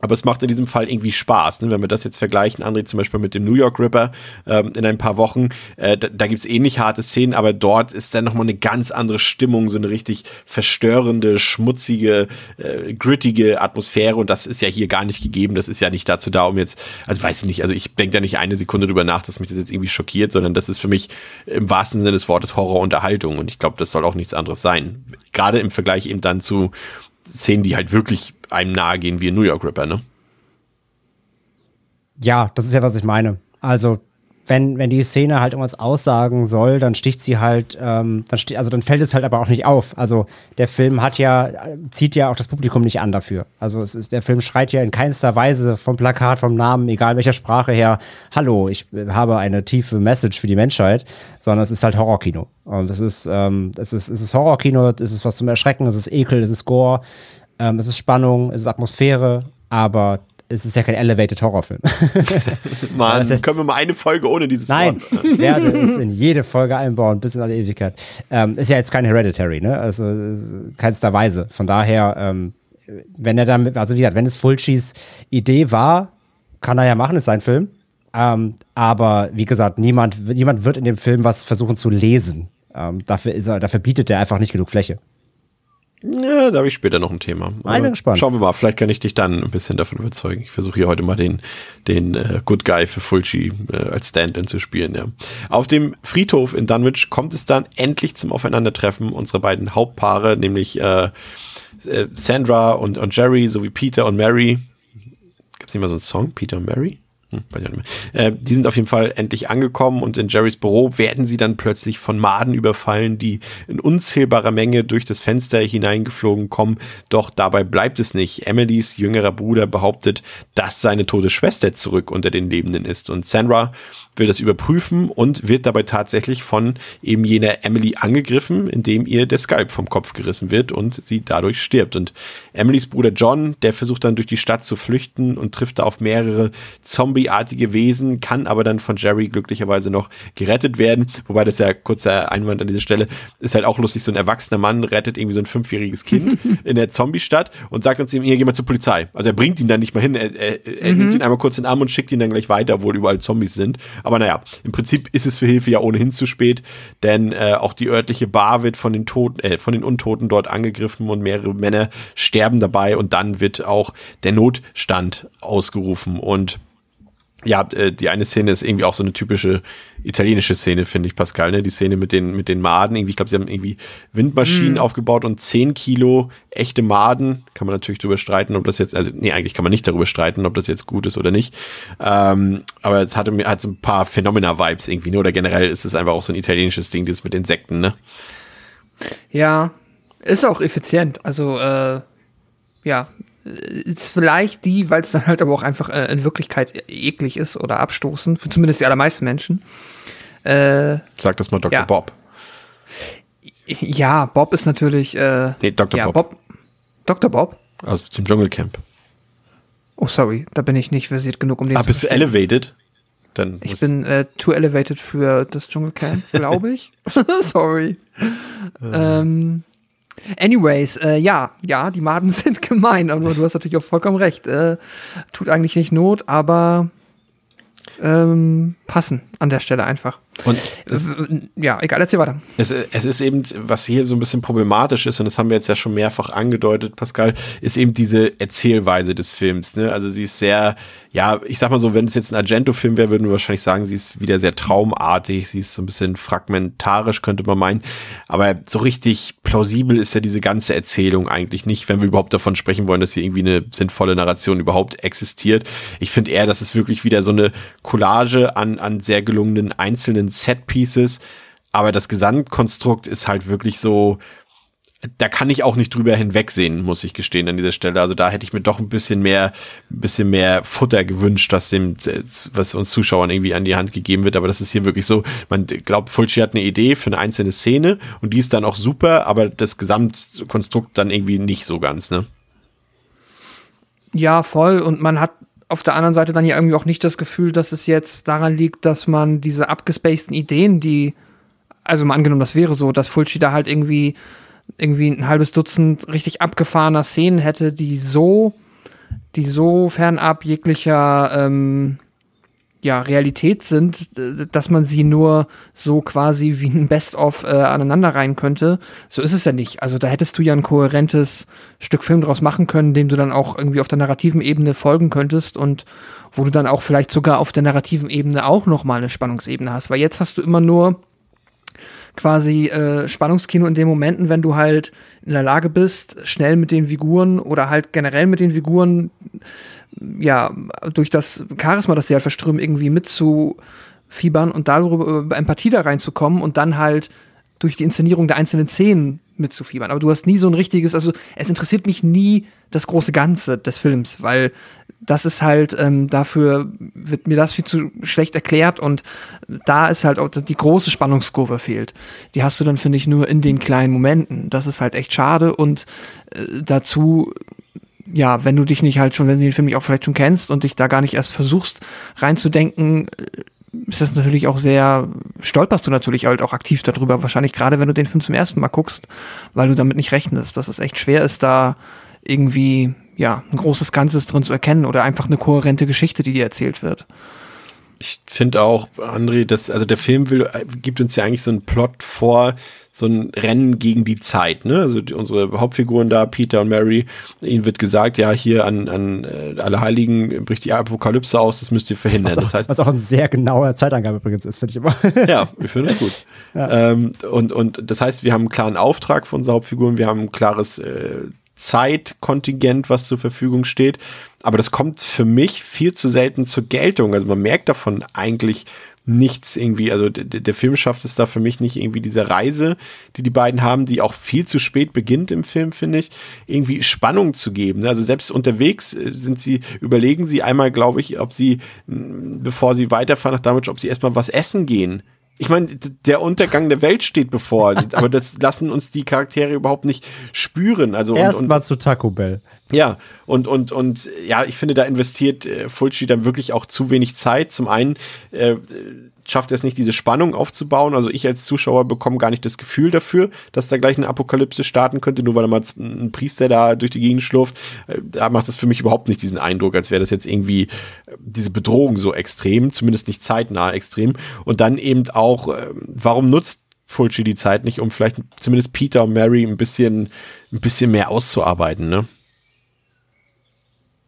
aber es macht in diesem Fall irgendwie Spaß. Ne? Wenn wir das jetzt vergleichen, André zum Beispiel mit dem New York Ripper ähm, in ein paar Wochen, äh, da, da gibt es ähnlich harte Szenen, aber dort ist dann nochmal eine ganz andere Stimmung, so eine richtig verstörende, schmutzige, äh, grittige Atmosphäre und das ist ja hier gar nicht gegeben. Das ist ja nicht dazu da, um jetzt, also weiß ich nicht, also ich denke da nicht eine Sekunde drüber nach, dass mich das jetzt irgendwie schockiert, sondern das ist für mich im wahrsten Sinne des Wortes Horrorunterhaltung und ich glaube, das soll auch nichts anderes sein. Gerade im Vergleich eben dann zu Szenen, die halt wirklich einem nahe gehen wie ein New York Ripper, ne? Ja, das ist ja, was ich meine. Also, wenn, wenn die Szene halt irgendwas aussagen soll, dann sticht sie halt, ähm, dann stich, also dann fällt es halt aber auch nicht auf. Also der Film hat ja, zieht ja auch das Publikum nicht an dafür. Also es ist, der Film schreit ja in keinster Weise vom Plakat, vom Namen, egal welcher Sprache her, hallo, ich habe eine tiefe Message für die Menschheit, sondern es ist halt Horrorkino. Und es ist, ähm, es ist, es ist Horrorkino, es ist was zum Erschrecken, es ist Ekel, es ist Gore, ähm, es ist Spannung, es ist Atmosphäre, aber es ist ja kein Elevated Horrorfilm. Mann, also, können wir mal eine Folge ohne dieses Nein, Wort? ich werde es in jede Folge einbauen, bis in alle Ewigkeit. Ähm, ist ja jetzt kein Hereditary, ne? Also keinster Weise. Von daher, ähm, wenn er damit, also wie gesagt, wenn es Fulcis Idee war, kann er ja machen, ist sein Film. Ähm, aber wie gesagt, niemand, niemand wird in dem Film was versuchen zu lesen. Ähm, dafür, ist er, dafür bietet er einfach nicht genug Fläche. Ja, da habe ich später noch ein Thema. Ich bin gespannt. Schauen wir mal, vielleicht kann ich dich dann ein bisschen davon überzeugen. Ich versuche hier heute mal den, den äh, Good Guy für Fulci äh, als Stand-in zu spielen. Ja. Auf dem Friedhof in Dunwich kommt es dann endlich zum Aufeinandertreffen unserer beiden Hauptpaare, nämlich äh, äh Sandra und, und Jerry sowie Peter und Mary. Gab es nicht mal so einen Song, Peter und Mary? Hm, äh, die sind auf jeden Fall endlich angekommen und in Jerrys Büro werden sie dann plötzlich von Maden überfallen, die in unzählbarer Menge durch das Fenster hineingeflogen kommen. Doch dabei bleibt es nicht. Emilys jüngerer Bruder behauptet, dass seine tote Schwester zurück unter den Lebenden ist und Sandra will das überprüfen und wird dabei tatsächlich von eben jener Emily angegriffen, indem ihr der Skalp vom Kopf gerissen wird und sie dadurch stirbt. Und Emilys Bruder John, der versucht dann durch die Stadt zu flüchten und trifft da auf mehrere zombieartige Wesen, kann aber dann von Jerry glücklicherweise noch gerettet werden. Wobei das ja kurzer Einwand an dieser Stelle ist halt auch lustig, so ein erwachsener Mann rettet irgendwie so ein fünfjähriges Kind in der Zombie-Stadt und sagt uns ihm, hier geh mal zur Polizei. Also er bringt ihn dann nicht mal hin, er, er, er mhm. nimmt ihn einmal kurz in den Arm und schickt ihn dann gleich weiter, obwohl überall Zombies sind. Aber naja, im Prinzip ist es für Hilfe ja ohnehin zu spät, denn äh, auch die örtliche Bar wird von den Toten, äh, von den Untoten dort angegriffen und mehrere Männer sterben dabei und dann wird auch der Notstand ausgerufen. Und ja, äh, die eine Szene ist irgendwie auch so eine typische italienische Szene, finde ich, Pascal, ne? Die Szene mit den, mit den Maden. Irgendwie, ich glaube, sie haben irgendwie Windmaschinen mm. aufgebaut und 10 Kilo echte Maden. Kann man natürlich darüber streiten, ob das jetzt, also, nee, eigentlich kann man nicht darüber streiten, ob das jetzt gut ist oder nicht. Ähm, aber es hatte mir halt so ein paar Phänomena-Vibes irgendwie, ne? Oder generell ist es einfach auch so ein italienisches Ding, das mit Insekten, ne? Ja, ist auch effizient. Also, äh, ja, ist vielleicht die, weil es dann halt aber auch einfach äh, in Wirklichkeit eklig ist oder abstoßend, für zumindest die allermeisten Menschen. Äh, Sag das mal Dr. Ja. Bob. Ja, Bob ist natürlich. Äh, nee, Dr. Ja, Bob. Bob. Dr. Bob? Aus dem Dschungelcamp. Oh, sorry, da bin ich nicht versiert genug, um den ah, zu bist du elevated? Dann ich bin äh, too elevated für das Dschungelcamp, glaube ich. sorry. ähm, Anyways, äh, ja, ja, die Maden sind gemein, aber du hast natürlich auch vollkommen recht. Äh, tut eigentlich nicht Not, aber ähm, passen an der Stelle einfach. Und ja, egal, erzähl weiter. Es, es ist eben, was hier so ein bisschen problematisch ist, und das haben wir jetzt ja schon mehrfach angedeutet, Pascal, ist eben diese Erzählweise des Films. Ne? Also sie ist sehr, ja, ich sag mal so, wenn es jetzt ein Argento-Film wäre, würden wir wahrscheinlich sagen, sie ist wieder sehr traumartig, sie ist so ein bisschen fragmentarisch, könnte man meinen. Aber so richtig plausibel ist ja diese ganze Erzählung eigentlich nicht, wenn wir überhaupt davon sprechen wollen, dass hier irgendwie eine sinnvolle Narration überhaupt existiert. Ich finde eher, dass es wirklich wieder so eine Collage an, an sehr gelungenen einzelnen Set-Pieces. Aber das Gesamtkonstrukt ist halt wirklich so, da kann ich auch nicht drüber hinwegsehen, muss ich gestehen an dieser Stelle. Also da hätte ich mir doch ein bisschen mehr, ein bisschen mehr Futter gewünscht, was dem, was uns Zuschauern irgendwie an die Hand gegeben wird. Aber das ist hier wirklich so, man glaubt, Fulci hat eine Idee für eine einzelne Szene und die ist dann auch super, aber das Gesamtkonstrukt dann irgendwie nicht so ganz, ne? Ja, voll. Und man hat auf der anderen Seite dann ja irgendwie auch nicht das Gefühl, dass es jetzt daran liegt, dass man diese abgespaceden Ideen, die, also mal angenommen, das wäre so, dass Fulci da halt irgendwie, irgendwie ein halbes Dutzend richtig abgefahrener Szenen hätte, die so, die so fernab jeglicher ähm, ja, Realität sind, dass man sie nur so quasi wie ein Best-of äh, aneinander rein könnte. So ist es ja nicht. Also da hättest du ja ein kohärentes Stück Film draus machen können, dem du dann auch irgendwie auf der narrativen Ebene folgen könntest und wo du dann auch vielleicht sogar auf der narrativen Ebene auch nochmal eine Spannungsebene hast. Weil jetzt hast du immer nur quasi äh, Spannungskino in den Momenten, wenn du halt in der Lage bist, schnell mit den Figuren oder halt generell mit den Figuren ja, durch das Charisma, das sie halt verströmen, irgendwie mitzufiebern und darüber Empathie da reinzukommen und dann halt durch die Inszenierung der einzelnen Szenen mitzufiebern. Aber du hast nie so ein richtiges, also es interessiert mich nie das große Ganze des Films, weil das ist halt, ähm, dafür wird mir das viel zu schlecht erklärt und da ist halt auch die große Spannungskurve fehlt. Die hast du dann, finde ich, nur in den kleinen Momenten. Das ist halt echt schade und äh, dazu ja, wenn du dich nicht halt schon, wenn du den Film nicht auch vielleicht schon kennst und dich da gar nicht erst versuchst reinzudenken, äh, ist das natürlich auch sehr, stolperst du natürlich halt auch aktiv darüber, wahrscheinlich gerade wenn du den Film zum ersten Mal guckst, weil du damit nicht rechnest, dass es echt schwer ist, da irgendwie, ja, ein großes Ganzes drin zu erkennen oder einfach eine kohärente Geschichte, die dir erzählt wird. Ich finde auch, André, dass, also der Film will, gibt uns ja eigentlich so einen Plot vor, so ein Rennen gegen die Zeit, ne? Also die, unsere Hauptfiguren da, Peter und Mary, ihnen wird gesagt, ja, hier an, an äh, alle Heiligen bricht die Apokalypse aus, das müsst ihr verhindern. Was auch, das heißt, was auch eine sehr genaue Zeitangabe übrigens ist, finde ich immer. ja, wir finden es gut. Ja. Ähm, und, und das heißt, wir haben einen klaren Auftrag für unsere Hauptfiguren, wir haben ein klares äh, Zeitkontingent, was zur Verfügung steht. Aber das kommt für mich viel zu selten zur Geltung. Also man merkt davon eigentlich nichts irgendwie, also der, Film schafft es da für mich nicht irgendwie diese Reise, die die beiden haben, die auch viel zu spät beginnt im Film, finde ich, irgendwie Spannung zu geben. Also selbst unterwegs äh, sind sie, überlegen sie einmal, glaube ich, ob sie, bevor sie weiterfahren nach Damage, ob sie erstmal was essen gehen ich meine, der Untergang der Welt steht bevor, aber das lassen uns die Charaktere überhaupt nicht spüren. Also erstmal zu Taco Bell. Ja, und und und ja, ich finde, da investiert äh, Fulci dann wirklich auch zu wenig Zeit. Zum einen äh, schafft er es nicht, diese Spannung aufzubauen. Also ich als Zuschauer bekomme gar nicht das Gefühl dafür, dass da gleich eine Apokalypse starten könnte, nur weil er mal ein Priester da durch die Gegend schlurft. Äh, da macht das für mich überhaupt nicht diesen Eindruck, als wäre das jetzt irgendwie äh, diese Bedrohung so extrem, zumindest nicht zeitnah extrem. Und dann eben auch, äh, warum nutzt Fulci die Zeit nicht, um vielleicht zumindest Peter und Mary ein bisschen, ein bisschen mehr auszuarbeiten, ne?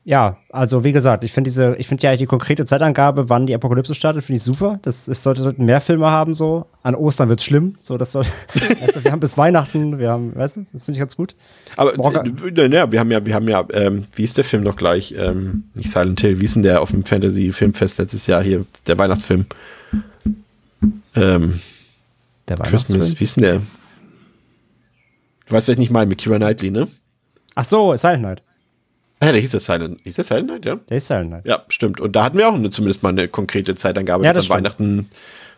Ja, also wie gesagt, ich finde diese, ich finde ja die konkrete Zeitangabe, wann die Apokalypse startet, finde ich super. Das ist, sollte, sollten mehr Filme haben so. An Ostern wird's schlimm. So, das soll, weißt du, wir haben bis Weihnachten, wir haben, weißt du, das finde ich ganz gut. Aber äh, ne, wir haben ja, wir haben ja, ähm, wie ist der Film noch gleich? Ähm, nicht Silent Hill, wie ist denn der auf dem Fantasy Filmfest letztes Jahr hier, der Weihnachtsfilm? Ähm, der Weihnachtsfilm. Christmas, wie ist denn der? Du weißt vielleicht nicht mal mit Kira Knightley, ne? Ach so, Silent Night. Ja, der hieß der Silent, hieß der Silent Night, ja? Der ist Silent Night. Ja, stimmt. Und da hatten wir auch eine, zumindest mal eine konkrete Zeitangabe, ja, das an Weihnachten.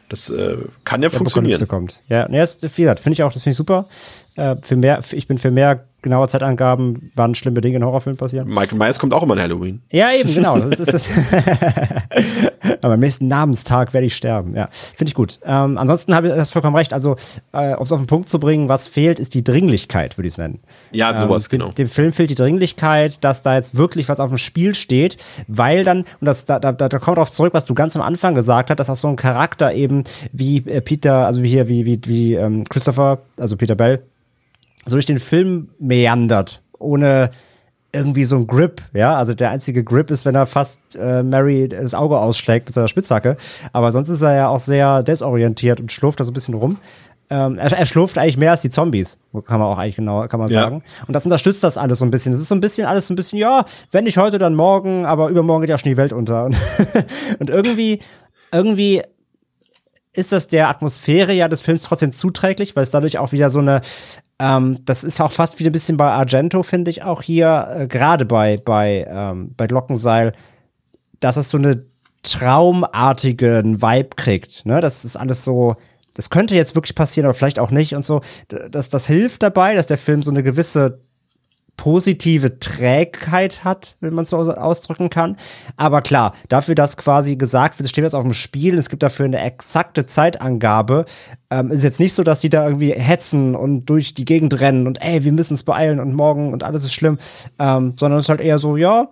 Das äh, kann ja Der funktionieren. Kommt. Ja, nee, das, wie gesagt, finde ich auch, das finde ich super. Äh, für mehr, ich bin für mehr genaue Zeitangaben, wann schlimme Dinge in Horrorfilmen passieren. Michael Myers kommt auch immer an Halloween. Ja, eben, genau. Das ist das. am nächsten Namenstag werde ich sterben. Ja, finde ich gut. Ähm, ansonsten habe ich das vollkommen recht. Also, äh, um es auf den Punkt zu bringen, was fehlt, ist die Dringlichkeit, würde ich es nennen. Ja, sowas, ähm, genau. Dem, dem Film fehlt die Dringlichkeit, dass da jetzt wirklich was auf dem Spiel steht, weil dann, und das, da, da, da kommt darauf zurück, was du ganz am Anfang gesagt hast, dass auch so ein Charakter eben wie äh, Peter, also wie hier, wie, wie, wie ähm, Christopher, also Peter Bell, so durch den Film meandert, ohne irgendwie so ein Grip, ja, also der einzige Grip ist, wenn er fast äh, Mary das Auge ausschlägt mit seiner Spitzhacke, aber sonst ist er ja auch sehr desorientiert und schlurft da so ein bisschen rum. Ähm, er, er schlurft eigentlich mehr als die Zombies, kann man auch eigentlich genau, kann man Ja. sagen. Und das unterstützt das alles so ein bisschen. Es ist so ein bisschen alles so ein bisschen, ja, wenn nicht heute, dann morgen, aber übermorgen geht ja schon die Welt unter. Und, und irgendwie, irgendwie ist das der Atmosphäre ja des Films trotzdem zuträglich, weil es dadurch auch wieder so eine, ähm, das ist auch fast wieder ein bisschen bei Argento, finde ich auch hier, äh, gerade bei, bei, ähm, bei Glockenseil, dass es so eine traumartigen Vibe kriegt. Ne? Das ist alles so, das könnte jetzt wirklich passieren, aber vielleicht auch nicht und so. Das, das hilft dabei, dass der Film so eine gewisse positive Trägheit hat, wenn man es so aus- ausdrücken kann. Aber klar, dafür, dass quasi gesagt wird, es steht jetzt auf dem Spiel, es gibt dafür eine exakte Zeitangabe, ähm, ist jetzt nicht so, dass die da irgendwie hetzen und durch die Gegend rennen und ey, wir müssen uns beeilen und morgen und alles ist schlimm, ähm, sondern es ist halt eher so, ja,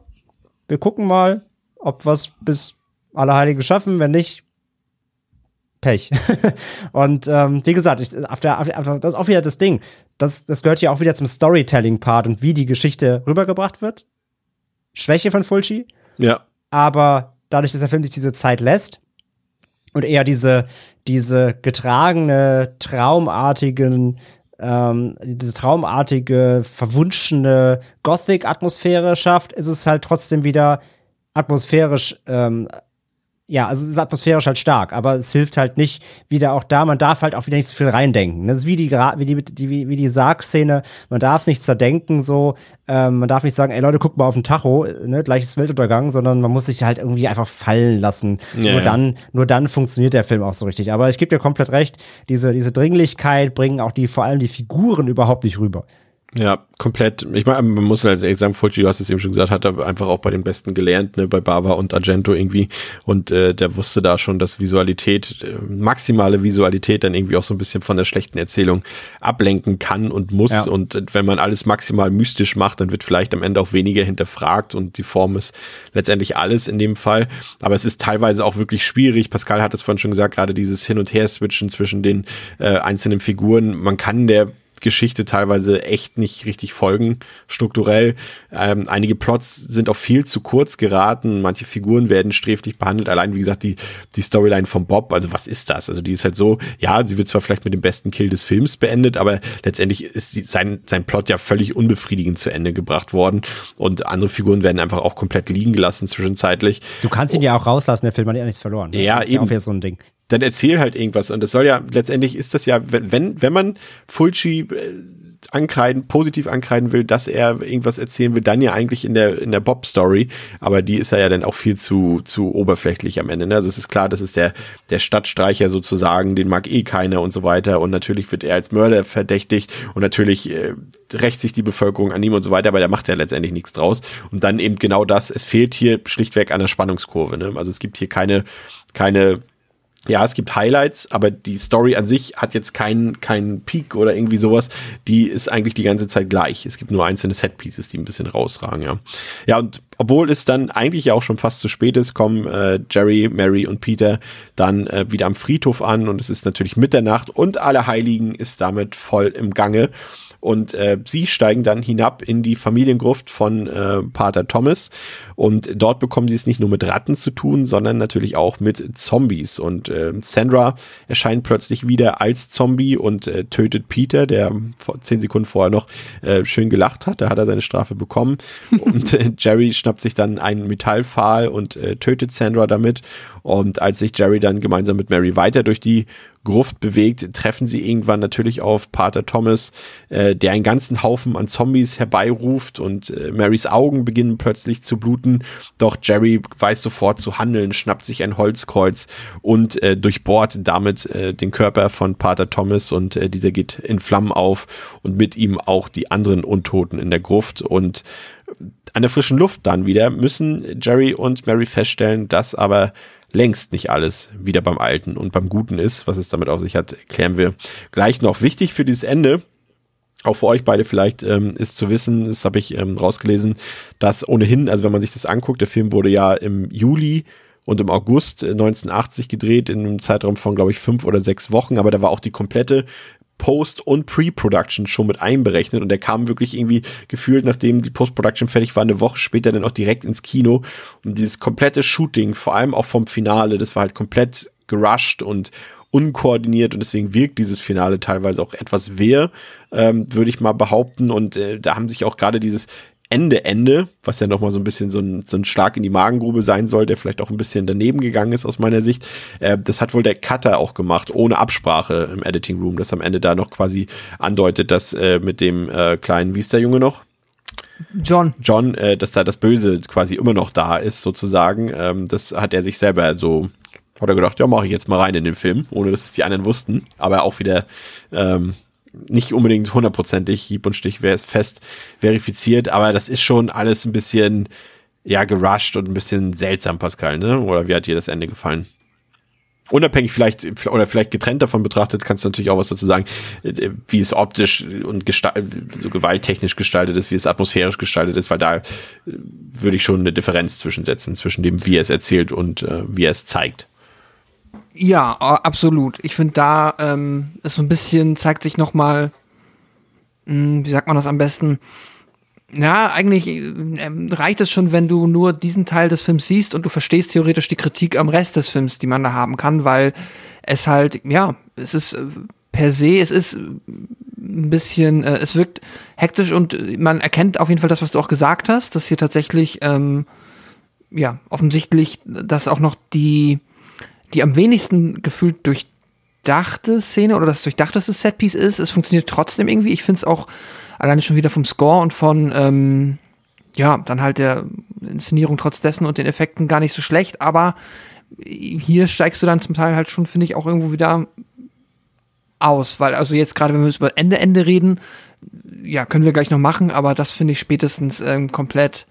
wir gucken mal, ob was bis Allerheiligen schaffen, wenn nicht, Pech. und ähm, wie gesagt, ich, auf der, auf der, das ist auch wieder das Ding. Das, das gehört ja auch wieder zum Storytelling-Part und wie die Geschichte rübergebracht wird. Schwäche von Fulci, Ja. aber dadurch, dass der Film sich diese Zeit lässt und eher diese, diese getragene, traumartigen, ähm, diese traumartige, verwunschene Gothic-Atmosphäre schafft, ist es halt trotzdem wieder atmosphärisch ähm, ja, also es ist atmosphärisch halt stark, aber es hilft halt nicht wieder auch da, man darf halt auch wieder nicht so viel reindenken. Das ist wie die, wie die, die wie, die Sargszene, man darf es nicht zerdenken, so, ähm, man darf nicht sagen, ey Leute, guckt mal auf den Tacho, ne, gleich ist Weltuntergang, sondern man muss sich halt irgendwie einfach fallen lassen. Ja, nur ja. dann, nur dann funktioniert der Film auch so richtig. Aber ich gebe dir komplett recht, diese, diese Dringlichkeit bringen auch die, vor allem die Figuren überhaupt nicht rüber. Ja, komplett. Ich meine, man muss halt ehrlich sagen, Fulci, du hast es eben schon gesagt, hat er einfach auch bei den Besten gelernt, ne, bei Bava und Argento irgendwie. Und äh, der wusste da schon, dass Visualität, äh, maximale Visualität dann irgendwie auch so ein bisschen von der schlechten Erzählung ablenken kann und muss. Ja. Und äh, wenn man alles maximal mystisch macht, dann wird vielleicht am Ende auch weniger hinterfragt und die Form ist letztendlich alles in dem Fall. Aber es ist teilweise auch wirklich schwierig. Pascal hat es vorhin schon gesagt, gerade dieses Hin- und Her-Switchen zwischen den äh, einzelnen Figuren. Man kann der Geschichte teilweise echt nicht richtig folgen, strukturell. Ähm, einige Plots sind auch viel zu kurz geraten, manche Figuren werden sträflich behandelt. Allein, wie gesagt, die, die Storyline von Bob, also was ist das? Also die ist halt so, ja, sie wird zwar vielleicht mit dem besten Kill des Films beendet, aber letztendlich ist die, sein, sein Plot ja völlig unbefriedigend zu Ende gebracht worden und andere Figuren werden einfach auch komplett liegen gelassen zwischenzeitlich. Du kannst ihn ja auch rauslassen, der Film hat ja nichts verloren. ne? Ja, ist ja eben. auch so ein Ding. Dann erzähl halt irgendwas. Und das soll ja, letztendlich ist das ja, wenn, wenn, man Fulci äh, ankreiden, positiv ankreiden will, dass er irgendwas erzählen will, dann ja eigentlich in der, in der Bob-Story. Aber die ist ja dann auch viel zu, zu oberflächlich am Ende. Ne? Also es ist klar, das ist der, der Stadtstreicher sozusagen, den mag eh keiner und so weiter. Und natürlich wird er als Mörder verdächtigt und natürlich äh, rächt sich die Bevölkerung an ihm und so weiter, aber der macht ja letztendlich nichts draus. Und dann eben genau das, es fehlt hier schlichtweg an der Spannungskurve. Ne? Also es gibt hier keine, keine ja, es gibt Highlights, aber die Story an sich hat jetzt keinen keinen Peak oder irgendwie sowas. Die ist eigentlich die ganze Zeit gleich. Es gibt nur einzelne Setpieces, die ein bisschen rausragen, ja. Ja, und obwohl es dann eigentlich ja auch schon fast zu spät ist, kommen äh, Jerry, Mary und Peter dann äh, wieder am Friedhof an und es ist natürlich Mitternacht und Allerheiligen ist damit voll im Gange. Und äh, sie steigen dann hinab in die Familiengruft von äh, Pater Thomas. Und dort bekommen sie es nicht nur mit Ratten zu tun, sondern natürlich auch mit Zombies. Und äh, Sandra erscheint plötzlich wieder als Zombie und äh, tötet Peter, der vor zehn Sekunden vorher noch äh, schön gelacht hat. Da hat er seine Strafe bekommen. und äh, Jerry schnappt sich dann einen Metallpfahl und äh, tötet Sandra damit. Und als sich Jerry dann gemeinsam mit Mary weiter durch die Gruft bewegt, treffen sie irgendwann natürlich auf Pater Thomas, äh, der einen ganzen Haufen an Zombies herbeiruft und äh, Marys Augen beginnen plötzlich zu bluten. Doch Jerry weiß sofort zu handeln, schnappt sich ein Holzkreuz und äh, durchbohrt damit äh, den Körper von Pater Thomas und äh, dieser geht in Flammen auf und mit ihm auch die anderen Untoten in der Gruft und an der frischen Luft dann wieder müssen Jerry und Mary feststellen, dass aber längst nicht alles wieder beim Alten und beim Guten ist. Was es damit auf sich hat, klären wir gleich noch. Wichtig für dieses Ende, auch für euch beide vielleicht, ähm, ist zu wissen, das habe ich ähm, rausgelesen, dass ohnehin, also wenn man sich das anguckt, der Film wurde ja im Juli und im August 1980 gedreht, in einem Zeitraum von, glaube ich, fünf oder sechs Wochen, aber da war auch die komplette Post- und Pre-Production schon mit einberechnet. Und der kam wirklich irgendwie gefühlt, nachdem die Post-Production fertig war, eine Woche später dann auch direkt ins Kino. Und dieses komplette Shooting, vor allem auch vom Finale, das war halt komplett gerusht und unkoordiniert. Und deswegen wirkt dieses Finale teilweise auch etwas wehr, ähm, würde ich mal behaupten. Und äh, da haben sich auch gerade dieses Ende, Ende, was ja nochmal so ein bisschen so ein, so ein Schlag in die Magengrube sein soll, der vielleicht auch ein bisschen daneben gegangen ist aus meiner Sicht. Äh, das hat wohl der Cutter auch gemacht, ohne Absprache im Editing Room, das am Ende da noch quasi andeutet, dass äh, mit dem äh, kleinen, wie ist der Junge noch? John. John, äh, dass da das Böse quasi immer noch da ist, sozusagen. Ähm, das hat er sich selber so, hat er gedacht, ja, mache ich jetzt mal rein in den Film, ohne dass es die anderen wussten. Aber auch wieder ähm, nicht unbedingt hundertprozentig hieb- und stichfest verifiziert, aber das ist schon alles ein bisschen, ja, gerusht und ein bisschen seltsam, Pascal, ne? Oder wie hat dir das Ende gefallen? Unabhängig vielleicht, oder vielleicht getrennt davon betrachtet, kannst du natürlich auch was dazu sagen, äh, wie es optisch und so gewalttechnisch gestaltet ist, wie es atmosphärisch gestaltet ist, weil da äh, würde ich schon eine Differenz zwischensetzen, zwischen dem, wie er es erzählt und äh, wie er es zeigt. Ja, absolut. Ich finde, da ähm, ist so ein bisschen, zeigt sich nochmal, hm, wie sagt man das am besten? Ja, eigentlich äh, reicht es schon, wenn du nur diesen Teil des Films siehst und du verstehst theoretisch die Kritik am Rest des Films, die man da haben kann, weil es halt, ja, es ist äh, per se, es ist ein bisschen, äh, es wirkt hektisch und man erkennt auf jeden Fall das, was du auch gesagt hast, dass hier tatsächlich, ähm, ja, offensichtlich, dass auch noch die, die am wenigsten gefühlt durchdachte Szene oder das durchdachteste Setpiece ist. Es funktioniert trotzdem irgendwie. Ich finde es auch alleine schon wieder vom Score und von, ähm, ja, dann halt der Inszenierung trotz dessen und den Effekten gar nicht so schlecht. Aber hier steigst du dann zum Teil halt schon, finde ich, auch irgendwo wieder aus. Weil, also jetzt gerade, wenn wir über Ende, Ende reden, ja, können wir gleich noch machen, aber das finde ich spätestens ähm, komplett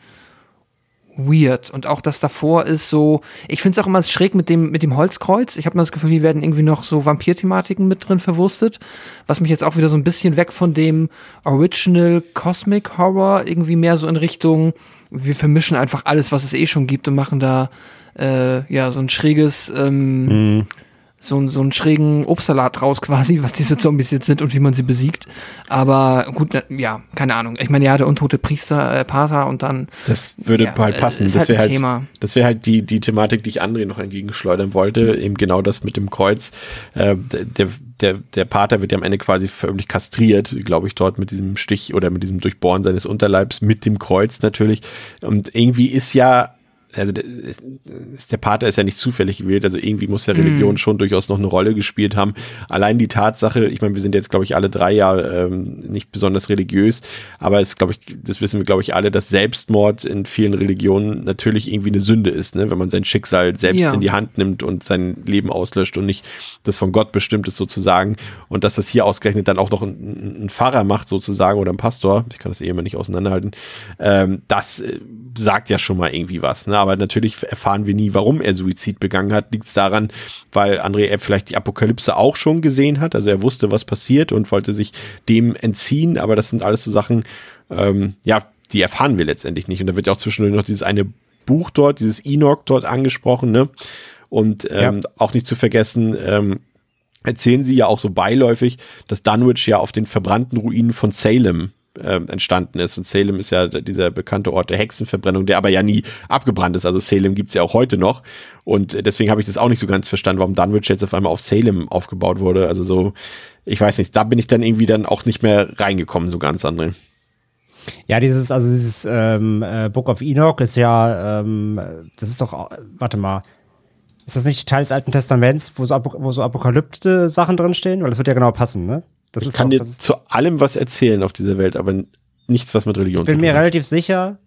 weird. Und auch das davor ist so, ich finde es auch immer schräg mit dem, mit dem Holzkreuz. Ich habe mal das Gefühl, hier werden irgendwie noch so Vampir-Thematiken mit drin verwurstet, was mich jetzt auch wieder so ein bisschen weg von dem Original Cosmic Horror irgendwie mehr so in Richtung, wir vermischen einfach alles, was es eh schon gibt und machen da äh, ja so ein schräges ähm, mm so, so einen schrägen Obstsalat raus quasi, was diese Zombies jetzt sind und wie man sie besiegt. Aber gut, na, ja, keine Ahnung. Ich meine, ja, der untote Priester, äh, Pater und dann. Das würde ja, halt passen. Das halt wäre halt, Thema. das wäre halt die, die Thematik, die ich André noch entgegenschleudern wollte. Eben genau das mit dem Kreuz. Äh, der, der, der Pater wird ja am Ende quasi förmlich kastriert, glaube ich, dort mit diesem Stich oder mit diesem Durchbohren seines Unterleibs, mit dem Kreuz natürlich. Und irgendwie ist ja also der, der Pater ist ja nicht zufällig gewählt, also irgendwie muss ja Religion mm. schon durchaus noch eine Rolle gespielt haben. Allein die Tatsache, ich meine, wir sind jetzt, glaube ich, alle drei Jahre ähm, nicht besonders religiös, aber es glaube ich, das wissen wir, glaube ich, alle, dass Selbstmord in vielen Religionen natürlich irgendwie eine Sünde ist, ne? wenn man sein Schicksal selbst ja. in die Hand nimmt und sein Leben auslöscht und nicht das von Gott bestimmt ist sozusagen. Und dass das hier ausgerechnet dann auch noch ein, ein Pfarrer macht sozusagen oder ein Pastor, ich kann das eh immer nicht auseinanderhalten, ähm, das äh, sagt ja schon mal irgendwie was. Ne? aber natürlich erfahren wir nie, warum er Suizid begangen hat. Liegt es daran, weil André Epp vielleicht die Apokalypse auch schon gesehen hat, also er wusste, was passiert und wollte sich dem entziehen, aber das sind alles so Sachen, ähm, ja, die erfahren wir letztendlich nicht. Und da wird ja auch zwischendurch noch dieses eine Buch dort, dieses Enoch dort angesprochen, ne? Und ähm, ja. auch nicht zu vergessen, ähm, erzählen sie ja auch so beiläufig, dass Dunwich ja auf den verbrannten Ruinen von Salem äh, entstanden ist. Und Salem ist ja dieser bekannte Ort der Hexenverbrennung, der aber ja nie abgebrannt ist. Also Salem gibt's ja auch heute noch. Und deswegen habe ich das auch nicht so ganz verstanden, warum Dunwich jetzt auf einmal auf Salem aufgebaut wurde. Also so, ich weiß nicht, da bin ich dann irgendwie dann auch nicht mehr reingekommen, so ganz, André. Ja, dieses, also dieses ähm, äh, Book of Enoch ist ja, ähm, das ist doch, warte mal, ist das nicht Teil des Alten Testaments, wo so, wo so apokalyptische Sachen drinstehen? Weil das wird ja genau passen, ne? Das ich kann dir zu allem was erzählen auf dieser Welt, aber nichts, was mit Religion zu tun hat. Ich bin mir relativ sicher,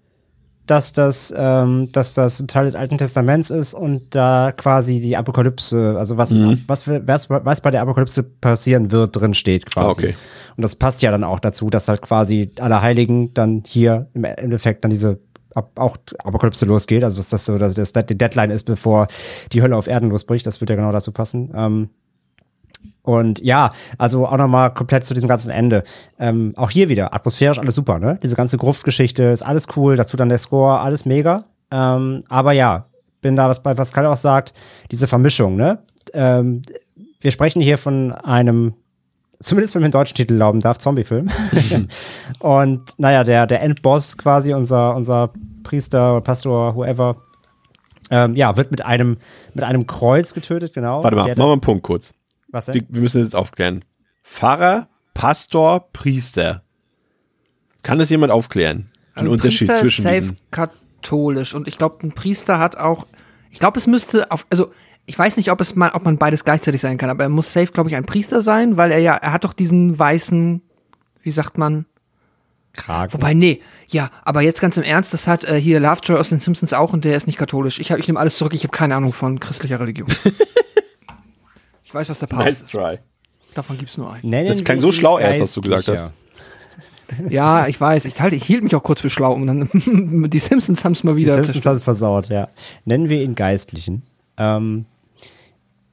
dass das, ähm, dass das ein Teil des Alten Testaments ist und da quasi die Apokalypse, also was, mhm. was, was, was bei der Apokalypse passieren wird, drin steht quasi. Ah, okay. Und das passt ja dann auch dazu, dass halt quasi alle Heiligen dann hier im Endeffekt dann diese auch Apokalypse losgeht, also dass das so, dass das die Deadline ist, bevor die Hölle auf Erden losbricht, das wird ja genau dazu passen. Ähm, und ja, also auch nochmal komplett zu diesem ganzen Ende. Ähm, auch hier wieder, atmosphärisch alles super, ne? Diese ganze Gruftgeschichte ist alles cool, dazu dann der Score, alles mega. Ähm, aber ja, bin da, was bei Pascal auch sagt, diese Vermischung, ne? Ähm, wir sprechen hier von einem, zumindest wenn man den deutschen Titel glauben darf, Zombie-Film. und naja, der, der Endboss quasi, unser, unser Priester, Pastor, whoever, ähm, ja, wird mit einem, mit einem Kreuz getötet, genau. Warte mal, machen wir einen Punkt kurz. Was denn? Wir, wir müssen jetzt aufklären. Pfarrer, Pastor, Priester. Kann das jemand aufklären? Ein Unterschied Priester zwischen ist safe diesen. katholisch und ich glaube, ein Priester hat auch, ich glaube, es müsste auf, also ich weiß nicht, ob es mal, ob man beides gleichzeitig sein kann, aber er muss safe, glaube ich, ein Priester sein, weil er ja, er hat doch diesen weißen, wie sagt man? Kragen. Wobei, nee, ja, aber jetzt ganz im Ernst, das hat äh, hier Lovejoy aus den Simpsons auch und der ist nicht katholisch. Ich, hab- ich nehme alles zurück, ich habe keine Ahnung von christlicher Religion. ich weiß, was der Papst Nice ist. try. Davon gibt's nur einen. Nennen Das klang so schlau erst, was du gesagt Geistlicher. Ja, ich weiß, ich, halte, ich hielt mich auch kurz für schlau und dann, die Simpsons haben es mal Die wieder Simpsons haben es versaut, ja. Nennen wir ihn Geistlichen. Ähm,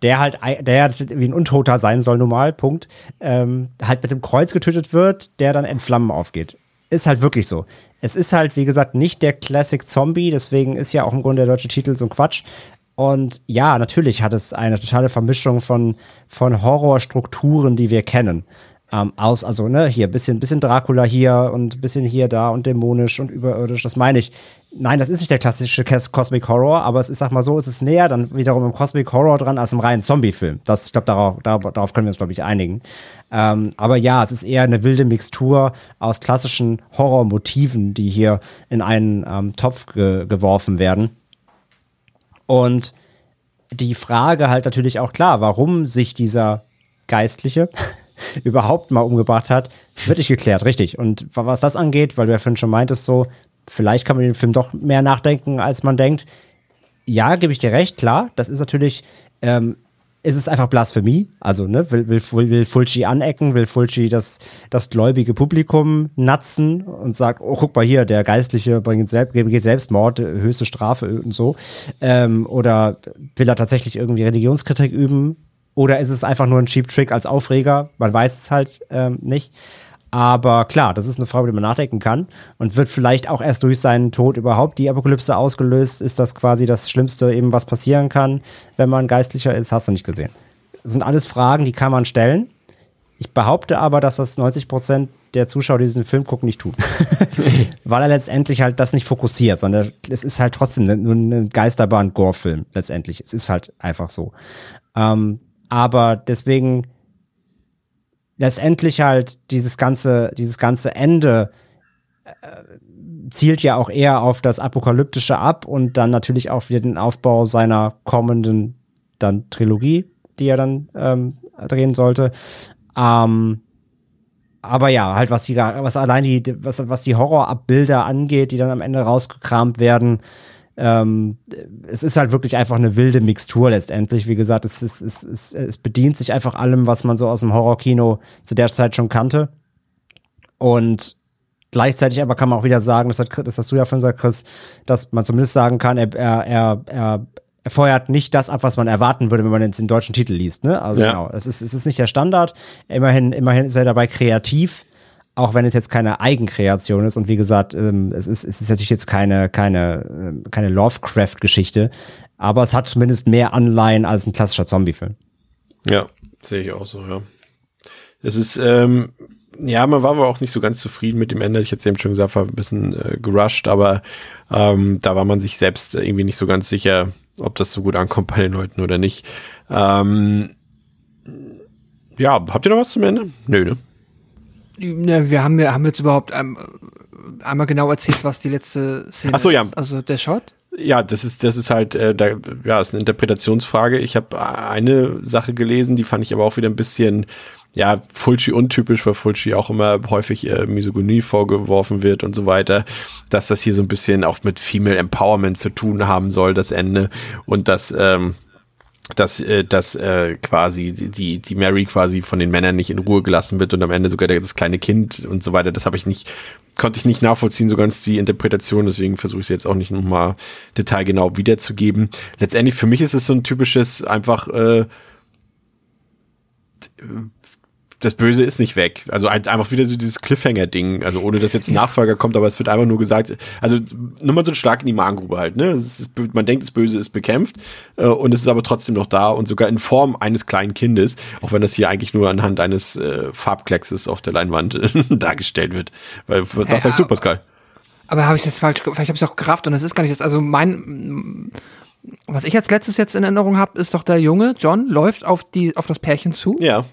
der halt, der halt wie ein Untoter sein soll, normal, Punkt. Ähm, halt mit dem Kreuz getötet wird, der dann in Flammen aufgeht. Ist halt wirklich so. Es ist halt, wie gesagt, nicht der Classic Zombie, deswegen ist ja auch im Grunde der deutsche Titel so ein Quatsch. Und ja, natürlich hat es eine totale Vermischung von, von Horrorstrukturen, die wir kennen. Ähm, aus, also, ne, hier, bisschen, bisschen Dracula hier und bisschen hier, da und dämonisch und überirdisch, das meine ich. Nein, das ist nicht der klassische Cos- Cosmic Horror, aber es ist, sag mal so, es ist näher dann wiederum im Cosmic Horror dran als im reinen Zombie-Film. Das, ich glaube, darauf, darauf, darauf können wir uns, glaube ich, einigen. Ähm, aber ja, es ist eher eine wilde Mixtur aus klassischen Horrormotiven, die hier in einen ähm, Topf ge geworfen werden. Und die Frage halt natürlich auch klar, warum sich dieser Geistliche überhaupt mal umgebracht hat, wird nicht geklärt, richtig. Und wa- was das angeht, weil du ja vorhin schon meintest, so, vielleicht kann man den Film doch mehr nachdenken, als man denkt. Ja, gebe ich dir recht, klar. Das ist natürlich, ähm, ist es einfach Blasphemie. Also, ne, will, will, will, Fulci anecken, will Fulci das, das gläubige Publikum natzen und sagt, oh, guck mal hier, der Geistliche bringt selbst, begeht Selbstmord, höchste Strafe und so. Ähm, oder will er tatsächlich irgendwie Religionskritik üben? Oder ist es einfach nur ein Cheap Trick als Aufreger? Man weiß es halt ähm, nicht. Aber klar, das ist eine Frage, die man nachdenken kann und wird vielleicht auch erst durch seinen Tod überhaupt die Apokalypse ausgelöst. Ist das quasi das Schlimmste eben, was passieren kann, wenn man geistlicher ist? Hast du nicht gesehen. Das sind alles Fragen, die kann man stellen. Ich behaupte aber, dass das 90 Prozent der Zuschauer, die diesen Film gucken, nicht tun. Weil er letztendlich halt das nicht fokussiert, sondern es ist halt trotzdem nur ein Geisterbahn-Gore-Film letztendlich. Es ist halt einfach so. Ähm, aber deswegen letztendlich halt dieses ganze, dieses ganze Ende äh, zielt ja auch eher auf das Apokalyptische ab und dann natürlich auch wieder den Aufbau seiner kommenden dann Trilogie, die er dann ähm, drehen sollte. Ähm, aber ja, halt was die, was allein die, was, was die Horrorabbilder angeht, die dann am Ende rausgekramt werden, ähm, es ist halt wirklich einfach eine wilde Mixtur letztendlich. Wie gesagt, es, es, es, es bedient sich einfach allem, was man so aus dem Horrorkino zu der Zeit schon kannte. Und gleichzeitig aber kann man auch wieder sagen, das, hat, das hast du ja von gesagt, Chris, dass man zumindest sagen kann, er, er, er, er, er feuert nicht das ab, was man erwarten würde, wenn man jetzt den deutschen Titel liest. Ne? Also Ja. genau, es ist, es ist nicht der Standard. Immerhin, immerhin ist er dabei kreativ auch wenn es jetzt keine Eigenkreation ist und wie gesagt, ähm, es ist, es ist natürlich jetzt keine, keine, ähm, keine Lovecraft-Geschichte, aber es hat zumindest mehr Anleihen als ein klassischer Zombie-Film. Ja, sehe ich auch so, ja. Es ist, ähm, ja, man war aber auch nicht so ganz zufrieden mit dem Ende. Ich hatte es eben schon gesagt, war ein bisschen äh, gerusht, aber ähm, da war man sich selbst irgendwie nicht so ganz sicher, ob das so gut ankommt bei den Leuten oder nicht. Ähm, ja, habt ihr noch was zum Ende? Nö, ne? Ne, wir haben, haben wir jetzt überhaupt ähm, einmal genau erzählt, was die letzte Szene Ach so, ja. ist. Also der Shot? Ja, das ist, das ist halt, äh, da, ja, ist eine Interpretationsfrage. Ich habe eine Sache gelesen, die fand ich aber auch wieder ein bisschen, ja, Fulci untypisch, weil Fulci auch immer häufig äh, Misogynie vorgeworfen wird und so weiter, dass das hier so ein bisschen auch mit Female Empowerment zu tun haben soll, das Ende. Und dass, ähm, dass, äh, dass äh, quasi die, die Mary quasi von den Männern nicht in Ruhe gelassen wird und am Ende sogar das kleine Kind und so weiter. Das habe ich nicht konnte ich nicht nachvollziehen, so ganz die Interpretation, deswegen versuche ich es jetzt auch nicht nochmal detailgenau wiederzugeben. Letztendlich für mich ist es so ein typisches einfach äh, das Böse ist nicht weg. Also einfach wieder so dieses Cliffhanger-Ding. Also ohne dass jetzt ein Nachfolger kommt, aber es wird einfach nur gesagt, also nur mal so ein Schlag in die Magengrube halt. Ne? Ist, man denkt, das Böse ist bekämpft äh, und es ist aber trotzdem noch da und sogar in Form eines kleinen Kindes, auch wenn das hier eigentlich nur anhand eines äh, Farbkleckses auf der Leinwand dargestellt wird. Weil, was ja, sagst du, Pascal? Aber habe ich das falsch, vielleicht habe ich es auch gerafft und das ist gar nicht das, also mein, was ich als letztes jetzt in Erinnerung habe, ist doch der Junge, John, läuft auf, die, auf das Pärchen zu. Ja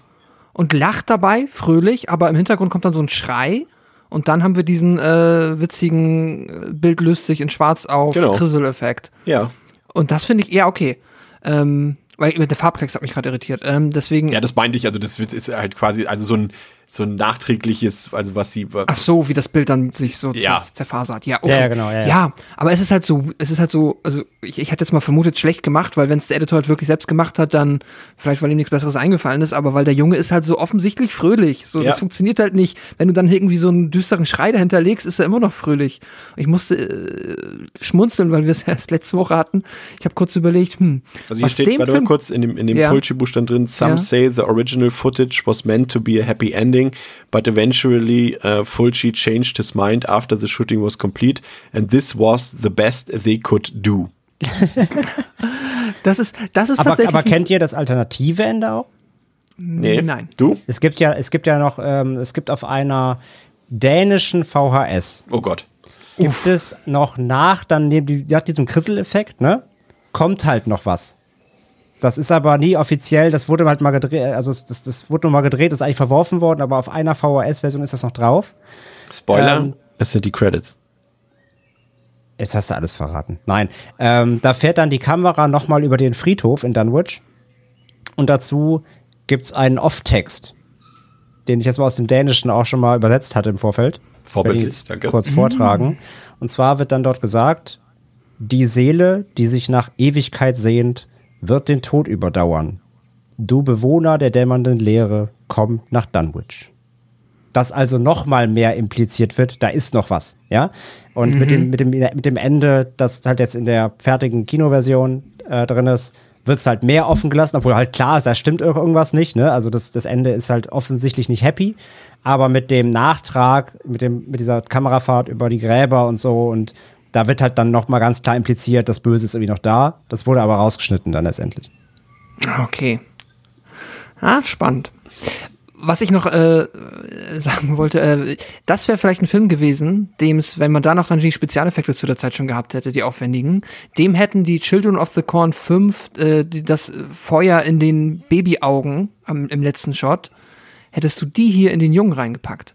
und lacht dabei, fröhlich, aber im Hintergrund kommt dann so ein Schrei. Und dann haben wir diesen äh, witzigen äh, Bild löst sich in Schwarz auf genau. Krisel-Effekt. Ja. Und das finde ich eher okay. Ähm, weil der Farbtext hat mich gerade irritiert. Ähm, deswegen. Ja, das meinte ich. Also das ist halt quasi also so ein so ein nachträgliches, also was sie. Ach so, wie das Bild dann sich so ja. zerfasert. Ja, okay. ja, ja, genau. Ja, ja. ja, aber es ist halt so, es ist halt so, also ich, ich hätte jetzt mal vermutet, schlecht gemacht, weil wenn es der Editor halt wirklich selbst gemacht hat, dann vielleicht, weil ihm nichts Besseres eingefallen ist, aber weil der Junge ist halt so offensichtlich fröhlich. So, ja. das funktioniert halt nicht. Wenn du dann irgendwie so einen düsteren Schrei dahinter legst, ist er immer noch fröhlich. Ich musste äh, schmunzeln, weil wir es erst letzte Woche hatten. Ich habe kurz überlegt, hm. Also hier steht gerade kurz in dem, in dem ja. Fulci-Buchstaben drin, some say the original footage was meant to be a happy ending, but eventually uh, Fulci changed his mind after the shooting was complete and this was the best they could do. das ist, das ist aber, tatsächlich. Aber kennt ihr das alternative Ende auch? Nee. Nein. Du? Es gibt ja, es gibt ja noch, ähm, es gibt auf einer dänischen VHS. Oh Gott. Gibt Uff. es noch nach, dann neben nach diesem Krisseleffekt, ne? Kommt halt noch was. Das ist aber nie offiziell, das wurde halt mal gedreht, also das, das wurde nur mal gedreht, ist eigentlich verworfen worden, aber auf einer VHS-Version ist das noch drauf. Spoiler, ähm, es sind die Credits. Jetzt hast du alles verraten. Nein, ähm, da fährt dann die Kamera nochmal über den Friedhof in Dunwich und dazu gibt's einen Off-Text, den ich jetzt mal aus dem Dänischen auch schon mal übersetzt hatte im Vorfeld. Vorbildlich, danke. Kurz vortragen. Und zwar wird dann dort gesagt, die Seele, die sich nach Ewigkeit sehnt, wird den Tod überdauern. Du Bewohner der dämmernden Leere, komm nach Dunwich. Dass also noch mal mehr impliziert wird, da ist noch was, ja. Und mhm. mit, dem, mit, dem, mit dem Ende, das halt jetzt in der fertigen Kinoversion äh, drin ist, wird es halt mehr offen gelassen, obwohl halt klar ist, da stimmt irgendwas nicht, ne? Also das, das Ende ist halt offensichtlich nicht happy. Aber mit dem Nachtrag, mit, dem, mit dieser Kamerafahrt über die Gräber und so und da wird halt dann noch mal ganz klar impliziert, das Böse ist irgendwie noch da. Das wurde aber rausgeschnitten dann letztendlich. Okay. Ah, spannend. Was ich noch äh, sagen wollte, äh, das wäre vielleicht ein Film gewesen, dem es, wenn man da noch dann die Spezialeffekte zu der Zeit schon gehabt hätte, die aufwendigen, dem hätten die Children of the Corn 5 äh, das Feuer in den Babyaugen am, im letzten Shot, hättest du die hier in den Jungen reingepackt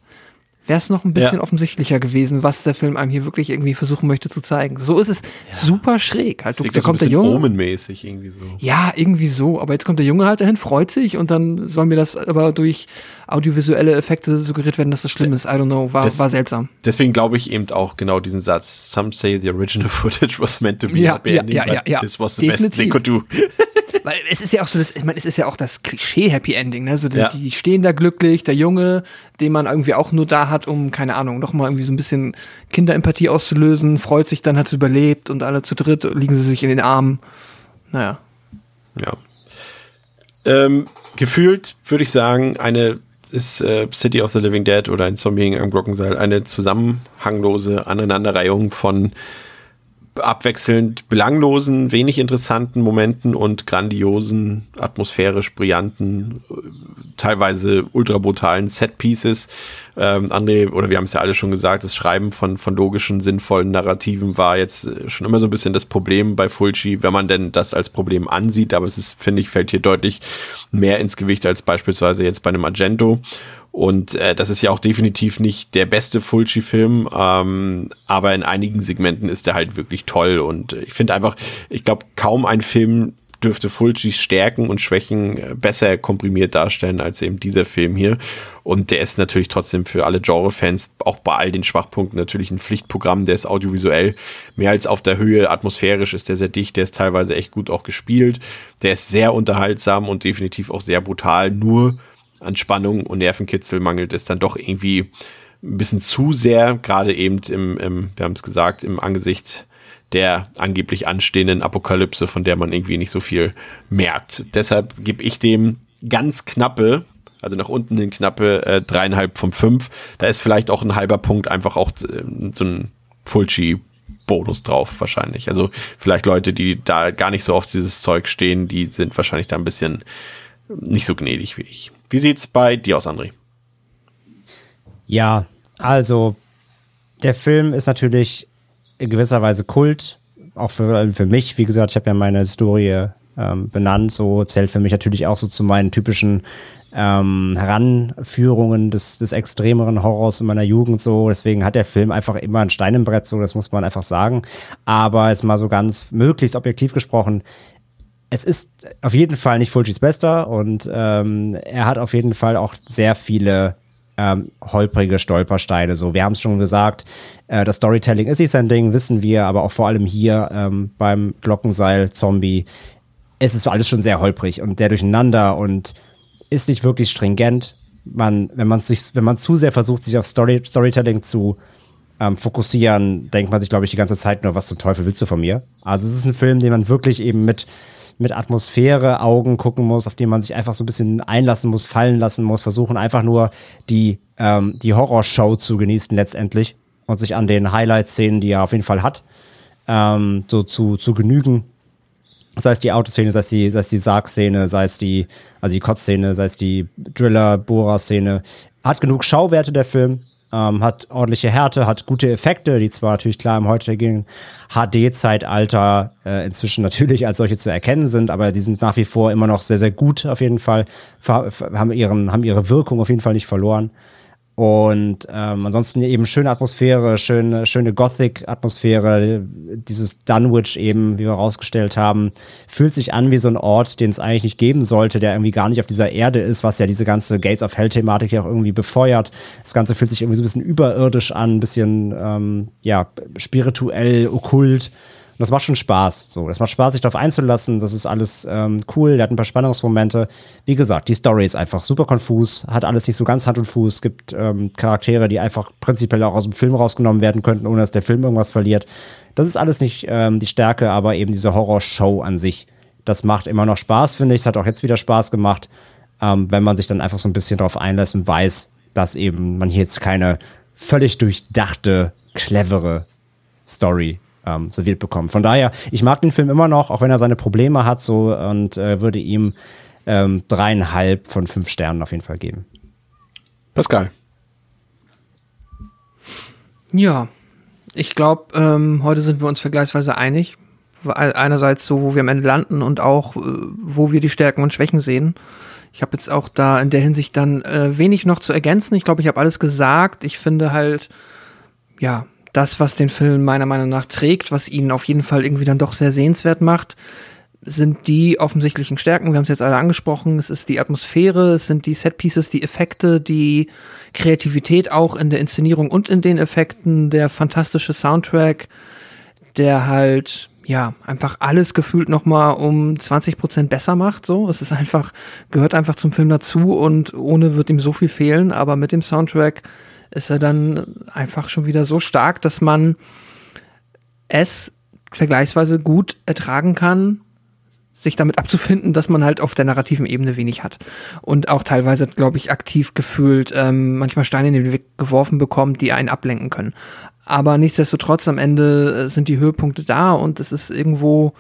wäre es noch ein bisschen ja. offensichtlicher gewesen, was der Film einem hier wirklich irgendwie versuchen möchte zu zeigen. So ist es ja. super schräg. Halt, da kommt so der Junge. Omenmäßig irgendwie so. Ja, irgendwie so. Aber jetzt kommt der Junge halt dahin, freut sich und dann soll mir das aber durch audiovisuelle Effekte suggeriert werden, dass das schlimm ist. I don't know. War, Des, war seltsam. Deswegen glaube ich eben auch genau diesen Satz. Some say the original footage was meant to be ja, happy ja, ending, ja, ja, ja. this was the Definitiv. best they could do. Weil es ist ja auch so, das, ich meine, es ist ja auch das Klischee-Happy Ending, ne? So, die, ja. die stehen da glücklich, der Junge, den man irgendwie auch nur da hat, um, keine Ahnung, noch mal irgendwie so ein bisschen Kinderempathie auszulösen, freut sich dann, hat es überlebt und alle zu dritt liegen sie sich in den Armen. Naja. Ja. Ähm, gefühlt würde ich sagen, eine ist äh, City of the Living Dead oder ein Zombie am Glockenseil eine zusammenhanglose Aneinanderreihung von abwechselnd belanglosen, wenig interessanten Momenten und grandiosen, atmosphärisch brillanten, teilweise ultra brutalen Set-Pieces. Ähm, André, oder wir haben es ja alle schon gesagt, das Schreiben von, von logischen, sinnvollen Narrativen war jetzt schon immer so ein bisschen das Problem bei Fulci, wenn man denn das als Problem ansieht, aber es ist, finde ich, fällt hier deutlich mehr ins Gewicht als beispielsweise jetzt bei einem Argento. Und äh, das ist ja auch definitiv nicht der beste Fulci-Film, ähm, aber in einigen Segmenten ist er halt wirklich toll. Und ich finde einfach, ich glaube, kaum ein Film dürfte Fulcis Stärken und Schwächen äh, besser komprimiert darstellen als eben dieser Film hier. Und der ist natürlich trotzdem für alle Genre-Fans, auch bei all den Schwachpunkten, natürlich ein Pflichtprogramm. Der ist audiovisuell mehr als auf der Höhe. Atmosphärisch ist der sehr dicht, der ist teilweise echt gut auch gespielt. Der ist sehr unterhaltsam und definitiv auch sehr brutal. Nur an Spannung und Nervenkitzel mangelt es dann doch irgendwie ein bisschen zu sehr, gerade eben im, im wir haben es gesagt, im Angesicht der angeblich anstehenden Apokalypse, von der man irgendwie nicht so viel merkt. Deshalb gebe ich dem ganz knappe, also nach unten den knappe äh, dreieinhalb von fünf. Da ist vielleicht auch ein halber Punkt einfach auch äh, so ein Fulci Bonus drauf wahrscheinlich. Also vielleicht Leute, die da gar nicht so auf dieses Zeug stehen, die sind wahrscheinlich da ein bisschen nicht so gnädig wie ich. Wie sieht's bei dir aus, André? Ja, also der Film ist natürlich in gewisser Weise Kult, auch für, für mich. Wie gesagt, ich habe ja meine Historie ähm, benannt, so zählt für mich natürlich auch so zu meinen typischen ähm, Heranführungen des, des extremeren Horrors in meiner Jugend so. Deswegen hat der Film einfach immer ein Stein im Brett, so das muss man einfach sagen. Aber jetzt mal so ganz möglichst objektiv gesprochen, es ist auf jeden Fall nicht Fulcis Bester und ähm, er hat auf jeden Fall auch sehr viele ähm, holprige Stolpersteine. So, wir haben es schon gesagt, äh, das Storytelling ist nicht sein Ding, wissen wir, aber auch vor allem hier ähm, beim Glockenseil-Zombie. Es ist alles schon sehr holprig und der durcheinander und ist nicht wirklich stringent. Man, wenn man sich, wenn man zu sehr versucht, sich auf Story, Storytelling zu ähm, fokussieren, denkt man sich, glaube ich, die ganze Zeit nur, was zum Teufel willst du von mir? Also es ist ein Film, den man wirklich eben mit mit Atmosphäre, Augen gucken muss, auf den man sich einfach so ein bisschen einlassen muss, fallen lassen muss, versuchen einfach nur die, ähm, die Horrorshow zu genießen letztendlich und sich an den Highlight-Szenen, die er auf jeden Fall hat, ähm, so zu, zu genügen. Sei es die Autoszene, sei es die, sei es die Sarg-Szene, sei es die, also die Kotz-Szene, sei es die Driller-Bohrer-Szene. Hat genug Schauwerte, der Film ähm, hat ordentliche Härte, hat gute Effekte, die zwar natürlich klar im heutigen HD-Zeitalter äh, inzwischen natürlich als solche zu erkennen sind, aber die sind nach wie vor immer noch sehr, sehr gut auf jeden Fall, haben, ihren, haben ihre Wirkung auf jeden Fall nicht verloren. Und ähm, ansonsten eben schöne Atmosphäre, schöne, schöne Gothic-Atmosphäre. Dieses Dunwich eben, wie wir rausgestellt haben, fühlt sich an wie so ein Ort, den es eigentlich nicht geben sollte, der irgendwie gar nicht auf dieser Erde ist, was ja diese ganze Gates of Hell-Thematik ja auch irgendwie befeuert. Das Ganze fühlt sich irgendwie so ein bisschen überirdisch an, ein bisschen ähm, ja spirituell, okkult das macht schon Spaß. So, das macht Spaß, sich darauf einzulassen. Das ist alles ähm, cool. Der hat ein paar Spannungsmomente. Wie gesagt, die Story ist einfach super konfus, hat alles nicht so ganz Hand und Fuß. Es gibt ähm, Charaktere, die einfach prinzipiell auch aus dem Film rausgenommen werden könnten, ohne dass der Film irgendwas verliert. Das ist alles nicht ähm, die Stärke, aber eben diese Horrorshow an sich. Das macht immer noch Spaß, finde ich. Es hat auch jetzt wieder Spaß gemacht, ähm, wenn man sich dann einfach so ein bisschen darauf einlässt und weiß, dass eben man hier jetzt keine völlig durchdachte, clevere Story ähm, serviert bekommen. Von daher, ich mag den Film immer noch, auch wenn er seine Probleme hat, so und äh, würde ihm ähm, dreieinhalb von fünf Sternen auf jeden Fall geben. Pascal. Ja, ich glaube, ähm, heute sind wir uns vergleichsweise einig. Einerseits so, wo wir am Ende landen und auch, äh, wo wir die Stärken und Schwächen sehen. Ich habe jetzt auch da in der Hinsicht dann äh, wenig noch zu ergänzen. Ich glaube, ich habe alles gesagt. Ich finde halt, ja, das, was den Film meiner Meinung nach trägt, was ihn auf jeden Fall irgendwie dann doch sehr sehenswert macht, sind die offensichtlichen Stärken. Wir haben es jetzt alle angesprochen. Es ist die Atmosphäre, es sind die Setpieces, die Effekte, die Kreativität auch in der Inszenierung und in den Effekten, der fantastische Soundtrack, der halt ja, einfach alles gefühlt nochmal um 20 Prozent besser macht, so. Es ist einfach, gehört einfach zum Film dazu und ohne wird ihm so viel fehlen, aber mit dem Soundtrack ist er dann einfach schon wieder so stark, dass man es vergleichsweise gut ertragen kann, sich damit abzufinden, dass man halt auf der narrativen Ebene wenig hat. Und auch teilweise, glaube ich, aktiv gefühlt ähm, manchmal Steine in den Weg geworfen bekommt, die einen ablenken können. Aber nichtsdestotrotz, am Ende äh, sind die Höhepunkte da und es ist irgendwo,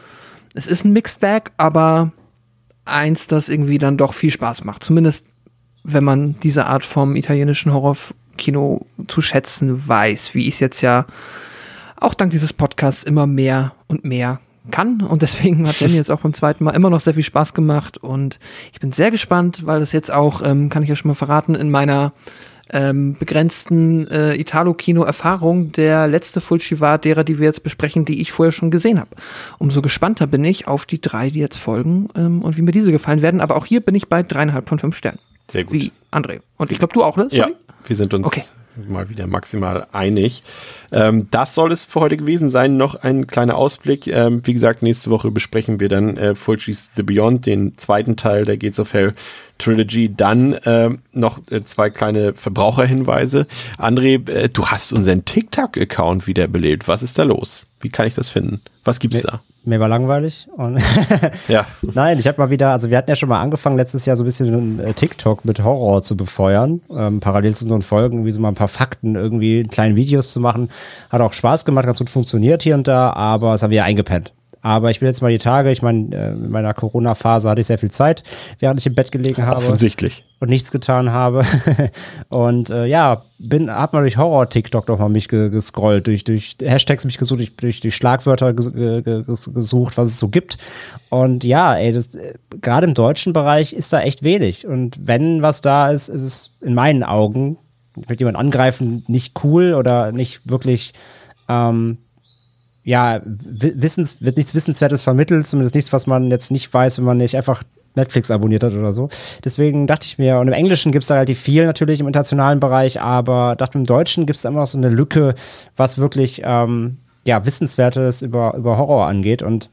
es ist ein Mixed Bag, aber eins, das irgendwie dann doch viel Spaß macht. Zumindest, wenn man diese Art vom italienischen Horror Kino zu schätzen weiß, wie ich es jetzt ja auch dank dieses Podcasts immer mehr und mehr kann. Und deswegen hat Danny jetzt auch beim zweiten Mal immer noch sehr viel Spaß gemacht. Und ich bin sehr gespannt, weil das jetzt auch, ähm, kann ich ja schon mal verraten, in meiner ähm, begrenzten äh, Italo-Kino-Erfahrung der letzte Fulci war, derer, die wir jetzt besprechen, die ich vorher schon gesehen habe. Umso gespannter bin ich auf die drei, die jetzt folgen ähm, und wie mir diese gefallen werden. Aber auch hier bin ich bei dreieinhalb von fünf Sternen. Sehr gut. Wie André. Und ich glaube, du auch, ne? Sorry? Ja, wir sind uns okay. mal wieder maximal einig. Ähm, das soll es für heute gewesen sein. Noch ein kleiner Ausblick. Ähm, wie gesagt, nächste Woche besprechen wir dann äh, Fulci's The Beyond, den zweiten Teil der Gates of Hell Trilogy. Dann äh, noch äh, zwei kleine Verbraucherhinweise. André, äh, du hast unseren TikTok-Account wiederbelebt. Was ist da los? Wie kann ich das finden? Was gibt's nee. da? Mir war langweilig. Ja. Nein, ich habe mal wieder, also wir hatten ja schon mal angefangen, letztes Jahr so ein bisschen äh, TikTok mit Horror zu befeuern. Ähm, parallel zu unseren Folgen, wie so mal ein paar Fakten, irgendwie kleine Videos zu machen. Hat auch Spaß gemacht, ganz gut funktioniert hier und da, aber es haben wir ja eingepennt. Aber ich bin jetzt mal die Tage, ich meine, äh, in meiner Corona-Phase hatte ich sehr viel Zeit, während ich im Bett gelegen habe. Offensichtlich. Und nichts getan habe. und äh, ja, bin, hab mal durch Horror-TikTok noch mal mich gescrollt, durch, durch Hashtags mich gesucht, durch, durch, durch Schlagwörter ges gesucht, was es so gibt. Und ja, ey, das äh, gerade im deutschen Bereich ist da echt wenig. Und wenn was da ist, ist es in meinen Augen, wird jemand angreifen, nicht cool oder nicht wirklich ähm, ja, Wissens, wird nichts Wissenswertes vermittelt, zumindest nichts, was man jetzt nicht weiß, wenn man nicht einfach Netflix abonniert hat oder so. Deswegen dachte ich mir, und im Englischen gibt es da relativ viel natürlich im internationalen Bereich, aber dachte im Deutschen gibt es immer noch so eine Lücke, was wirklich ähm, ja, Wissenswertes über, über Horror angeht und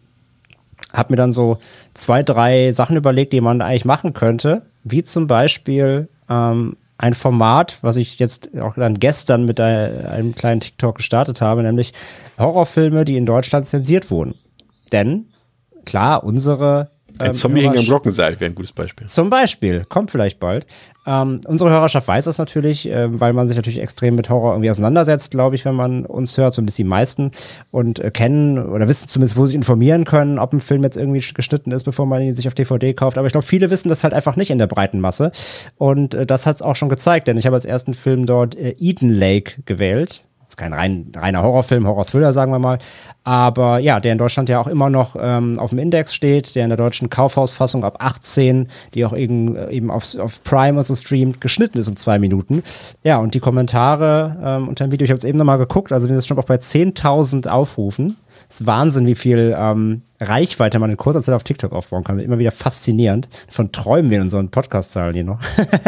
habe mir dann so zwei, drei Sachen überlegt, die man eigentlich machen könnte, wie zum Beispiel ähm, ein Format, was ich jetzt auch dann gestern mit einem kleinen TikTok gestartet habe, nämlich Horrorfilme, die in Deutschland zensiert wurden. Denn, klar, unsere ein ähm, Zombie hängt am Glockenseil wäre ein gutes Beispiel. Zum Beispiel, kommt vielleicht bald. Ähm, unsere Hörerschaft weiß das natürlich, äh, weil man sich natürlich extrem mit Horror irgendwie auseinandersetzt, glaube ich, wenn man uns hört, zumindest die meisten, und äh, kennen oder wissen zumindest, wo sie informieren können, ob ein Film jetzt irgendwie geschnitten ist, bevor man ihn sich auf DVD kauft. Aber ich glaube, viele wissen das halt einfach nicht in der breiten Masse. Und äh, das hat es auch schon gezeigt, denn ich habe als ersten Film dort äh, Eden Lake gewählt ist kein rein, reiner Horrorfilm, Horror-Thriller, sagen wir mal. Aber ja, der in Deutschland ja auch immer noch ähm, auf dem Index steht, der in der deutschen Kaufhausfassung ab 18, die auch eben, eben auf, auf Prime und so streamt, geschnitten ist um zwei Minuten. Ja, und die Kommentare ähm, unter dem Video, ich habe es eben nochmal geguckt, also wir sind schon auch bei 10.000 Aufrufen. Das ist Wahnsinn, wie viel ähm, Reichweite man in kurzer Zeit auf TikTok aufbauen kann. Immer wieder faszinierend. Von träumen wir in unseren Podcast-Zahlen hier noch.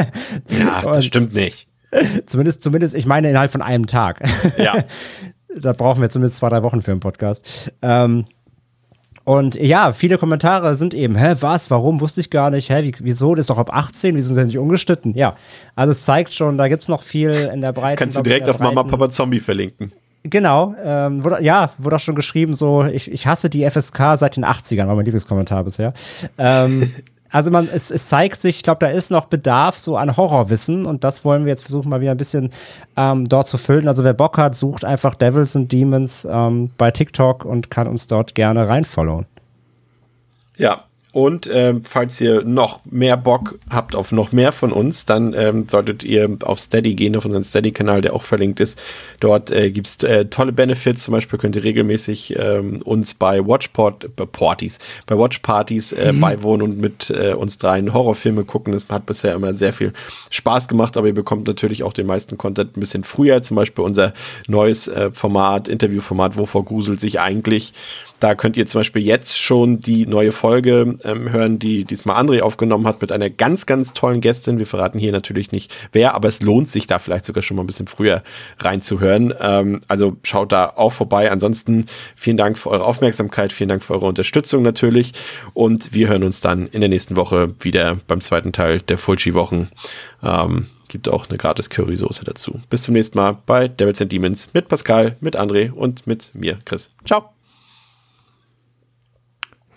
ja, das stimmt nicht. zumindest, zumindest, ich meine innerhalb von einem Tag. Ja. da brauchen wir zumindest zwei, drei Wochen für einen Podcast. Ähm, und ja, viele Kommentare sind eben, hä, was, warum, wusste ich gar nicht, hä, wie, wieso, das ist doch ab 18, wieso sind sie nicht ungeschnitten? Ja, also es zeigt schon, da gibt es noch viel in der Breite. Kannst du direkt auf Mama, Papa, Zombie verlinken. Genau, ähm, wurde, ja, wurde auch schon geschrieben, so, ich, ich hasse die FSK seit den 80ern, war mein Lieblingskommentar bisher. Ähm, Also man, es, es zeigt sich, ich glaube, da ist noch Bedarf so an Horrorwissen und das wollen wir jetzt versuchen, mal wieder ein bisschen ähm, dort zu füllen. Also wer Bock hat, sucht einfach Devils and Demons ähm, bei TikTok und kann uns dort gerne reinfollowen. Ja, und ähm, falls ihr noch mehr Bock habt auf noch mehr von uns, dann ähm, solltet ihr auf Steady gehen, auf unseren Steady-Kanal, der auch verlinkt ist. Dort äh, gibt's äh, tolle Benefits. Zum Beispiel könnt ihr regelmäßig ähm, uns bei Watchport, äh, Partys, bei Watchpartys äh, mhm. beiwohnen und mit äh, uns dreien Horrorfilme gucken. Das hat bisher immer sehr viel Spaß gemacht, aber ihr bekommt natürlich auch den meisten Content ein bisschen früher. Zum Beispiel unser neues äh, Format, Interviewformat, wovor gruselt sich eigentlich da könnt ihr zum Beispiel jetzt schon die neue Folge ähm, hören, die diesmal André aufgenommen hat mit einer ganz, ganz tollen Gästin. Wir verraten hier natürlich nicht wer, aber es lohnt sich da vielleicht sogar schon mal ein bisschen früher reinzuhören. Ähm, also schaut da auch vorbei. Ansonsten vielen Dank für eure Aufmerksamkeit, vielen Dank für eure Unterstützung natürlich. Und wir hören uns dann in der nächsten Woche wieder beim zweiten Teil der Fulci-Wochen. Ähm, gibt auch eine gratis Currysoße dazu. Bis zum nächsten Mal bei Devils and Demons mit Pascal, mit André und mit mir, Chris. Ciao.